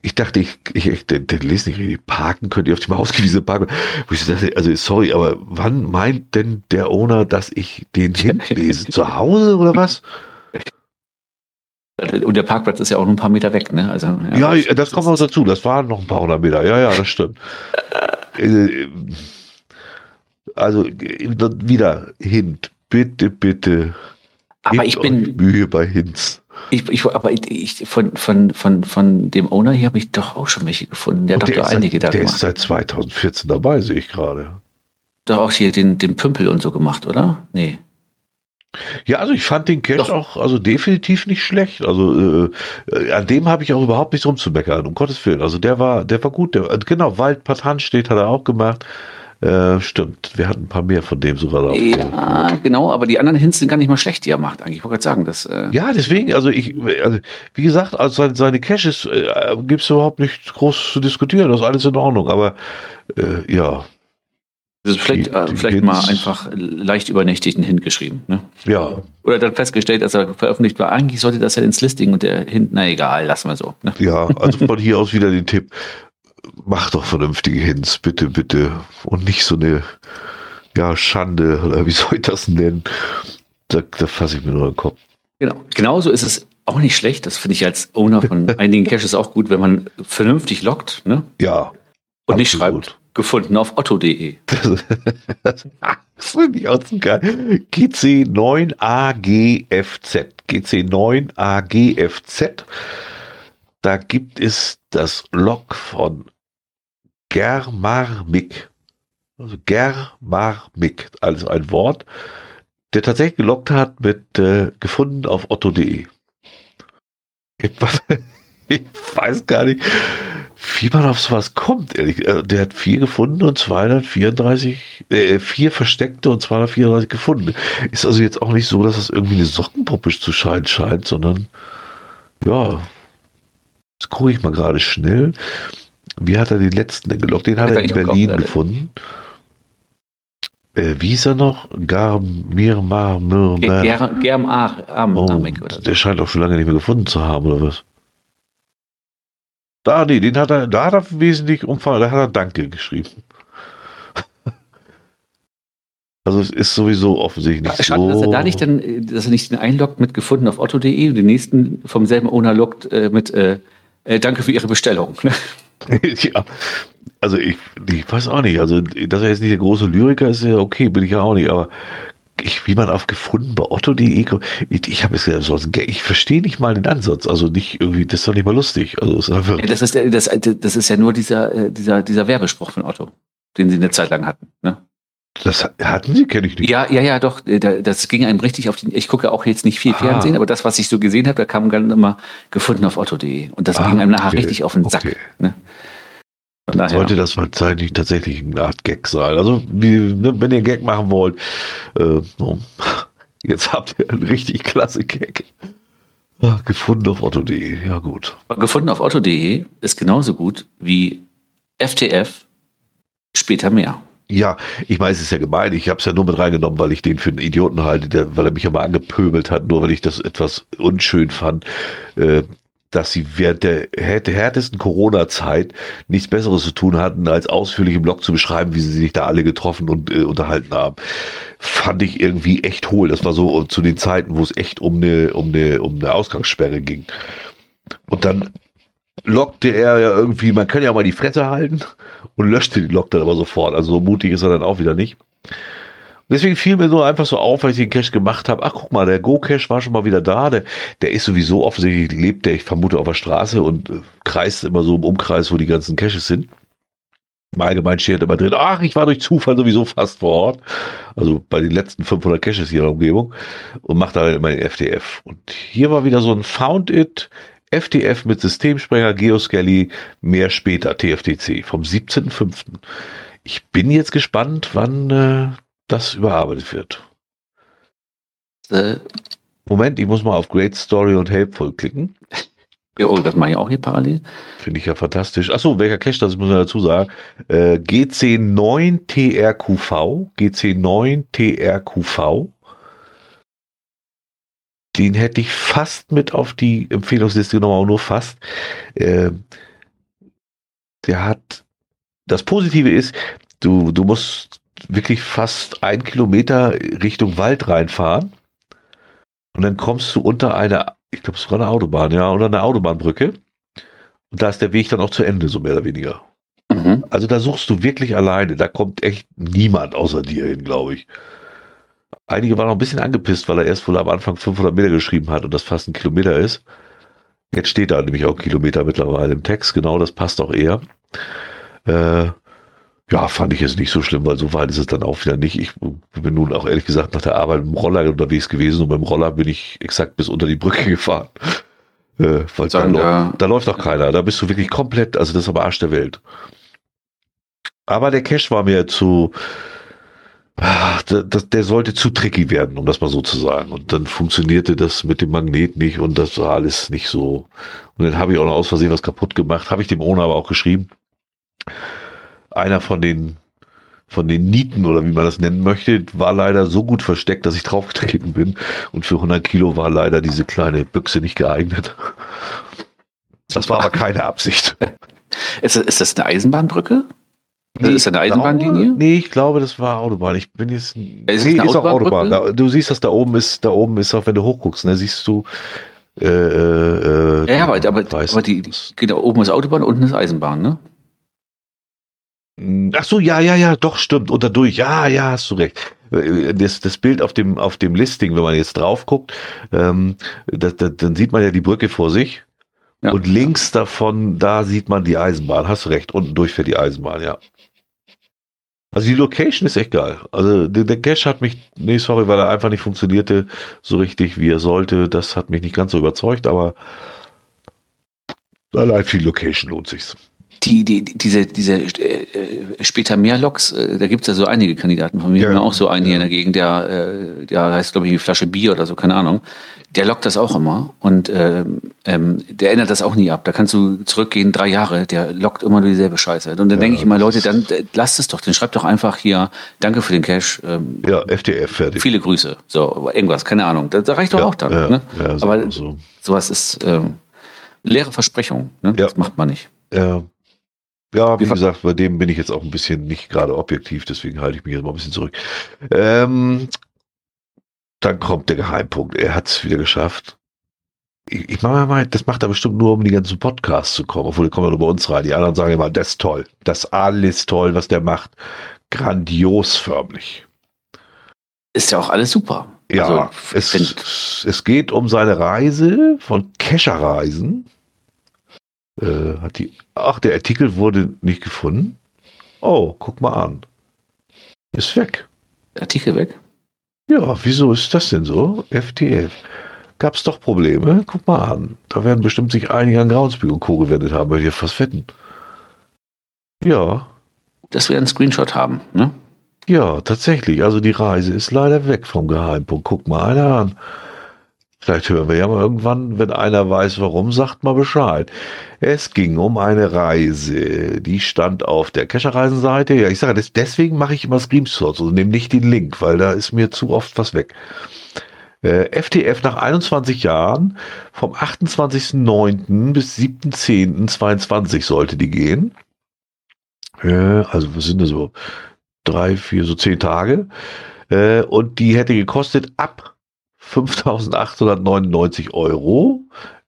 ich dachte, ich, ich, ich den, den lese nicht richtig. Parken könnt ihr auf dem ausgewiesenen Park. Wo ich dachte, also sorry, aber wann meint denn der Owner, dass ich den Hint lese? Zu Hause oder was? Und der Parkplatz ist ja auch nur ein paar Meter weg, ne? Also, ja, ja das kommt auch dazu. Das waren noch ein paar hundert Meter. Ja, ja, das stimmt. Äh, also wieder Hint. Bitte, bitte. Aber ich bin. Mühe bei Hints. Ich, ich, aber ich, von, von, von, von dem Owner hier habe ich doch auch schon welche gefunden. Der hat doch einige da Der gemacht. ist seit 2014 dabei, sehe ich gerade. Doch auch hier den, den Pümpel und so gemacht, oder? Nee. Ja, also ich fand den Cash auch also definitiv nicht schlecht. Also äh, an dem habe ich auch überhaupt nichts rumzumeckern, um Gottes Willen. Also der war, der war gut. Der, genau, Waldpatan steht, hat er auch gemacht. Äh, stimmt, wir hatten ein paar mehr von dem sogar drauf. Ja, genau, aber die anderen Hints sind gar nicht mal schlecht, die er macht, eigentlich. Ich wollte gerade sagen, dass. Äh ja, deswegen, also ich, also, wie gesagt, also seine, seine Caches äh, gibt es überhaupt nicht groß zu diskutieren, das ist alles in Ordnung, aber äh, ja. Also vielleicht, die, äh, die vielleicht mal einfach leicht übernächtigen Hint geschrieben. Ne? Ja. Oder dann festgestellt, dass er veröffentlicht war, eigentlich sollte das ja ins Listing und der Hint, na egal, lassen wir so. Ne? Ja, also von hier aus wieder den Tipp mach doch vernünftige Hints, bitte, bitte. Und nicht so eine, ja, Schande, oder wie soll ich das nennen? Da, da fasse ich mir nur den Kopf. Genau. Genauso ist es auch nicht schlecht. Das finde ich als Owner von einigen Caches auch gut, wenn man vernünftig lockt, ne? Ja. Und nicht schreibt, gefunden auf otto.de. das finde ich auch so geil. GC9AGFZ. GC9AGFZ. Da gibt es das Log von Germarmik. Also Germarmik, alles ein Wort, der tatsächlich gelockt hat mit äh, gefunden auf otto.de. ich weiß gar nicht, wie man auf sowas kommt, ehrlich. Also, der hat vier gefunden und 234, äh, vier versteckte und 234 gefunden. Ist also jetzt auch nicht so, dass das irgendwie eine Sockenpuppe zu scheinen scheint, sondern ja, jetzt gucke ich mal gerade schnell. Wie hat er den letzten denn gelockt? Den hat er in Berlin gefunden. Äh, wie hieß er noch? Garmir Mar Germ oh, Der scheint auch schon lange nicht mehr gefunden zu haben, oder was? Da, nee, den hat er, da hat er wesentlich umfang, da hat er Danke geschrieben. Also es ist sowieso offensichtlich nicht Schade, so. dass er da nicht dann, dass er nicht den einloggt mit gefunden auf otto.de und den nächsten vom selben Owner loggt äh, mit äh, äh, Danke für Ihre Bestellung. ja, also ich, ich weiß auch nicht. Also, dass er jetzt nicht der große Lyriker ist, ja okay, bin ich ja auch nicht. Aber ich, wie man auf gefunden bei Otto.de ich, ich habe es ja sonst, ich verstehe nicht mal den Ansatz. Also nicht irgendwie, das ist doch nicht mal lustig. Also ist einfach das ist das, das ist ja nur dieser, äh, dieser, dieser Werbespruch von Otto, den sie eine Zeit lang hatten. Ne? Das hatten sie, kenne ich nicht. Ja, ja, ja, doch. Äh, das ging einem richtig auf den. Ich gucke auch jetzt nicht viel ah. Fernsehen, aber das, was ich so gesehen habe, da kam dann immer gefunden auf Otto.de. Und das ah, ging einem nachher okay. richtig auf den Sack. Okay. Ne? Daher. Sollte das wahrscheinlich tatsächlich eine Art Gag sein. Also, wie, ne, wenn ihr Gag machen wollt, äh, jetzt habt ihr einen richtig klasse Gag. Ja, gefunden auf otto.de, ja gut. Gefunden auf otto.de ist genauso gut wie FTF später mehr. Ja, ich weiß, es ist ja gemein. Ich habe es ja nur mit reingenommen, weil ich den für einen Idioten halte, der, weil er mich ja mal angepöbelt hat, nur weil ich das etwas unschön fand. Äh, dass sie während der härtesten Corona-Zeit nichts Besseres zu tun hatten, als ausführlich im Blog zu beschreiben, wie sie sich da alle getroffen und äh, unterhalten haben. Fand ich irgendwie echt hohl. Das war so zu den Zeiten, wo es echt um eine, um eine, um eine Ausgangssperre ging. Und dann lockte er ja irgendwie, man kann ja mal die Fresse halten und löschte die Lok dann aber sofort. Also so mutig ist er dann auch wieder nicht. Deswegen fiel mir so einfach so auf, als ich den Cache gemacht habe. Ach, guck mal, der Go-Cache war schon mal wieder da. Der, der ist sowieso offensichtlich, lebt der, ich vermute, auf der Straße und äh, kreist immer so im Umkreis, wo die ganzen Caches sind. Im Allgemeinen steht immer drin, ach, ich war durch Zufall sowieso fast vor Ort. Also bei den letzten 500 Caches hier in der Umgebung und macht da immer den FTF. Und hier war wieder so ein Found It FTF mit Systemsprenger Geoskelly, mehr später, TFTC, vom 17.05. Ich bin jetzt gespannt, wann äh, das überarbeitet wird. Äh. Moment, ich muss mal auf Great Story und Helpful klicken. Ja, oh, das mache ich auch hier parallel. Finde ich ja fantastisch. Achso, welcher Cache, das muss man dazu sagen. Äh, GC9TRQV, GC9TRQV. Den hätte ich fast mit auf die Empfehlungsliste genommen, aber nur fast. Äh, der hat, das Positive ist, du, du musst wirklich fast ein Kilometer Richtung Wald reinfahren. Und dann kommst du unter einer, ich glaube, es war eine Autobahn, ja, unter einer Autobahnbrücke. Und da ist der Weg dann auch zu Ende, so mehr oder weniger. Mhm. Also da suchst du wirklich alleine. Da kommt echt niemand außer dir hin, glaube ich. Einige waren noch ein bisschen angepisst, weil er erst wohl am Anfang 500 Meter geschrieben hat und das fast ein Kilometer ist. Jetzt steht da nämlich auch Kilometer mittlerweile im Text. Genau, das passt auch eher. Äh, ja, fand ich jetzt nicht so schlimm, weil so weit ist es dann auch wieder nicht. Ich bin nun auch ehrlich gesagt nach der Arbeit mit dem Roller unterwegs gewesen und mit dem Roller bin ich exakt bis unter die Brücke gefahren. Äh, weil Sagen, da, da, da läuft doch keiner. Da bist du wirklich komplett, also das ist aber Arsch der Welt. Aber der Cash war mir zu, der, der sollte zu tricky werden, um das mal so zu sagen. Und dann funktionierte das mit dem Magnet nicht und das war alles nicht so. Und dann habe ich auch noch aus Versehen was kaputt gemacht, habe ich dem Owner aber auch geschrieben einer von den von den Nieten oder wie man das nennen möchte, war leider so gut versteckt, dass ich draufgetreten bin. Und für 100 Kilo war leider diese kleine Büchse nicht geeignet. Das war aber keine Absicht. Ist, ist das eine Eisenbahnbrücke? Nee, ist das eine Eisenbahnlinie? Glaube, nee, ich glaube, das war Autobahn. Ich bin jetzt. Ist, nee, ist auch Autobahn. Da, du siehst, dass da oben ist, da oben ist auch, wenn du hochguckst, ne, siehst du. Äh, äh, ja, aber, aber, aber die, genau, oben ist Autobahn, unten ist Eisenbahn, ne? Hm, ach so, ja, ja, ja, doch, stimmt. Und dadurch, ja, ja, hast du recht. Äh, das, das Bild auf dem, auf dem Listing, wenn man jetzt drauf guckt, ähm, das, das, dann sieht man ja die Brücke vor sich. Ja. Und links davon, da sieht man die Eisenbahn. Hast recht, unten durch für die Eisenbahn, ja. Also die Location ist echt geil. Also der, der Cache hat mich, nee, sorry, weil er einfach nicht funktionierte so richtig, wie er sollte. Das hat mich nicht ganz so überzeugt, aber Allein für die Location lohnt sich's. Die, die, diese, diese äh, später mehr Loks, äh, da gibt's ja so einige Kandidaten von mir, ja, auch so einen ja. hier in der Gegend, der, äh, der heißt, glaube ich, Flasche Bier oder so, keine Ahnung. Der lockt das auch immer und ähm, ähm, der ändert das auch nie ab. Da kannst du zurückgehen, drei Jahre, der lockt immer nur dieselbe Scheiße. Und dann ja, denke ich immer, Leute, dann äh, lasst es doch, dann schreibt doch einfach hier, danke für den Cash. Ähm, ja, FTF fertig. Viele Grüße. So, irgendwas, keine Ahnung. Das, das reicht doch auch dann. ne? Aber so. sowas ist ähm, leere Versprechung. Ne? Ja. Das macht man nicht. Ja. Ja, wie gesagt, bei dem bin ich jetzt auch ein bisschen nicht gerade objektiv, deswegen halte ich mich jetzt mal ein bisschen zurück. Ähm, dann kommt der Geheimpunkt. Er hat es wieder geschafft. Ich, ich mache mal, das macht er bestimmt nur, um in die ganzen Podcasts zu kommen, obwohl die kommen ja nur bei uns rein. Die anderen sagen immer, das ist toll. Das ist alles toll, was der macht. Grandios förmlich. Ist ja auch alles super. Ja, also, es, es geht um seine Reise von Kescherreisen äh, hat die. Ach, der Artikel wurde nicht gefunden. Oh, guck mal an. Ist weg. Artikel weg? Ja, wieso ist das denn so? FTF. Gab es doch Probleme? Guck mal an. Da werden bestimmt sich einige an Groundspeak und Co. gewendet haben, weil die fast wetten. Ja. Dass wir einen Screenshot haben, ne? Ja, tatsächlich. Also die Reise ist leider weg vom Geheimpunkt. Guck mal einer an. Vielleicht hören wir ja mal irgendwann, wenn einer weiß, warum, sagt mal Bescheid. Es ging um eine Reise, die stand auf der Kescherreisenseite. Ja, ich sage, das, deswegen mache ich immer Screenshots und nehme nicht den Link, weil da ist mir zu oft was weg. Äh, FTF nach 21 Jahren, vom 28.09. bis 7.10.22 sollte die gehen. Äh, also was sind das so? Drei, vier, so zehn Tage. Äh, und die hätte gekostet ab 5.899 Euro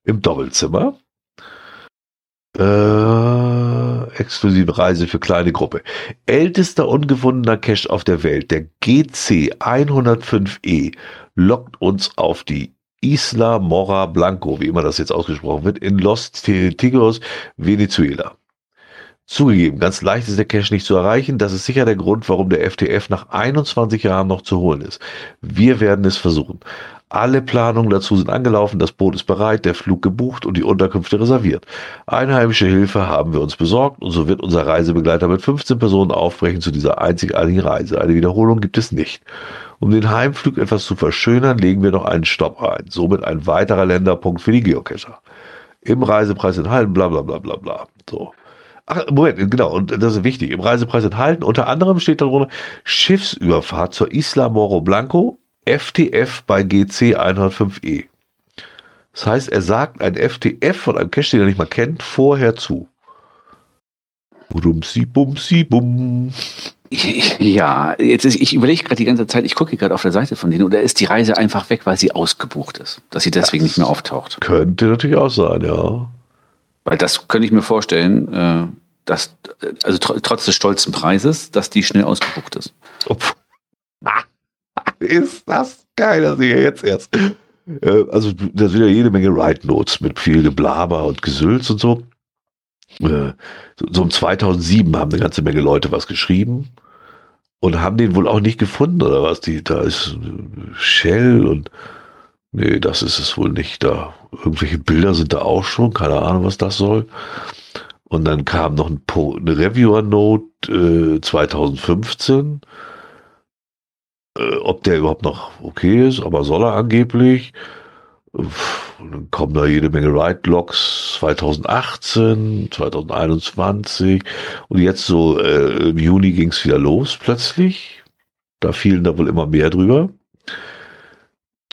im Doppelzimmer. Äh, exklusive Reise für kleine Gruppe. Ältester ungewundener Cache auf der Welt, der GC 105E, lockt uns auf die Isla Mora Blanco, wie immer das jetzt ausgesprochen wird, in Los Tigos, Venezuela. Zugegeben, ganz leicht ist der Cache nicht zu erreichen. Das ist sicher der Grund, warum der FTF nach 21 Jahren noch zu holen ist. Wir werden es versuchen. Alle Planungen dazu sind angelaufen, das Boot ist bereit, der Flug gebucht und die Unterkünfte reserviert. Einheimische Hilfe haben wir uns besorgt und so wird unser Reisebegleiter mit 15 Personen aufbrechen zu dieser einzigartigen Reise. Eine Wiederholung gibt es nicht. Um den Heimflug etwas zu verschönern, legen wir noch einen Stopp ein. Somit ein weiterer Länderpunkt für die Geocacher. Im Reisepreis enthalten, bla bla bla bla bla. So. Ach, Moment, genau, und das ist wichtig. Im Reisepreis enthalten, unter anderem steht darunter Schiffsüberfahrt zur Isla Moro Blanco, FTF bei GC 105E. Das heißt, er sagt ein FTF von einem Cache, den er nicht mal kennt, vorher zu. Bumsi, bumsi, bum. Ja, jetzt ist, ich überlege gerade die ganze Zeit, ich gucke gerade auf der Seite von denen, oder ist die Reise einfach weg, weil sie ausgebucht ist, dass sie deswegen das nicht mehr auftaucht? Könnte natürlich auch sein, ja. Weil das könnte ich mir vorstellen, äh, dass, also tr trotz des stolzen Preises, dass die schnell ausgebucht ist. ist das geil, das sehe ich jetzt erst. Äh, also, da sind ja jede Menge Write Notes mit viel Geblaber und Gesülz und so. Äh, so um 2007 haben eine ganze Menge Leute was geschrieben und haben den wohl auch nicht gefunden oder was. Die, da ist Shell und nee, das ist es wohl nicht. Da irgendwelche Bilder sind da auch schon, keine Ahnung, was das soll. Und dann kam noch ein eine Reviewer-Note äh, 2015. Äh, ob der überhaupt noch okay ist, aber soll er angeblich. Und dann kommen da jede Menge Ride-Logs 2018, 2021 und jetzt so äh, im Juni ging es wieder los plötzlich. Da fielen da wohl immer mehr drüber.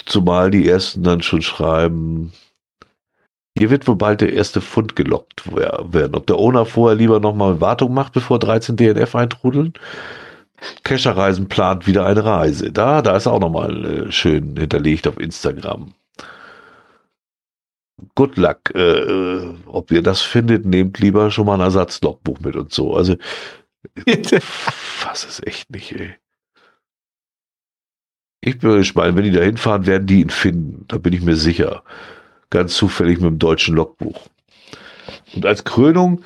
Zumal die ersten dann schon schreiben, hier wird wohl bald der erste Fund gelockt werden. Ob der Owner vorher lieber nochmal Wartung macht, bevor 13 DNF eintrudeln. Kescherreisen plant wieder eine Reise. Da, da ist auch nochmal äh, schön hinterlegt auf Instagram. Good luck. Äh, äh ob ihr das findet, nehmt lieber schon mal ein Ersatzlogbuch mit und so. Also, was ist echt nicht, ey. Ich bin gespannt, wenn die da hinfahren, werden die ihn finden. Da bin ich mir sicher ganz zufällig mit dem deutschen Logbuch. Und als Krönung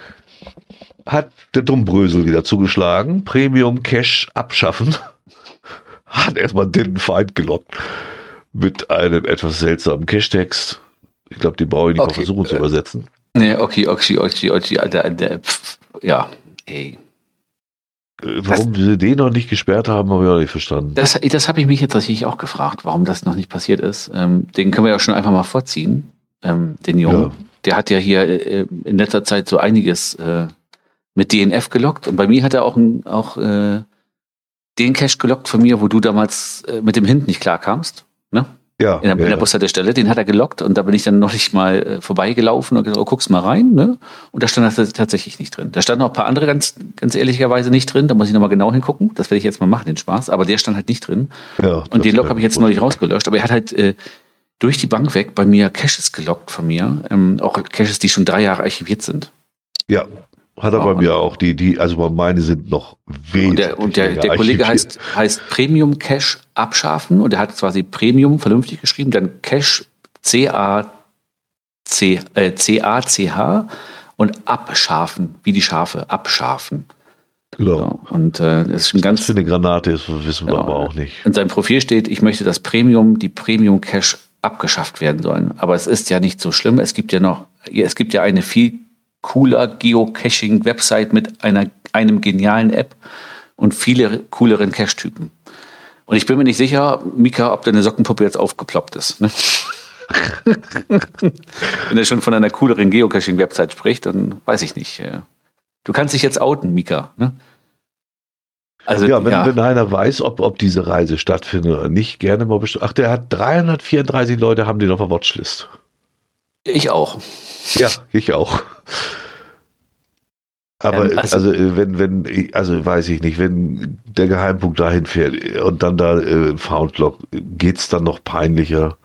hat der Dummbrösel wieder zugeschlagen, Premium Cash abschaffen, hat erstmal den Feind gelockt mit einem etwas seltsamen Cash-Text. Ich glaube, die brauche ich nicht okay. mal versuchen zu äh, übersetzen. Nee, okay, okay, okay, okay, der, der, pf, ja, ey. Äh, Warum sie den noch nicht gesperrt haben, habe ich auch nicht verstanden. Das, das habe ich mich jetzt tatsächlich auch gefragt, warum das noch nicht passiert ist. Ähm, den können wir ja schon einfach mal vorziehen, ähm, den Jungen. Ja. Der hat ja hier äh, in letzter Zeit so einiges äh, mit DNF gelockt. Und bei mir hat er auch, ein, auch äh, den Cache gelockt von mir, wo du damals äh, mit dem Hint nicht klarkamst. Ne? Ja, in der, ja, der. Bushaltestelle, den hat er gelockt und da bin ich dann noch nicht mal äh, vorbeigelaufen und gesagt, oh, guck's mal rein, ne? Und da stand das tatsächlich nicht drin. Da standen noch ein paar andere ganz, ganz ehrlicherweise nicht drin, da muss ich nochmal genau hingucken. Das werde ich jetzt mal machen, den Spaß, aber der stand halt nicht drin. Ja, Und den Log kann habe ich jetzt neulich rausgelöscht, aber er hat halt äh, durch die Bank weg bei mir Caches gelockt von mir, ähm, auch Caches, die schon drei Jahre archiviert sind. Ja, hat er bei mir auch. Die, die, also meine sind noch wesentlich. Und der, und der, der Kollege heißt, heißt Premium Cache abschaffen und er hat quasi Premium vernünftig geschrieben, dann Cache C-A-C, äh, C-A-C-H und abschafen, wie die Schafe, abschafen. Genau. So, und äh, das ist Was ganz für eine Granate ist, wissen wir Ja, aber auch nicht. In seinem Profil steht, ich möchte, dass Premium, die Premium Cache abgeschafft werden sollen. Aber es ist ja nicht so schlimm. Es gibt ja noch, es gibt ja eine viel cooler Geocaching-Website mit einer, einem genialen App und viele cooleren Cache-Typen. Und ich bin mir nicht sicher, Mika, ob deine Sockenpuppe jetzt aufgeploppt ist. Ne? Wenn er schon von einer cooleren Geocaching-Website spricht, dann weiß ich nicht. äh. Du kannst dich jetzt outen, Mika. Ne? Also, Ja, wenn, wenn einer weiß, ob, ob diese Reise stattfindet oder nicht, gerne mal bestimmt. Ach, der hat 334 Leute, haben den auf der Watchlist. Ich auch. Ja, ich auch. Aber Ähm, also- also, äh, wenn, wenn, also weiß ich nicht, wenn der Geheimpunkt dahin fährt und dann da äh, Foundlock, geht's dann noch peinlicher?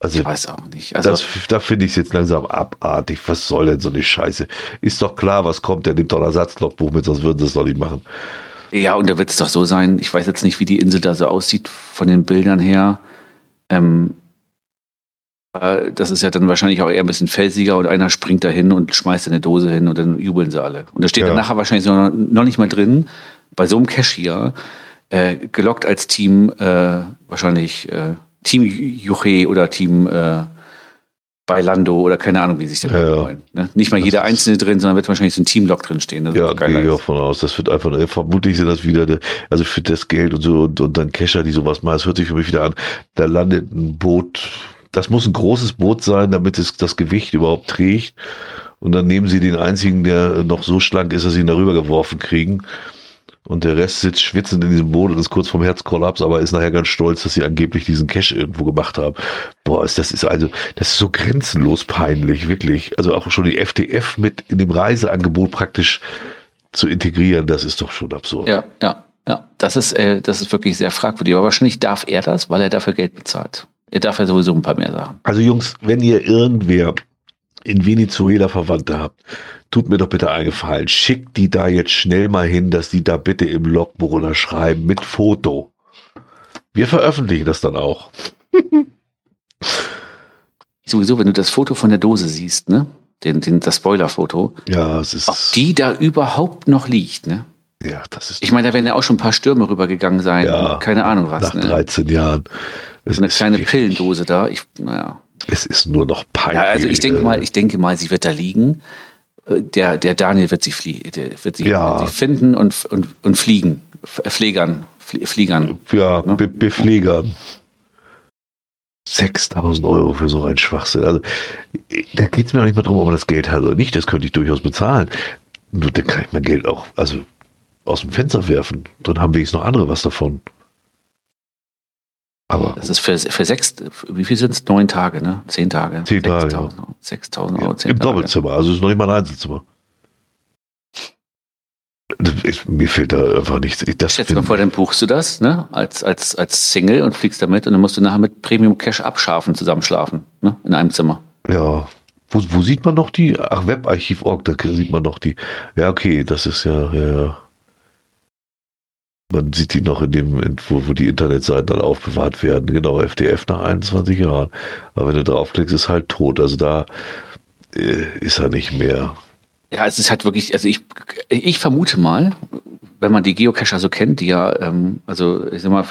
Also Ich weiß auch nicht. Also, das, da finde ich es jetzt langsam abartig. Was soll denn so eine Scheiße? Ist doch klar, was kommt. Der nimmt doch ein Ersatzlogbuch mit, sonst würden sie es doch nicht machen. ja, und da wird es doch so sein. Ich weiß jetzt nicht, wie die Insel da so aussieht von den Bildern her. Ähm, äh, das ist ja dann wahrscheinlich auch eher ein bisschen felsiger und einer springt da hin und schmeißt eine Dose hin und dann jubeln sie alle. Und da steht Ja. dann nachher wahrscheinlich noch, noch nicht mal drin, bei so einem Cache hier, äh, gelockt als Team, äh, wahrscheinlich äh, Team Juche oder Team äh, Bailando oder keine Ahnung, wie sich das Ja, wollen. Ne? Nicht mal Das jeder Einzelne drin, sondern wird wahrscheinlich so ein Teamlock drin stehen. Das Ja, gehe ich auch von aus. Das wird einfach, äh, vermutlich sind das wieder, de- also für das Geld und so und, und dann Kescher, die sowas machen. Das hört sich für mich wieder an. Da landet ein Boot. Das muss ein großes Boot sein, damit es das Gewicht überhaupt trägt. Und dann nehmen sie den einzigen, der noch so schlank ist, dass sie ihn darüber geworfen kriegen. Und der Rest sitzt schwitzend in diesem Boot und ist kurz vom Herzkollaps, aber ist nachher ganz stolz, dass sie angeblich diesen Cash irgendwo gemacht haben. Boah, ist das ist also, das ist so grenzenlos peinlich, wirklich. Also auch schon die FDF mit in dem Reiseangebot praktisch zu integrieren, das ist doch schon absurd. Ja, ja, ja. Das ist, äh, das ist wirklich sehr fragwürdig. Aber wahrscheinlich darf er das, weil er dafür Geld bezahlt. Er darf ja sowieso ein paar mehr Sachen. Also Jungs, wenn ihr irgendwer in Venezuela Verwandte habt, tut mir doch bitte einen Gefallen. Schickt die da jetzt schnell mal hin, dass die da bitte im Logbuch unterschreiben mit Foto. Wir veröffentlichen das dann auch. Sowieso, wenn du das Foto von der Dose siehst, ne? Den, den, das Spoiler-Foto, Ja, es ist. ob die da überhaupt noch liegt, ne? Ja, das ist Ich meine, da werden ja auch schon ein paar Stürme rübergegangen sein. Ja, keine Ahnung was. nach Ne? 13 Jahren. Es eine ist kleine wirklich- Pillendose da. Ich, naja. Es ist nur noch peinlich. Ja, also ich denke mal, ich denke mal, sie wird da liegen. Äh, Der, der Daniel wird sie, flie wird sie, Ja. wird sie finden und, und, und fliegen. Pflegern. Flie Fliegern. ja, Ne? Be Bepflegern. 6000 Euro für so einen Schwachsinn. Also, da geht es mir auch nicht mal drum, ob man das Geld hat oder nicht. Das könnte ich durchaus bezahlen. Nur dann kann ich mein Geld auch, also aus dem Fenster werfen. Dann haben wenigstens noch andere was davon. Aber Das ist für, für sechs, wie viel sind es? Neun Tage, ne? Zehn Tage. Zehn Tage, 6000 Euro. 6000 Euro, ja, im Tage. Doppelzimmer, also es ist noch nicht mal ein Einzelzimmer. Ist, mir fehlt da einfach nichts. Ich- Das Schätze mal vor, dann buchst du das, ne? Als, als, als Single und fliegst damit und dann musst du nachher mit Premium Cash abschaffen, zusammenschlafen, ne? In einem Zimmer. Ja. Wo, wo sieht man noch die? Ach, Webarchiv.org, da sieht man noch die. Ja, okay, das ist ja, ja, ja. Man sieht die noch in dem, in, wo, die Internetseiten dann aufbewahrt werden. Genau, FDF nach 21 Jahren. Aber wenn du draufklickst, ist halt tot. Also da äh, ist er nicht mehr. Ja, es ist halt wirklich, also ich, ich vermute mal, wenn man die Geocacher so kennt, die ja, ähm, also ich sag mal,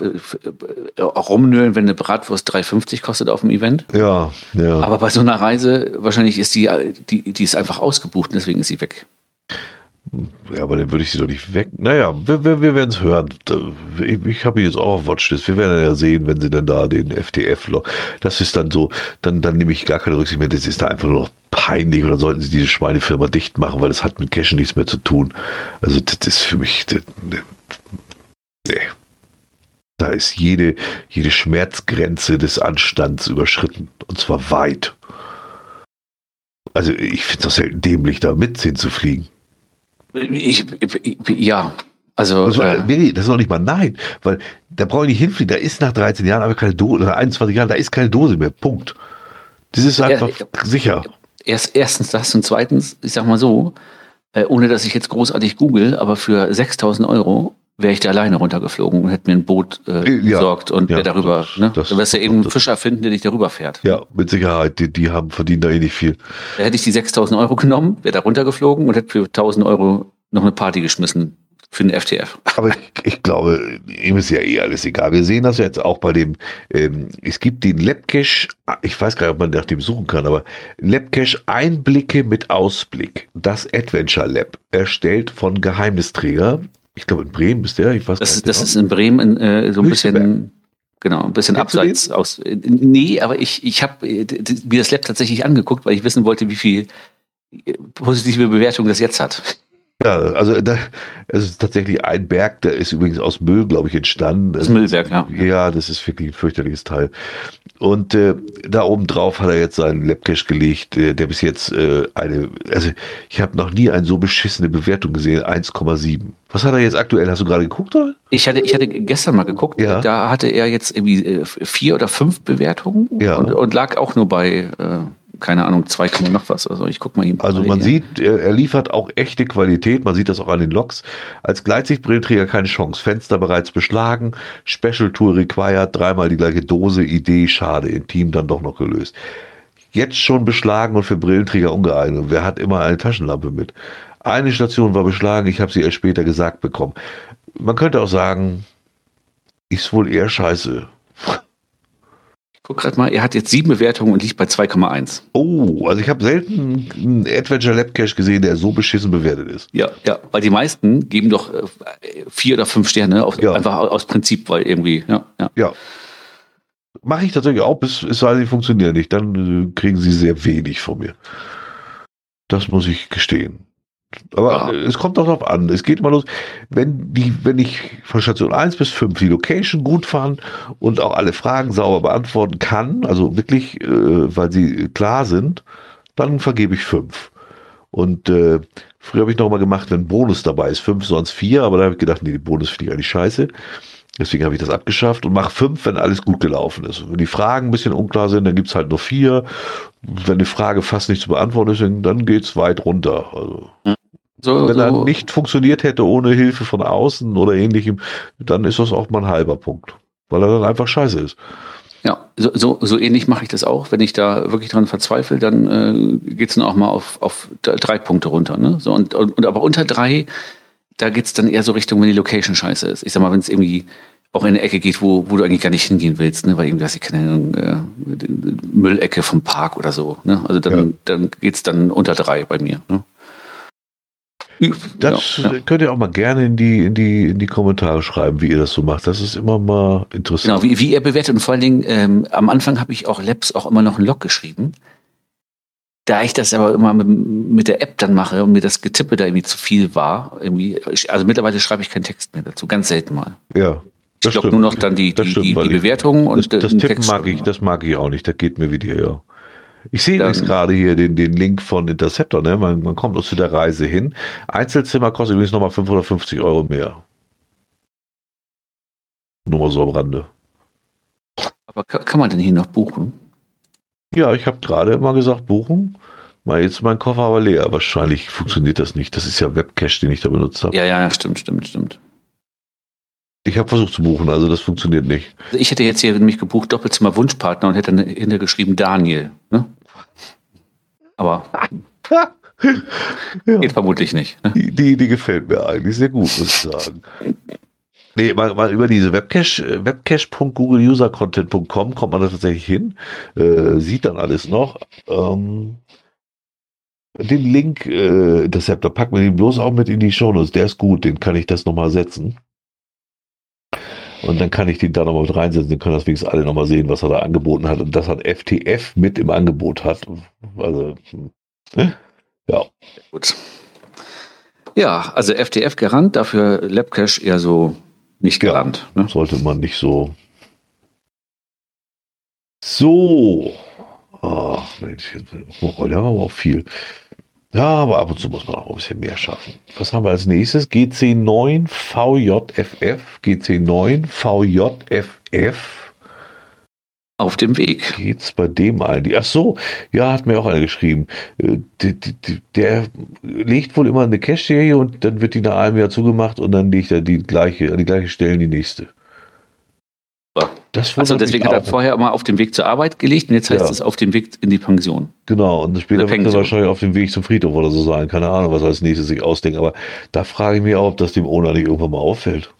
rumnölen, wenn eine Bratwurst 3,50 kostet auf dem Event. Ja, ja. Aber bei so einer Reise, wahrscheinlich ist die, die, die ist einfach ausgebucht und deswegen ist sie weg. Ja, aber dann würde ich sie doch nicht weg. Naja, wir, wir, wir werden es hören. Ich, ich habe jetzt auch auf Watchlist. Wir werden ja sehen, wenn sie dann da den FTF, das ist dann so, dann, dann nehme ich gar keine Rücksicht mehr. Das ist da einfach nur noch peinlich oder sollten sie diese Schweinefirma dicht machen, weil das hat mit Cash nichts mehr zu tun. Also das ist für mich, nee. Da ist jede, jede Schmerzgrenze des Anstands überschritten. Und zwar weit. Also ich finde es doch selten dämlich, da mitziehen zu fliegen. Ich, ich, ja, also. Das, war, äh, das ist noch nicht mal nein, weil da brauche ich nicht hinfliegen. Da ist nach 13 Jahren aber keine Dose, oder 21 Jahren, da ist keine Dose mehr. Punkt. Das ist einfach ja, sicher. Erst, erstens das und zweitens, ich sag mal so, äh, ohne dass ich jetzt großartig google, aber für 6000 Euro wäre ich da alleine runtergeflogen und hätte mir ein Boot äh, ja, besorgt und ja, wäre darüber, das, ne? Das, da wirst du eben einen Fischer finden, der dich darüber fährt. Ja, mit Sicherheit, die, die haben, verdienen da eh nicht viel. Da hätte ich die 6000 Euro genommen, wäre da runtergeflogen und hätte für 1000 Euro noch eine Party geschmissen für den FTF. Aber ich, ich, glaube, ihm ist ja eh alles egal. Wir sehen das jetzt auch bei dem, ähm, es gibt den Labcache, ich weiß gar nicht, ob man nach dem suchen kann, aber Labcache Einblicke mit Ausblick. Das Adventure Lab, erstellt von Geheimnisträger ich glaube in Bremen ist der, ich weiß das, nicht. Das genau. ist in Bremen äh, so ein bisschen, genau, ein bisschen Kennst abseits aus. Äh, nee, aber ich, ich habe äh, mir das Lab tatsächlich angeguckt, weil ich wissen wollte, wie viel äh, positive Bewertung das jetzt hat. Ja, also da, es ist tatsächlich ein Berg, der ist übrigens aus Müll, glaube ich, entstanden. Das Müllberg, ja. Ja, das ist wirklich ein fürchterliches Teil. Und äh, da oben drauf hat er jetzt seinen Labcache gelegt, äh, der bis jetzt äh, eine, also ich habe noch nie eine so beschissene Bewertung gesehen, 1,7. Was hat er jetzt aktuell? Hast du gerade geguckt, oder? Ich hatte, ich hatte gestern mal geguckt, ja. da hatte er jetzt irgendwie äh, vier oder fünf Bewertungen ja. und, und lag auch nur bei äh, keine Ahnung, zwei Komma noch was. Also ich guck mal eben. Also man sieht, er liefert auch echte Qualität. Man sieht das auch an den Loks. Als Gleitsichtbrillenträger keine Chance. Fenster bereits beschlagen. Special Tool required. Dreimal die gleiche Dose. Idee, schade. Intim dann doch noch gelöst. Jetzt schon beschlagen und für Brillenträger ungeeignet. Wer hat immer eine Taschenlampe mit? Eine Station war beschlagen. Ich habe sie erst später gesagt bekommen. Man könnte auch sagen, ist wohl eher scheiße. Guck gerade mal, er hat jetzt sieben Bewertungen und liegt bei 2,1. Oh, also ich habe selten einen Adventure Lab Cache gesehen, der so beschissen bewertet ist. Ja, ja, weil die meisten geben doch äh, vier oder fünf Sterne, auf, ja. einfach aus Prinzip, weil irgendwie, ja. Ja. ja. Mache ich tatsächlich auch, bis es sei sie funktionieren nicht. Dann äh, kriegen sie sehr wenig von mir. Das muss ich gestehen. Aber ja. es kommt doch darauf an. Es geht immer los, wenn die, wenn ich von Station 1 bis 5 die Location gut fand und auch alle Fragen sauber beantworten kann, also wirklich, äh, weil sie klar sind, dann vergebe ich 5. Und äh, früher habe ich noch mal gemacht, wenn Bonus dabei ist, 5, sonst 4, aber da habe ich gedacht, nee, die Bonus finde ich eigentlich scheiße. Deswegen habe ich das abgeschafft und mache fünf, wenn alles gut gelaufen ist. Wenn die Fragen ein bisschen unklar sind, dann gibt es halt nur vier. Wenn die Frage fast nicht zu beantworten ist, dann geht es weit runter. Also. So, Wenn so. er nicht funktioniert hätte ohne Hilfe von außen oder ähnlichem, dann ist das auch mal ein halber Punkt. Weil er dann einfach scheiße ist. Ja, so, so, so ähnlich mache ich das auch. Wenn ich da wirklich dran verzweifle, dann äh, geht es dann auch mal auf, auf drei Punkte runter. Ne? So, und, und, und aber unter drei, da geht es dann eher so Richtung, wenn die Location scheiße ist. Ich sag mal, wenn es irgendwie auch in eine Ecke geht, wo, wo du eigentlich gar nicht hingehen willst, ne? weil irgendwie, ich keine Ahnung, äh, Müllecke vom Park oder so. Ne? Also dann, ja. dann geht es dann unter drei bei mir. Ne? Das ja, ja. könnt ihr auch mal gerne in die, in, die, in die Kommentare schreiben, wie ihr das so macht. Das ist immer mal interessant. Genau, wie, wie ihr bewertet. Und vor allen Dingen, ähm, am Anfang habe ich auch Labs auch immer noch einen Log geschrieben. Da ich das aber immer mit, mit, der App dann mache und mir das Getippe da irgendwie zu viel war, irgendwie, also mittlerweile schreibe ich keinen Text mehr dazu, ganz selten mal. Ja. Ich glaube nur noch dann die, die, stimmt, die, die Bewertungen und das, das Tippen Text mag ich, das mag ich auch nicht. Das geht mir wie dir, ja. Ich sehe übrigens gerade hier den, den Link von Interceptor, ne? Man, man kommt uns zu der Reise hin. Einzelzimmer kostet übrigens nochmal 550 Euro mehr. Nur mal so am Rande. Aber kann man denn hier noch buchen? Ja, ich habe gerade mal gesagt, buchen. Mal jetzt mein Koffer aber leer. Wahrscheinlich funktioniert das nicht. Das ist ja Webcache, den ich da benutzt habe. Ja, ja, stimmt, stimmt, stimmt. Ich habe versucht zu buchen, also das funktioniert nicht. Also ich hätte jetzt hier nämlich gebucht Doppelzimmer Wunschpartner und hätte dann hintergeschrieben Daniel. Ne? Aber ja. Geht vermutlich nicht. Ne? Die, die, die gefällt mir eigentlich sehr gut, muss ich sagen. Nee, mal, mal über diese Webcache, webcache.googleusercontent.com kommt man da tatsächlich hin, äh, sieht dann alles noch. Ähm, den Link, äh, Interceptor, packen wir den bloß auch mit in die Shownotes. Der ist gut, den kann ich das nochmal setzen. Und dann kann ich den da nochmal mit reinsetzen. Dann können das wenigstens alle nochmal sehen, was er da angeboten hat. Und das hat FTF mit im Angebot hat. Also, ne? ja. Gut. Ja, also FTF garant, dafür Labcache eher so nicht garant. Ja, ne? Sollte man nicht so. So. Ach, Mensch, oh, da haben wir auch viel. Ja, aber ab und zu muss man auch ein bisschen mehr schaffen. Was haben wir als nächstes? GC9 VJFF. GC9 VJFF. Auf dem Weg. Geht's bei dem ein? Ach so, ja, hat mir auch einer geschrieben. Äh, der legt wohl immer eine Cache-Serie und dann wird die nach einem Jahr zugemacht und dann legt er die gleiche, an die gleiche Stelle die nächste. Also deswegen hat er vorher mal auf dem Weg zur Arbeit gelegt und jetzt heißt ja. es auf dem Weg in die Pension. Genau, und später wird er wahrscheinlich auf dem Weg zum Friedhof oder so sein. Keine Ahnung, was er als nächstes sich ausdenkt. Aber da frage ich mich auch, ob das dem Owner nicht irgendwann mal auffällt.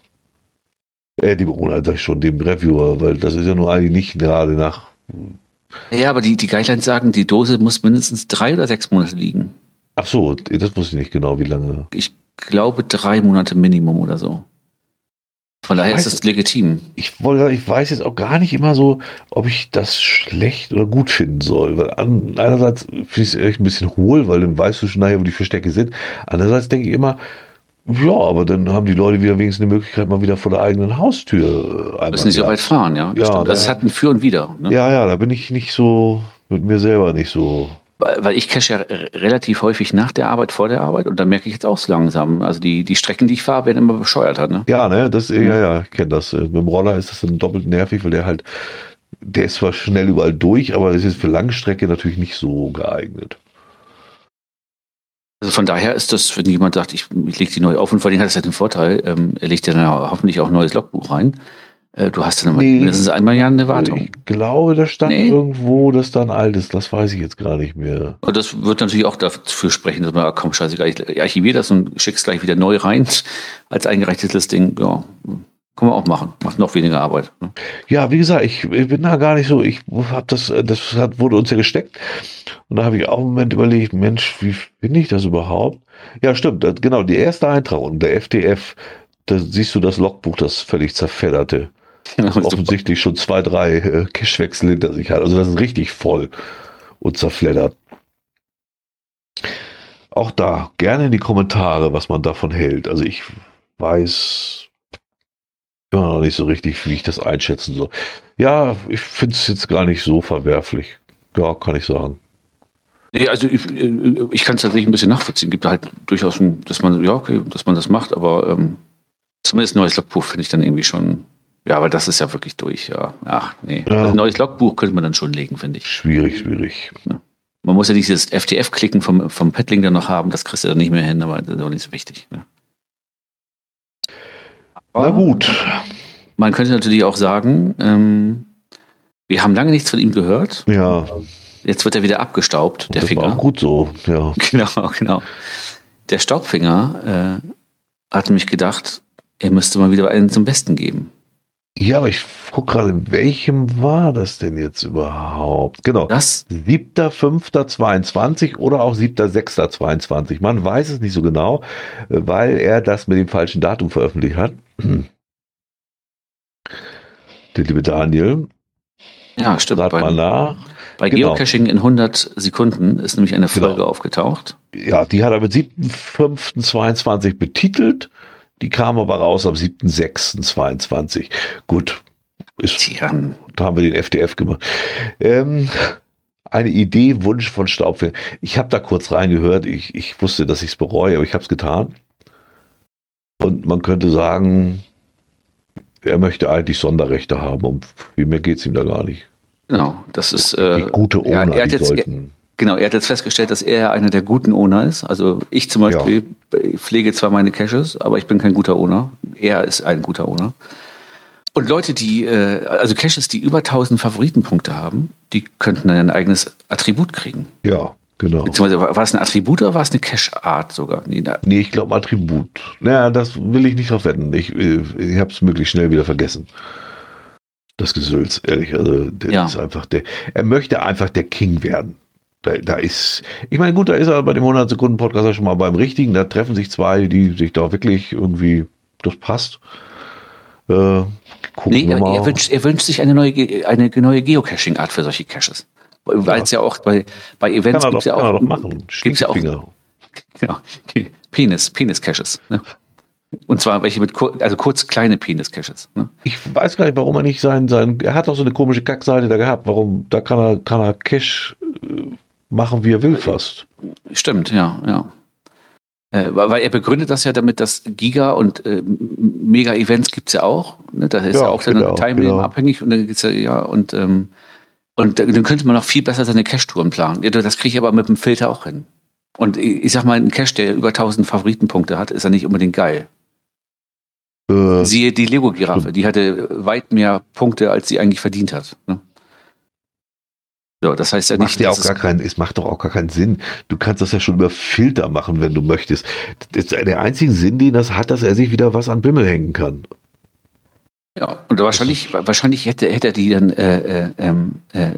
Äh, dem Owner, sag ich schon, dem Reviewer, weil das ist ja nur eigentlich nicht gerade nach. Ja, aber die, die Guidelines sagen, die Dose muss mindestens drei oder sechs Monate liegen. Ach so, das wusste ich nicht genau, wie lange. Ich glaube drei Monate Minimum oder so. Von daher weiß, ist es legitim. Ich, wollte, ich weiß jetzt auch gar nicht immer so, ob ich das schlecht oder gut finden soll. Weil an, einerseits finde ich es echt ein bisschen hohl, weil dann weißt du schon nachher, wo die Verstecke sind. Andererseits denke ich immer, ja, aber dann haben die Leute wieder wenigstens eine Möglichkeit, mal wieder vor der eigenen Haustür äh, Müssen nicht so weit fahren, ja. ja das, das hat ein Für und Wider. Ne? Ja, ja, da bin ich nicht so, mit mir selber nicht so weil ich cache ja relativ häufig nach der Arbeit, vor der Arbeit und da merke ich jetzt auch so langsam. Also die, die Strecken, die ich fahre, werden immer bescheuerter. Ne? Ja, ne, das, ja, ja, ich kenne das. Mit dem Roller ist das dann doppelt nervig, weil der halt, der ist zwar schnell überall durch, aber es ist für Langstrecke natürlich nicht so geeignet. Also von daher ist das, wenn jemand sagt, ich, ich lege die neu auf und vor allem hat es ja den Vorteil, ähm, er legt ja dann hoffentlich auch ein neues Logbuch rein. Äh, du hast dann nee, mindestens einmal ja eine Wartung. Ich glaube, da stand nee. irgendwo, dass da ein altes, das weiß ich jetzt gar nicht mehr. Und das wird natürlich auch dafür sprechen, dass man, komm, scheißegal, ich archiviere das und schick's gleich wieder neu rein als eingereichtes Listing. Ja, können wir auch machen. Macht noch weniger Arbeit. Ne? Ja, wie gesagt, ich, ich, bin da gar nicht so, ich habe das, das hat, wurde uns ja gesteckt. Und da habe ich auch einen Moment überlegt, Mensch, wie finde ich das überhaupt? Ja, stimmt, genau, die erste Eintragung, der FTF, da siehst du das Logbuch, das völlig zerfedderte. Offensichtlich schon zwei, drei äh, Cashwechsel hinter sich hat. Also das ist richtig voll und zerfleddert. Auch da gerne in die Kommentare, was man davon hält. Also ich weiß immer noch nicht so richtig, wie ich das einschätzen soll. Ja, ich finde es jetzt gar nicht so verwerflich. Ja, kann ich sagen. Nee, also ich, äh, ich kann es tatsächlich ein bisschen nachvollziehen. Gibt halt durchaus, ein, dass man, ja, okay, dass man das macht, aber ähm, zumindest ein neues Logbuch finde ich dann irgendwie schon ja, aber das ist ja wirklich durch, ja. Ach, nee. Ja. Also ein neues Logbuch könnte man dann schon legen, finde ich. Schwierig, schwierig. Ja. Man muss ja dieses FTF-Klicken vom, vom Paddling dann noch haben, das kriegst du dann nicht mehr hin, aber das ist auch nicht so wichtig. Ne? Na gut. Man könnte natürlich auch sagen, ähm, wir haben lange nichts von ihm gehört. Ja. Jetzt wird er wieder abgestaubt, der das Finger. War auch gut so, ja. Genau, genau. Der Staubfinger äh, hat mich gedacht, er müsste mal wieder einen zum Besten geben. Ja, aber ich gucke gerade, in welchem war das denn jetzt überhaupt? Genau. Das? 7.5.22 oder auch 7.6.22. Man weiß es nicht so genau, weil er das mit dem falschen Datum veröffentlicht hat. Der liebe Daniel. Ja, stimmt. Rat mal nach. Bei genau. Geocaching in 100 Sekunden ist nämlich eine Folge genau. aufgetaucht. Ja, die hat er mit 7.5.22 betitelt. Die kam aber raus am 7.6.22. Gut. Ist, da haben wir den FDF gemacht. Ähm, eine Idee, Wunsch von Staubfinger. Ich habe da kurz reingehört. Ich, ich wusste, dass ich es bereue, aber ich habe es getan. Und man könnte sagen, er möchte eigentlich Sonderrechte haben. Um viel mehr geht es ihm da gar nicht. Genau, das ist. Äh, die gute Owner, ja, die sollten. Genau, er hat jetzt festgestellt, dass er einer der guten Owner ist. Also ich zum Beispiel ja. pflege zwar meine Caches, aber ich bin kein guter Owner. Er ist ein guter Owner. Und Leute, die, äh, also Caches, die über 1000 Favoritenpunkte haben, die könnten dann ein eigenes Attribut kriegen. Ja. Genau. Beziehungsweise war war es ein Attribut oder war es eine Cache-Art sogar? Nee, Nee, ich glaube Attribut. Naja, das will ich nicht wetten. Ich, äh, ich habe es möglichst schnell wieder vergessen. Das Gesülz, ehrlich. Also, der Ja. ist einfach der. Er möchte einfach der King werden. Da, da ist. Ich meine, gut, da ist er bei dem 100 Sekunden Podcast ja schon mal beim Richtigen. Da treffen sich zwei, die sich da wirklich irgendwie. Das passt. Äh, nee, er, wünscht, er wünscht sich eine neue, eine neue Geocaching-Art für solche Caches. Weil es ja auch bei, bei Events gibt doch, ja kann auch, doch machen. gibt's ja auch genau, Penis, Penis-Caches. Ne? Und zwar welche mit, kur- also kurz kleine Penis-Caches. Ne? Ich weiß gar nicht, warum er nicht sein, sein, er hat doch so eine komische Kackseite da gehabt. Warum, da kann er, kann er Cash äh, machen, wie er will fast. Stimmt, ja, ja. Äh, weil er begründet das ja damit, dass Giga und äh, Mega-Events gibt es ja auch. Ne? Da ist ja, Ja, auch dann genau, Timeline genau. abhängig und dann gibt's ja, ja, und, ähm, und dann könnte man noch viel besser seine Cache-Touren planen. Ja, das kriege ich aber mit dem Filter auch hin. Und ich ich sag mal, ein Cache, der über 1000 Favoritenpunkte hat, ist ja nicht unbedingt geil. Äh, Siehe die Lego-Giraffe, die hatte weit mehr Punkte, als sie eigentlich verdient hat. Ne? So, das heißt ja macht nicht, ja dass auch gar keinen, es macht doch auch gar keinen Sinn. Du kannst das ja schon über Filter machen, wenn du möchtest. Das ist der einzige Sinn, den das hat, dass er sich wieder was an Bimmel hängen kann. Ja, und wahrscheinlich, wahrscheinlich hätte, hätte er die dann äh, äh, ähm, äh,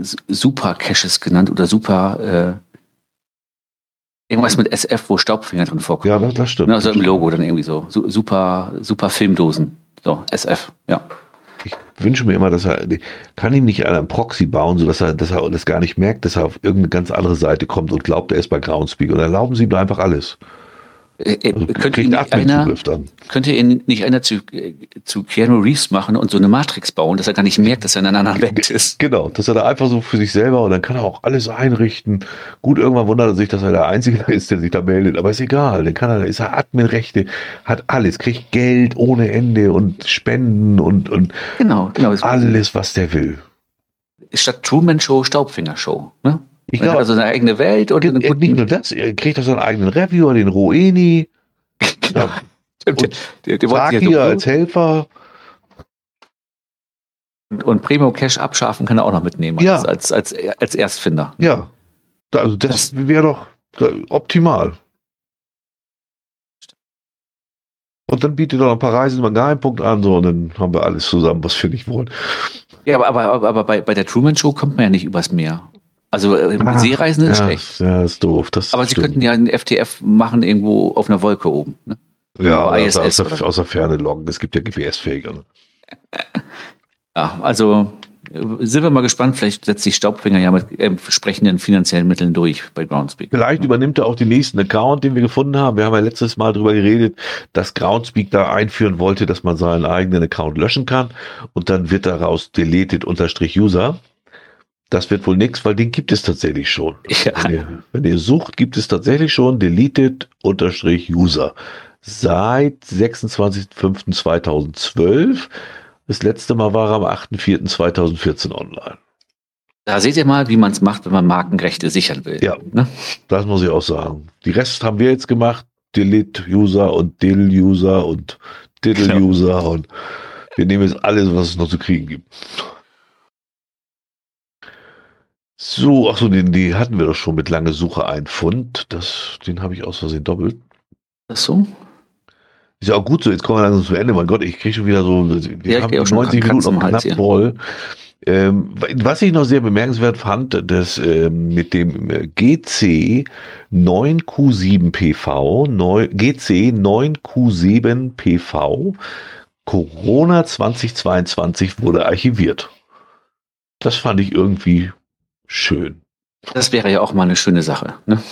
S- Super Caches genannt oder Super äh, irgendwas mit SF, wo Staubfinger drin vorkommen. Ja, das, das stimmt. Also im Logo dann irgendwie so. Su super, super Filmdosen. So, SF, ja. Ich wünsche mir immer, dass er, kann ihm nicht einen Proxy bauen, sodass er, dass er das gar nicht merkt, dass er auf irgendeine ganz andere Seite kommt und glaubt, er ist bei Groundspeak. Und erlauben sie ihm einfach alles. Äh, äh, Also, könnte, ihn einer, könnte ihn nicht einer zu, äh, zu Keanu Reeves machen und so eine Matrix bauen, dass er gar nicht merkt, dass er in einer anderen Welt ist? Genau, dass er da einfach so für sich selber und dann kann er auch alles einrichten. Gut, irgendwann wundert er sich, dass er der Einzige ist, der sich da meldet, aber ist egal. Dann kann er, ist er Adminrechte, hat alles, kriegt Geld ohne Ende und Spenden und, und Genau, genau. Es- alles, was der will. Statt Truman Show, Staubfinger Show. Ne? Ich glaube, also eine eigene Welt und eine er, nicht nur das, er kriegt auch seinen eigenen Reviewer, den Roeni, ja, und wollte sich Taki ja als Helfer. und, und Primo Cash abschaffen kann er auch noch mitnehmen Ja. als, als, als, Erstfinder. Ja, also das wäre doch optimal. Und dann bietet er noch ein paar Reisen über einen Geheimpunkt an, so, und dann haben wir alles zusammen, was wir nicht wollen. Ja, aber, aber, aber, aber bei, bei der Truman Show kommt man ja nicht übers Meer. Also äh, Ah, Seereisen ist ja, schlecht. Ja, ist doof. Das Aber sie könnten ja einen FTF machen irgendwo auf einer Wolke oben. Ne? ja, aus, ISS aus, der, aus der Ferne loggen. Es gibt ja GPS-fähiger. Ne? Ja, also äh, sind wir mal gespannt. Vielleicht setzt sich Staubfinger ja mit äh, entsprechenden finanziellen Mitteln durch bei Groundspeak. Vielleicht übernimmt er auch den nächsten Account, den wir gefunden haben. Wir haben ja letztes Mal darüber geredet, dass Groundspeak da einführen wollte, dass man seinen eigenen Account löschen kann und dann wird daraus deleted unterstrich User. Das wird wohl nichts, weil den gibt es tatsächlich schon. Ja. Wenn, ihr, wenn ihr sucht, gibt es tatsächlich schon deleted unterstrich User. Seit 26.05.2012. Das letzte Mal war er am 8.04.2014 online. Da seht ihr mal, wie man es macht, wenn man Markenrechte sichern will. Ja. Ne? Das muss ich auch sagen. Die Rest haben wir jetzt gemacht. Delete-User und Dill-User und Diddle-User und wir nehmen jetzt alles, was es noch zu kriegen gibt. So, ach so, den, die hatten wir doch schon mit lange Suche ein Pfund. Das, den habe ich aus Versehen doppelt. Ist das so? Ist ja auch gut so, jetzt kommen wir langsam zum Ende. Mein Gott, ich kriege schon wieder so, wir Ja, ich haben krieg auch schon 90 Kratzen Minuten noch knapp hier. voll. Ähm, was ich noch sehr bemerkenswert fand, dass ähm, mit dem GC 9Q7 PV, neu, GC 9Q7 PV, Corona 2022 wurde archiviert. Das fand ich irgendwie schön. Das wäre ja auch mal eine schöne Sache. Ne?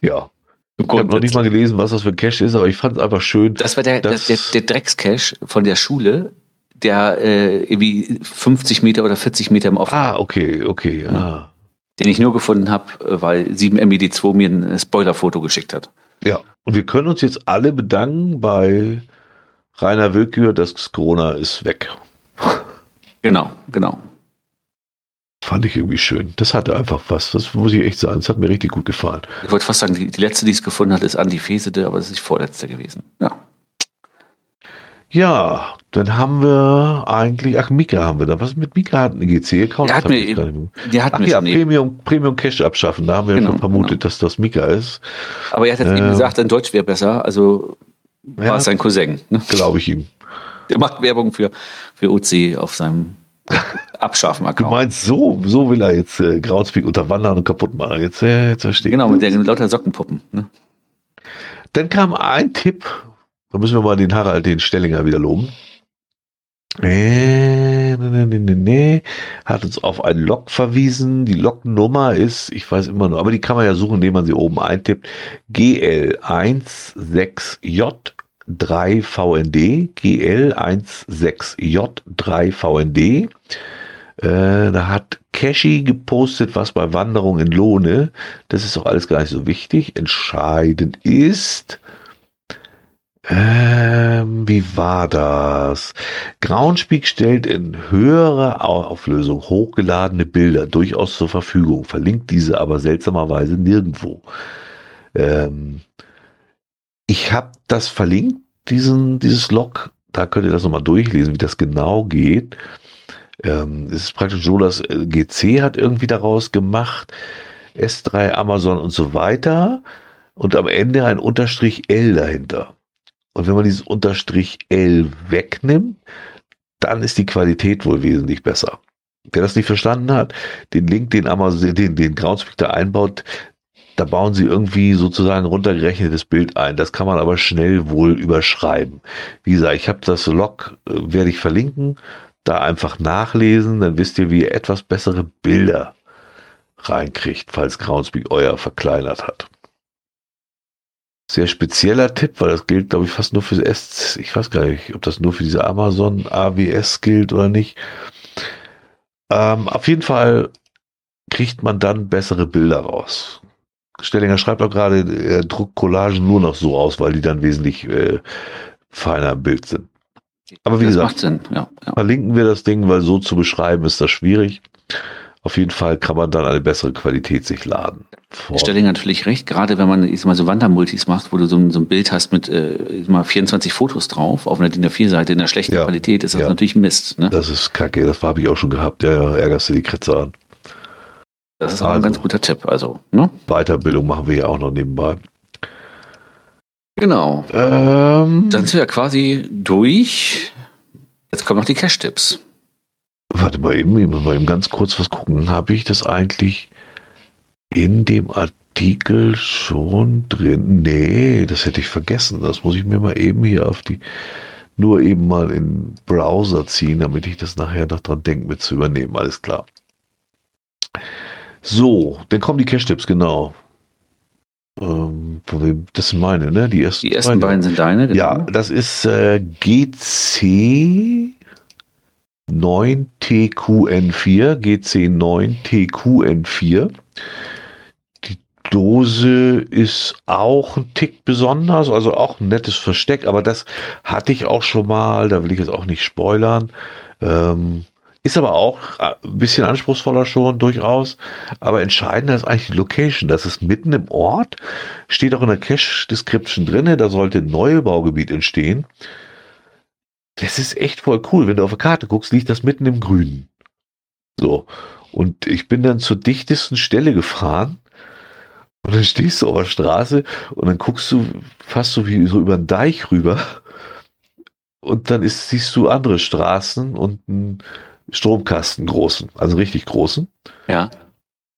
Ja. Ich habe noch nicht mal gelesen, was das für ein Cache ist, aber ich fand es einfach schön. Das war der, Das- der, der, Dreckscache von der Schule, der äh, irgendwie 50 Meter oder 40 Meter im Off, Ah, okay, okay. Ah. den ich nur gefunden habe, weil 7MED2 mir ein Spoilerfoto geschickt hat. Ja, und wir können uns jetzt alle bedanken bei Rainer Willkür, dass Corona ist weg. Genau, genau. Fand ich irgendwie schön. Das hatte einfach was. Das muss ich echt sagen. Das hat mir richtig gut gefallen. Ich wollte fast sagen, die, die letzte, die es gefunden hat, ist Andi Fesede, aber das ist die vorletzte gewesen. Ja. Ja, Dann haben wir eigentlich, ach, Mika haben wir da. Was mit Mika hat eine GC-Account? Der hat mir eben-. Der hat Ach ja, Premium, Premium Cash abschaffen. Da haben wir Genau, schon vermutet, genau. dass das Mika ist. aber er hat jetzt eben äh, gesagt, sein Deutsch wäre besser, also war Ja, es sein Cousin. Ne? glaube ich ihm. Der macht Werbung für, für OC auf seinem Du Abschaffen-Account. meinst, so, so will er jetzt äh, Groundspeak unterwandern und kaputt machen. Jetzt, äh, jetzt verstehe ich. Genau, mit den lauter Sockenpuppen. Ne? Dann kam ein Tipp, da müssen wir mal den Harald, den Stellinger wieder loben. Äh, nee, nee, nee, nee, nee. Hat uns auf ein Log verwiesen. Die Lognummer ist, ich weiß immer noch, aber die kann man ja suchen, indem man sie oben eintippt. GL16J3VND. GL16J3VND. Äh, da hat Cashy gepostet, was bei Wanderung in Lohne. Das ist doch alles gar nicht so wichtig. Entscheidend ist, ähm, wie war das? Groundspeak stellt in höherer Au- Auflösung hochgeladene Bilder durchaus zur Verfügung, verlinkt diese aber seltsamerweise nirgendwo. Ähm, ich habe das verlinkt, diesen, dieses Log. Da könnt ihr das nochmal durchlesen, wie das genau geht. Ähm, es ist praktisch so, dass äh, GC hat irgendwie daraus gemacht, S3, Amazon und so weiter und am Ende ein Unterstrich L dahinter. Und wenn man dieses Unterstrich L wegnimmt, dann ist die Qualität wohl wesentlich besser. Wer das nicht verstanden hat, den Link, den Amazon, den, den Groundspeak da einbaut, da bauen sie irgendwie sozusagen runtergerechnetes Bild ein. Das kann man aber schnell wohl überschreiben. Wie gesagt, ich habe das Log, äh, werde ich verlinken, da einfach nachlesen, dann wisst ihr, wie ihr etwas bessere Bilder reinkriegt, falls Groundspeak euer verkleinert hat. Sehr spezieller Tipp, weil das gilt, glaube ich, fast nur für S. Ich weiß gar nicht, ob das nur für diese Amazon AWS gilt oder nicht. Ähm, auf jeden Fall kriegt man dann bessere Bilder raus. Stellinger schreibt auch gerade, er druckt Collagen nur noch so aus, weil die dann wesentlich äh, feiner im Bild sind. Aber wie das gesagt, macht Sinn, ja. ja. verlinken wir das Ding, weil so zu beschreiben ist das schwierig. Auf jeden Fall kann man dann eine bessere Qualität sich laden. Vor- Ich stelle natürlich recht, gerade wenn man ich mal, so Wandermultis macht, wo du so ein, so ein Bild hast mit äh, mal 24 Fotos drauf auf einer DIN A4-Seite in einer schlechten Ja. Qualität, ist das natürlich Mist. Ne? Das ist kacke, das habe ich auch schon gehabt. Ja, ja, ärgerst du die Kritze an. Das ist auch ein Also. ganz guter Tipp. Also, ne? Weiterbildung machen wir ja auch noch nebenbei. Genau. Ähm, Dann sind wir quasi durch. Jetzt kommen noch die Cash-Tipps. warte mal eben, ich muss mal eben ganz kurz was gucken. Habe ich das eigentlich in dem Artikel schon drin? Nee, das hätte ich vergessen. Das muss ich mir mal eben hier auf die, nur eben mal in den Browser ziehen, damit ich das nachher noch dran denke, mit zu übernehmen. Alles klar. So, dann kommen die Cash-Tipps, genau. Ähm, das sind meine, ne? Die ersten, Die ersten beiden sind deine. genau. Ja, das ist äh, GC 9TQN4, GC 9TQN4. Die Dose ist auch ein Tick besonders, also auch ein nettes Versteck, aber das hatte ich auch schon mal, da will ich jetzt auch nicht spoilern. Ähm, ist aber auch äh, ein bisschen anspruchsvoller schon durchaus. Aber entscheidender ist eigentlich die Location. Das ist mitten im Ort. Steht auch in der Cache Description drinne. Da sollte ein Neubaugebiet entstehen. Das ist echt voll cool. Wenn du auf der Karte guckst, liegt das mitten im Grünen. So. Und ich bin dann zur dichtesten Stelle gefahren. Und dann stehst du auf der Straße und dann guckst du fast so wie so über den Deich rüber. Und dann ist, siehst du andere Straßen und einen Stromkasten großen, also richtig großen. Ja.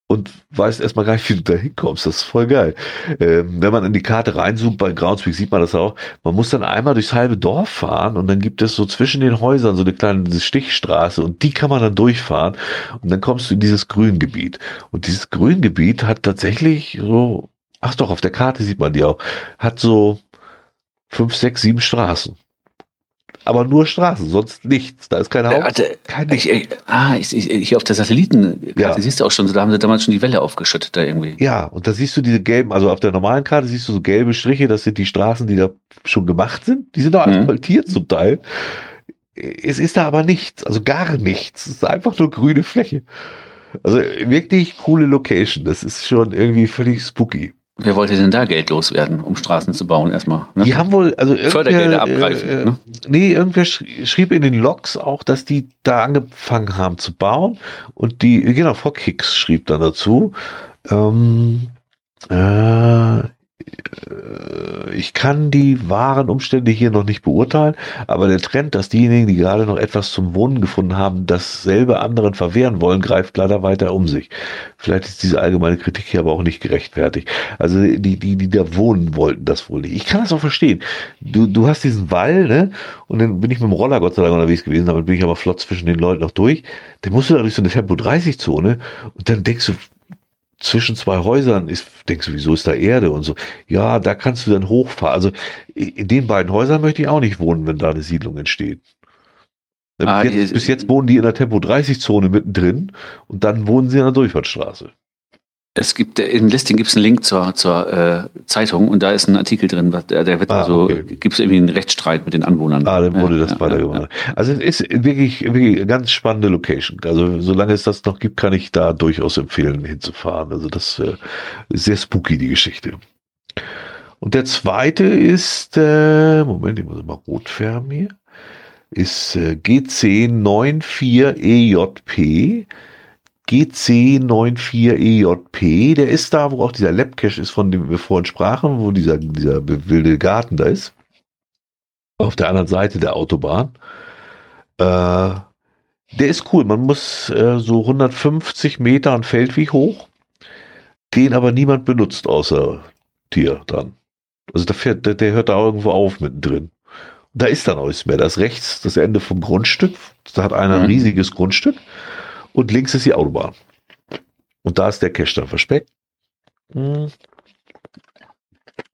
Und weißt erstmal gar nicht, wie du da hinkommst. Das ist voll geil. Ähm, wenn man in die Karte reinzoomt, bei Groundspeak sieht man das auch. Man muss dann einmal durchs halbe Dorf fahren und dann gibt es so zwischen den Häusern so eine kleine Stichstraße und die kann man dann durchfahren und dann kommst du in dieses Grüngebiet. Und dieses Grüngebiet hat tatsächlich so, ach doch, auf der Karte sieht man die auch, hat so fünf, sechs, sieben Straßen. Aber nur Straßen, sonst nichts. Da ist kein Äh, Haus. warte, kein ich, ich, ah, ich, hier auf der Satellitenkarte Ja. siehst du auch schon, da haben sie damals schon die Welle aufgeschüttet da irgendwie. Ja, und da siehst du diese gelben, also auf der normalen Karte siehst du so gelbe Striche, das sind die Straßen, die da schon gemacht sind. Die sind auch Mhm. asphaltiert zum Teil. Es ist da aber nichts, also gar nichts. Es ist einfach nur grüne Fläche. Also wirklich coole Location. Das ist schon irgendwie völlig spooky. Wer wollte denn da Geld loswerden, um Straßen zu bauen erstmal? Ne? Die haben wohl, also Fördergelder abgreifen. Äh, ne? Nee, irgendwer schrieb in den Logs auch, dass die da angefangen haben zu bauen. Und die, genau, Frau Kicks schrieb dann dazu. Ähm, äh, äh, ich kann die wahren Umstände hier noch nicht beurteilen, aber der Trend, dass diejenigen, die gerade noch etwas zum Wohnen gefunden haben, dasselbe anderen verwehren wollen, greift leider weiter um sich. Vielleicht ist diese allgemeine Kritik hier aber auch nicht gerechtfertigt. Also die, die, die da wohnen wollten das wohl nicht. Ich kann das auch verstehen. Du, du hast diesen Wall, ne? Und dann bin ich mit dem Roller Gott sei Dank unterwegs gewesen, damit bin ich aber flott zwischen den Leuten noch durch. Dann musst du da durch so eine Tempo 30 Zone und dann denkst du, zwischen zwei Häusern ist, denkst du, wieso ist da Erde und so. Ja, da kannst du dann hochfahren. Also in den beiden Häusern möchte ich auch nicht wohnen, wenn da eine Siedlung entsteht. Ah, bis, jetzt, bis jetzt wohnen die in der Tempo 30 Zone mittendrin und dann wohnen sie an der Durchfahrtsstraße. Es gibt in Listing gibt es einen Link zur, zur äh, Zeitung und da ist ein Artikel drin, der, der wird ah, also okay. gibt es irgendwie einen Rechtsstreit mit den Anwohnern. Ah, dann wurde ja, das ja, weitergemacht. Ja, also es ist wirklich, wirklich eine ganz spannende Location. Also solange es das noch gibt, kann ich da durchaus empfehlen, hinzufahren. Also das äh, ist sehr spooky, die Geschichte. Und der zweite ist, äh, Moment, ich muss mal rot färben hier, ist äh, GC94EJP. GC94EJP, e der ist da, wo auch dieser Labcache ist, von dem wir vorhin sprachen, wo dieser, dieser wilde Garten da ist. Auf der anderen Seite der Autobahn. Äh, der ist cool. Man muss äh, so 150 Meter an Feldweg hoch, den aber niemand benutzt, außer Tier dann. Also der, fährt, der, der hört da irgendwo auf mittendrin. Da ist dann nichts mehr. Da ist rechts das Ende vom Grundstück. Da hat einer ein mhm. riesiges Grundstück und links ist die Autobahn. Und da ist der Cache dann verspeckt. Hm.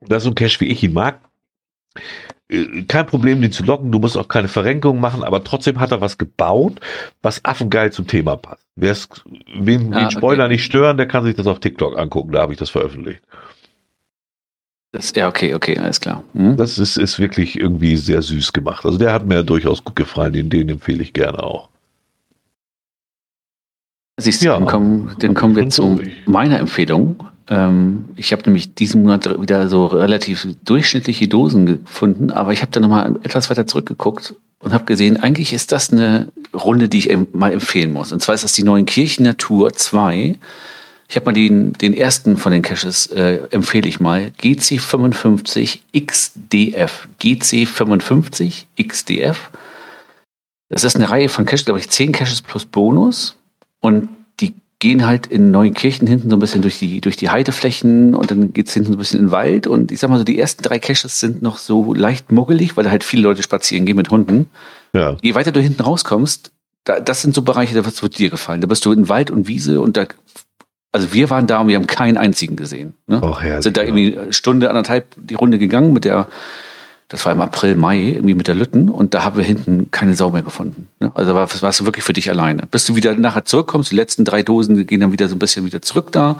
Das ist so ein Cache, wie ich ihn mag. Äh, kein Problem, den zu locken. Du musst auch keine Verrenkung machen, aber trotzdem hat er was gebaut, was affengeil zum Thema passt. Wer es, wen ah, den Spoiler okay. nicht stören, der kann sich das auf TikTok angucken. Da habe ich das veröffentlicht. Das, ja, okay, okay, alles klar. Hm? Das ist, ist wirklich irgendwie sehr süß gemacht. Also der hat mir durchaus gut gefallen. Den, den empfehle ich gerne auch. Siehst du, ja. dann, kommen, dann kommen wir zu meiner Empfehlung. Ähm, ich habe nämlich diesen Monat wieder so relativ durchschnittliche Dosen gefunden, aber ich habe dann nochmal etwas weiter zurückgeguckt und habe gesehen, eigentlich ist das eine Runde, die ich mal empfehlen muss. Und zwar ist das die Neuen Kirchen Natur 2. Ich habe mal den, den ersten von den Caches, äh, empfehle ich mal, GC55 XDF. GC55 XDF. Das ist eine Reihe von Caches, glaube ich, 10 Caches plus Bonus. Und die gehen halt in Neunkirchen hinten so ein bisschen durch die, durch die Heideflächen und dann geht's hinten so ein bisschen in den Wald. Und ich sag mal so, die ersten drei Caches sind noch so leicht muggelig, weil da halt viele Leute spazieren gehen mit Hunden. Ja. Je weiter du hinten rauskommst, da, das sind so Bereiche, da wird dir gefallen. Da bist du in Wald und Wiese und da also wir waren da und wir haben keinen einzigen gesehen. Ne? Och, herrlich, sind da irgendwie eine Stunde, anderthalb die Runde gegangen mit der das war im April, Mai, irgendwie mit der Lütten und da haben wir hinten keine Sau mehr gefunden. Ne? Also war, warst du wirklich für dich alleine. Bis du wieder nachher zurückkommst, die letzten drei Dosen gehen dann wieder so ein bisschen wieder zurück da.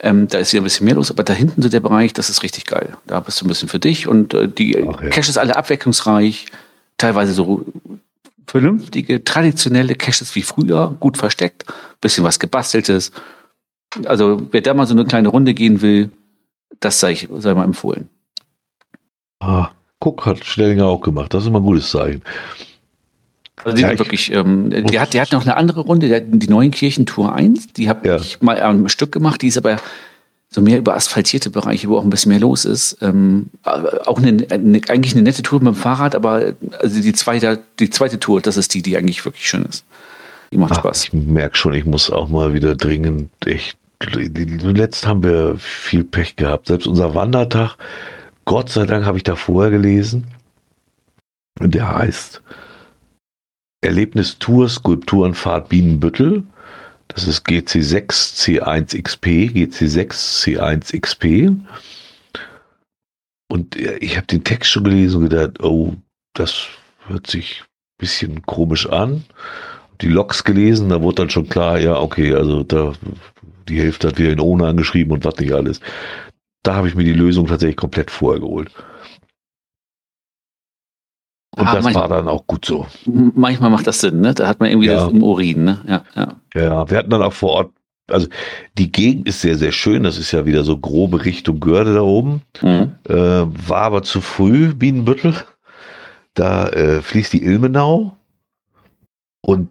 Ähm, da ist wieder ein bisschen mehr los, aber da hinten so der Bereich, das ist richtig geil. Da bist du ein bisschen für dich und äh, die Ach, ja. Caches alle abwechslungsreich, teilweise so vernünftige, traditionelle Caches wie früher, gut versteckt, bisschen was gebasteltes. Also wer da mal so eine kleine Runde gehen will, das sei, ich, sei mal empfohlen. Ah, Guck, hat Stellinger auch gemacht. Das ist immer ein gutes Zeichen. Also die ja, wirklich, ähm, die hat, die hat noch eine andere Runde, die, die Neuenkirchen Tour 1, die habe ja. ich mal am Stück gemacht, die ist aber so mehr über asphaltierte Bereiche, wo auch ein bisschen mehr los ist. Ähm, auch eine, eine, eigentlich eine nette Tour mit dem Fahrrad, aber also die zweite, die zweite Tour, das ist die, die eigentlich wirklich schön ist. Die macht Ach, Spaß. Ich merke schon, ich muss auch mal wieder dringend echt. Letzt haben wir viel Pech gehabt. Selbst unser Wandertag, Gott sei Dank habe ich da vorher gelesen. Der heißt Erlebnis Tour Skulpturenfahrt Bienenbüttel. Das ist GC6 C1XP, GC6 C1XP. Und ich habe den Text schon gelesen und gedacht, oh, das hört sich ein bisschen komisch an. Die Logs gelesen, da wurde dann schon klar, ja, okay, also da die Hälfte hat wieder in ohne angeschrieben und was nicht alles da habe ich mir die Lösung tatsächlich komplett vorher geholt. Und ah, das manchmal, war dann auch gut so. Manchmal macht das Sinn, ne? Da hat man irgendwie ja. das im Urin, ne? Ja, ja. Ja, wir hatten dann auch vor Ort also die Gegend ist sehr, sehr schön. Das ist ja wieder so grobe Richtung Görde da oben. Mhm. Äh, war aber zu früh, Bienenbüttel. Da äh, fließt die Ilmenau. Und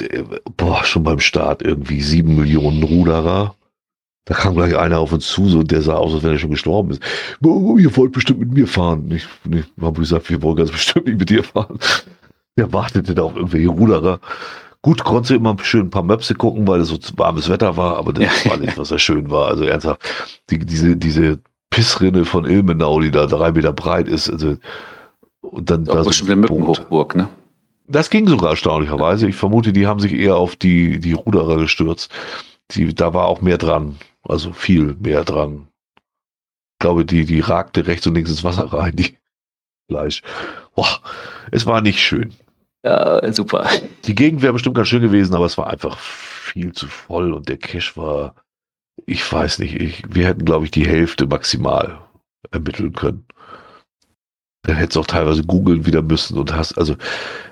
äh, boah, schon beim Start irgendwie sieben Millionen Ruderer. Da kam gleich einer auf uns zu, so, der sah aus, als wenn er schon gestorben ist. Oh, ihr wollt bestimmt mit mir fahren. Ich, ich habe gesagt, wir wollen ganz bestimmt nicht mit dir fahren. Der wartete da auf irgendwelche Ruderer. Gut, konnte immer schön ein paar Möpse gucken, weil es so warmes Wetter war, aber das ja. war nicht, was da schön war. Also ernsthaft, die, diese, diese Pissrinne von Ilmenau, die da drei Meter breit ist, also, und dann da so eine Mückenhochburg, ne? Das ging sogar erstaunlicherweise. Ich vermute, die haben sich eher auf die, die Ruderer gestürzt. Die, da war auch mehr dran. Also viel mehr dran. Ich glaube, die, die ragte rechts und links ins Wasser rein, die Fleisch. Boah, es war nicht schön. Ja, super. Die Gegend wäre bestimmt ganz schön gewesen, aber es war einfach viel zu voll und der Cash war, ich weiß nicht, ich, wir hätten, glaube ich, die Hälfte maximal ermitteln können. Dann hättest du auch teilweise googeln wieder müssen und hast, also,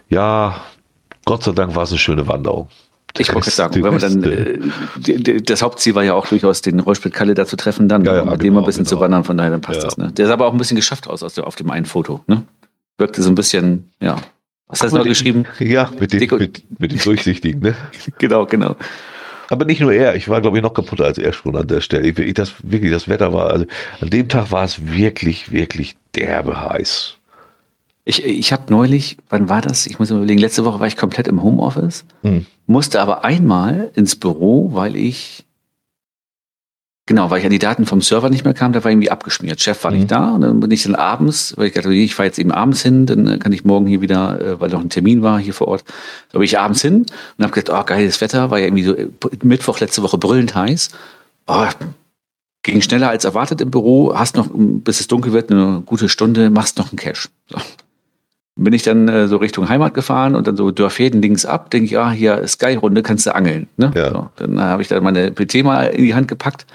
ja, Gott sei Dank war es eine schöne Wanderung. Ich wollte sagen, wenn man dann, äh, das Hauptziel war ja auch durchaus den Rollspit Kalle da zu treffen, dann ja, ja, mit genau, dem ein bisschen genau. zu wandern, von daher dann passt ja. das. Ne? Der sah aber auch ein bisschen geschafft aus, aus der, auf dem einen Foto. Ne? Wirkte so ein bisschen, ja, was hast du noch geschrieben? Ja, mit dem, mit, mit dem Durchsichtigen, ne? genau, genau. Aber nicht nur er, ich war, glaube ich, noch kaputter als er schon an der Stelle. Ich, das, wirklich, das Wetter war, also an dem Tag war es wirklich, wirklich derbe heiß. Ich, ich habe neulich, wann war das? Ich muss mir überlegen, letzte Woche war ich komplett im Homeoffice, hm. musste aber einmal ins Büro, weil ich Genau, weil ich an die Daten vom Server nicht mehr kam, da war irgendwie abgeschmiert. Chef war mhm. nicht da und dann bin ich dann abends, weil ich dachte, ich fahre jetzt eben abends hin, dann kann ich morgen hier wieder, äh, weil noch ein Termin war hier vor Ort, da bin ich abends hin und habe gedacht, oh, geiles Wetter, war ja irgendwie so äh, Mittwoch letzte Woche brüllend heiß. Oh, ging schneller als erwartet im Büro, hast noch, bis es dunkel wird, eine gute Stunde, machst noch einen Cash. So. Bin ich dann äh, so Richtung Heimat gefahren und dann so Dörfäden links ab, denke ich, ah, hier Sky-Runde, kannst du angeln. Ne? Ja. So, dann habe ich da meine PT mal in die Hand gepackt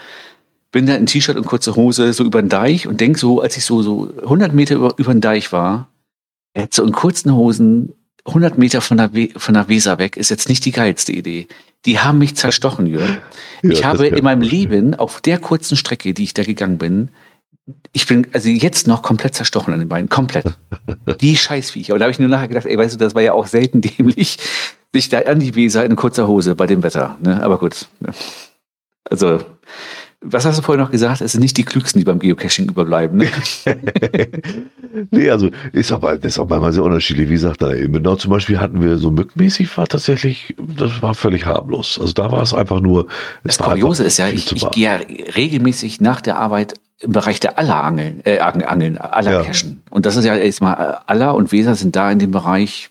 bin da in T-Shirt und kurze Hose so über den Deich und denk so, als ich so, so 100 Meter über, über den Deich war, jetzt so in kurzen Hosen 100 Meter von der, We von der Weser weg, ist jetzt nicht die geilste Idee. Die haben mich zerstochen, Jürgen. Ja, ich habe in meinem Leben auf der kurzen Strecke, die ich da gegangen bin, ich bin also jetzt noch komplett zerstochen an den Beinen, komplett. Die Scheißviecher. Und da habe ich nur nachher gedacht, ey, weißt du, das war ja auch selten dämlich, sich da an die Weser in kurzer Hose bei dem Wetter. Ne? Aber gut. Ne? Also was hast du vorhin noch gesagt? Es sind nicht die Klügsten, die beim Geocaching überbleiben. Ne? nee, also ist aber, das ist auch manchmal sehr unterschiedlich. Wie gesagt, da eben genau zum Beispiel hatten wir so mückmäßig, war tatsächlich, das war völlig harmlos. Also da war es einfach nur. Das Kuriose ist ja, ich, ich gehe ja regelmäßig nach der Arbeit im Bereich der Aller-Angeln, äh, Angeln, Aller-Cachen. Ja. Und das ist ja erstmal, äh, Aller und Weser sind da in dem Bereich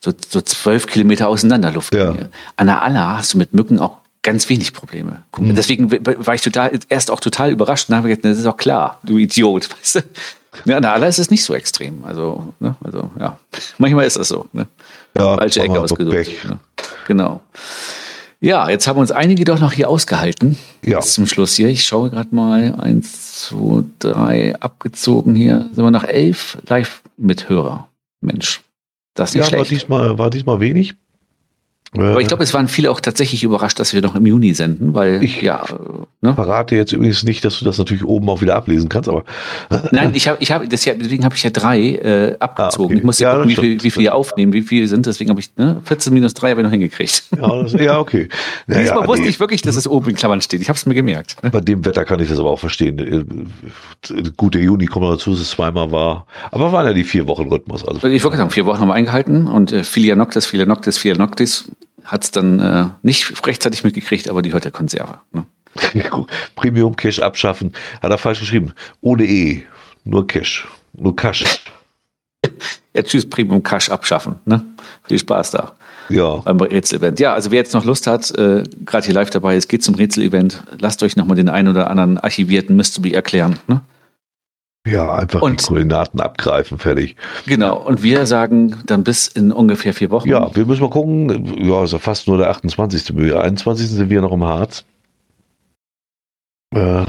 so, so zwölf Kilometer auseinander Luft. Ja. An der Aller hast du mit Mücken auch ganz wenig Probleme. Mhm. Deswegen war ich total, erst auch total überrascht und habe gedacht, das ist doch klar, du Idiot. Weißt du? Ja, na, aller ist es nicht so extrem. Also, ne, also ja, manchmal ist das so. Ne? Ja, Falsche Ecke ausgesucht. Ne? Genau. Ja, jetzt haben uns einige doch noch hier ausgehalten. Ja. Bis zum Schluss hier. Ich schaue gerade mal. Eins, zwei, drei, abgezogen hier. Sind wir nach elf Live-Mithörer. Mensch, das ist nicht ja, schlecht. War diesmal, war diesmal wenig. Aber ich glaube, es waren viele auch tatsächlich überrascht, dass wir noch im Juni senden, weil ich ja. Ne? verrate jetzt übrigens nicht, dass du das natürlich oben auch wieder ablesen kannst, aber. Nein, ich habe, ich habe, deswegen habe ich ja drei äh, abgezogen. Ah, okay. Ich musste ja, gucken, wie viel, wie viel aufnehmen, wie viele sind. Deswegen habe ich ne, 14 minus 3 habe ich noch hingekriegt. Ja, das, ja okay. Naja, Diesmal wusste nee. ich wirklich, dass es oben in Klammern steht. Ich habe es mir gemerkt. Bei dem Wetter kann ich das aber auch verstehen. Äh, gut, der Juni kommt dazu, dass es zweimal war. Aber waren ja die vier Wochen Rhythmus. Also ich wollte sagen, vier Wochen haben wir eingehalten und äh, Filia Noctis, Filia Noctis, Filia Noctis hat es dann äh, nicht rechtzeitig mitgekriegt, aber die hört der Konserve. Ne? Premium Cash abschaffen. Hat er falsch geschrieben. Ohne E. Nur Cash. Nur Cash. ja, tschüss, Premium Cash abschaffen. Ne? Viel Spaß da. Ja. Beim Rätsel-Event. Ja, also wer jetzt noch Lust hat, äh, gerade hier live dabei ist, geht zum Rätsel-Event. Lasst euch nochmal den einen oder anderen archivierten Mystery erklären. Ne? Ja, einfach und, die Koordinaten abgreifen, fertig. Genau, und wir sagen dann bis in ungefähr vier Wochen. Ja, wir müssen mal gucken. Ja, ist ja fast nur der 28. Mühe. 21. sind wir noch im Harz. Äh,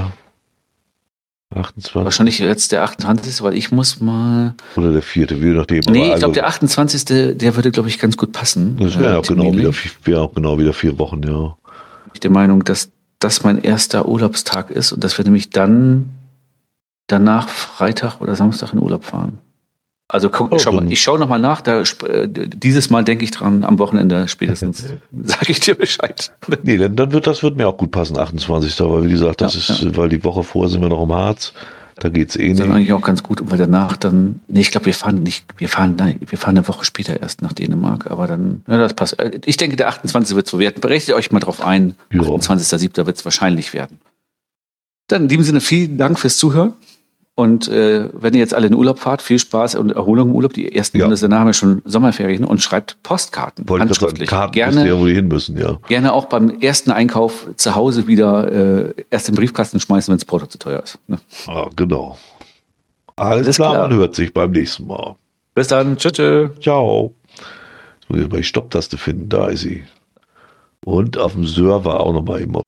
28. Wahrscheinlich jetzt der 28. weil ich muss mal. Oder der vierte, wie nachdem. Nee, ich also, glaube, der 28. der würde, glaube ich, ganz gut passen. Das wäre äh, auch, genau wieder, wär auch genau wieder vier Wochen, ja. Ich der Meinung, dass das mein erster Urlaubstag ist und dass wir nämlich dann danach Freitag oder Samstag in Urlaub fahren. Also guck, Oh, schau mal, ich schaue nochmal nach. Da, äh, dieses Mal denke ich dran, am Wochenende spätestens sage ich dir Bescheid. Nee, dann, dann wird das wird mir auch gut passen, 28. Weil wie gesagt, das Ja, ist, weil die Woche vorher sind wir noch im Harz. Da geht's eh Das ist dann nicht. eigentlich auch ganz gut, weil danach dann, nee, ich glaube, wir fahren nicht, wir fahren, nein, wir fahren eine Woche später erst nach Dänemark, aber dann, ja, das passt. Äh, Ich denke, der 28. wird so werden. Berechnet euch mal drauf ein. Ja. 28.07. wird es wahrscheinlich werden. Dann in diesem Sinne vielen Dank fürs Zuhören. Und äh, wenn ihr jetzt alle in Urlaub fahrt, viel Spaß und Erholung im Urlaub. Die ersten Ja. Bundesländer haben ja schon Sommerferien und schreibt Postkarten, Wollte handschriftlich. Karten gerne, ja, wo die hin müssen, ja. gerne auch beim ersten Einkauf zu Hause wieder äh, erst im Briefkasten schmeißen, wenn das Porto zu teuer ist. Ne? Ah, genau. Alles, Alles klar, klar. man hört sich beim nächsten Mal. Bis dann. Tschüss. tschüss. Ciao. Jetzt muss ich mal die Stopptaste finden, da ist sie. Und auf dem Server auch nochmal immer.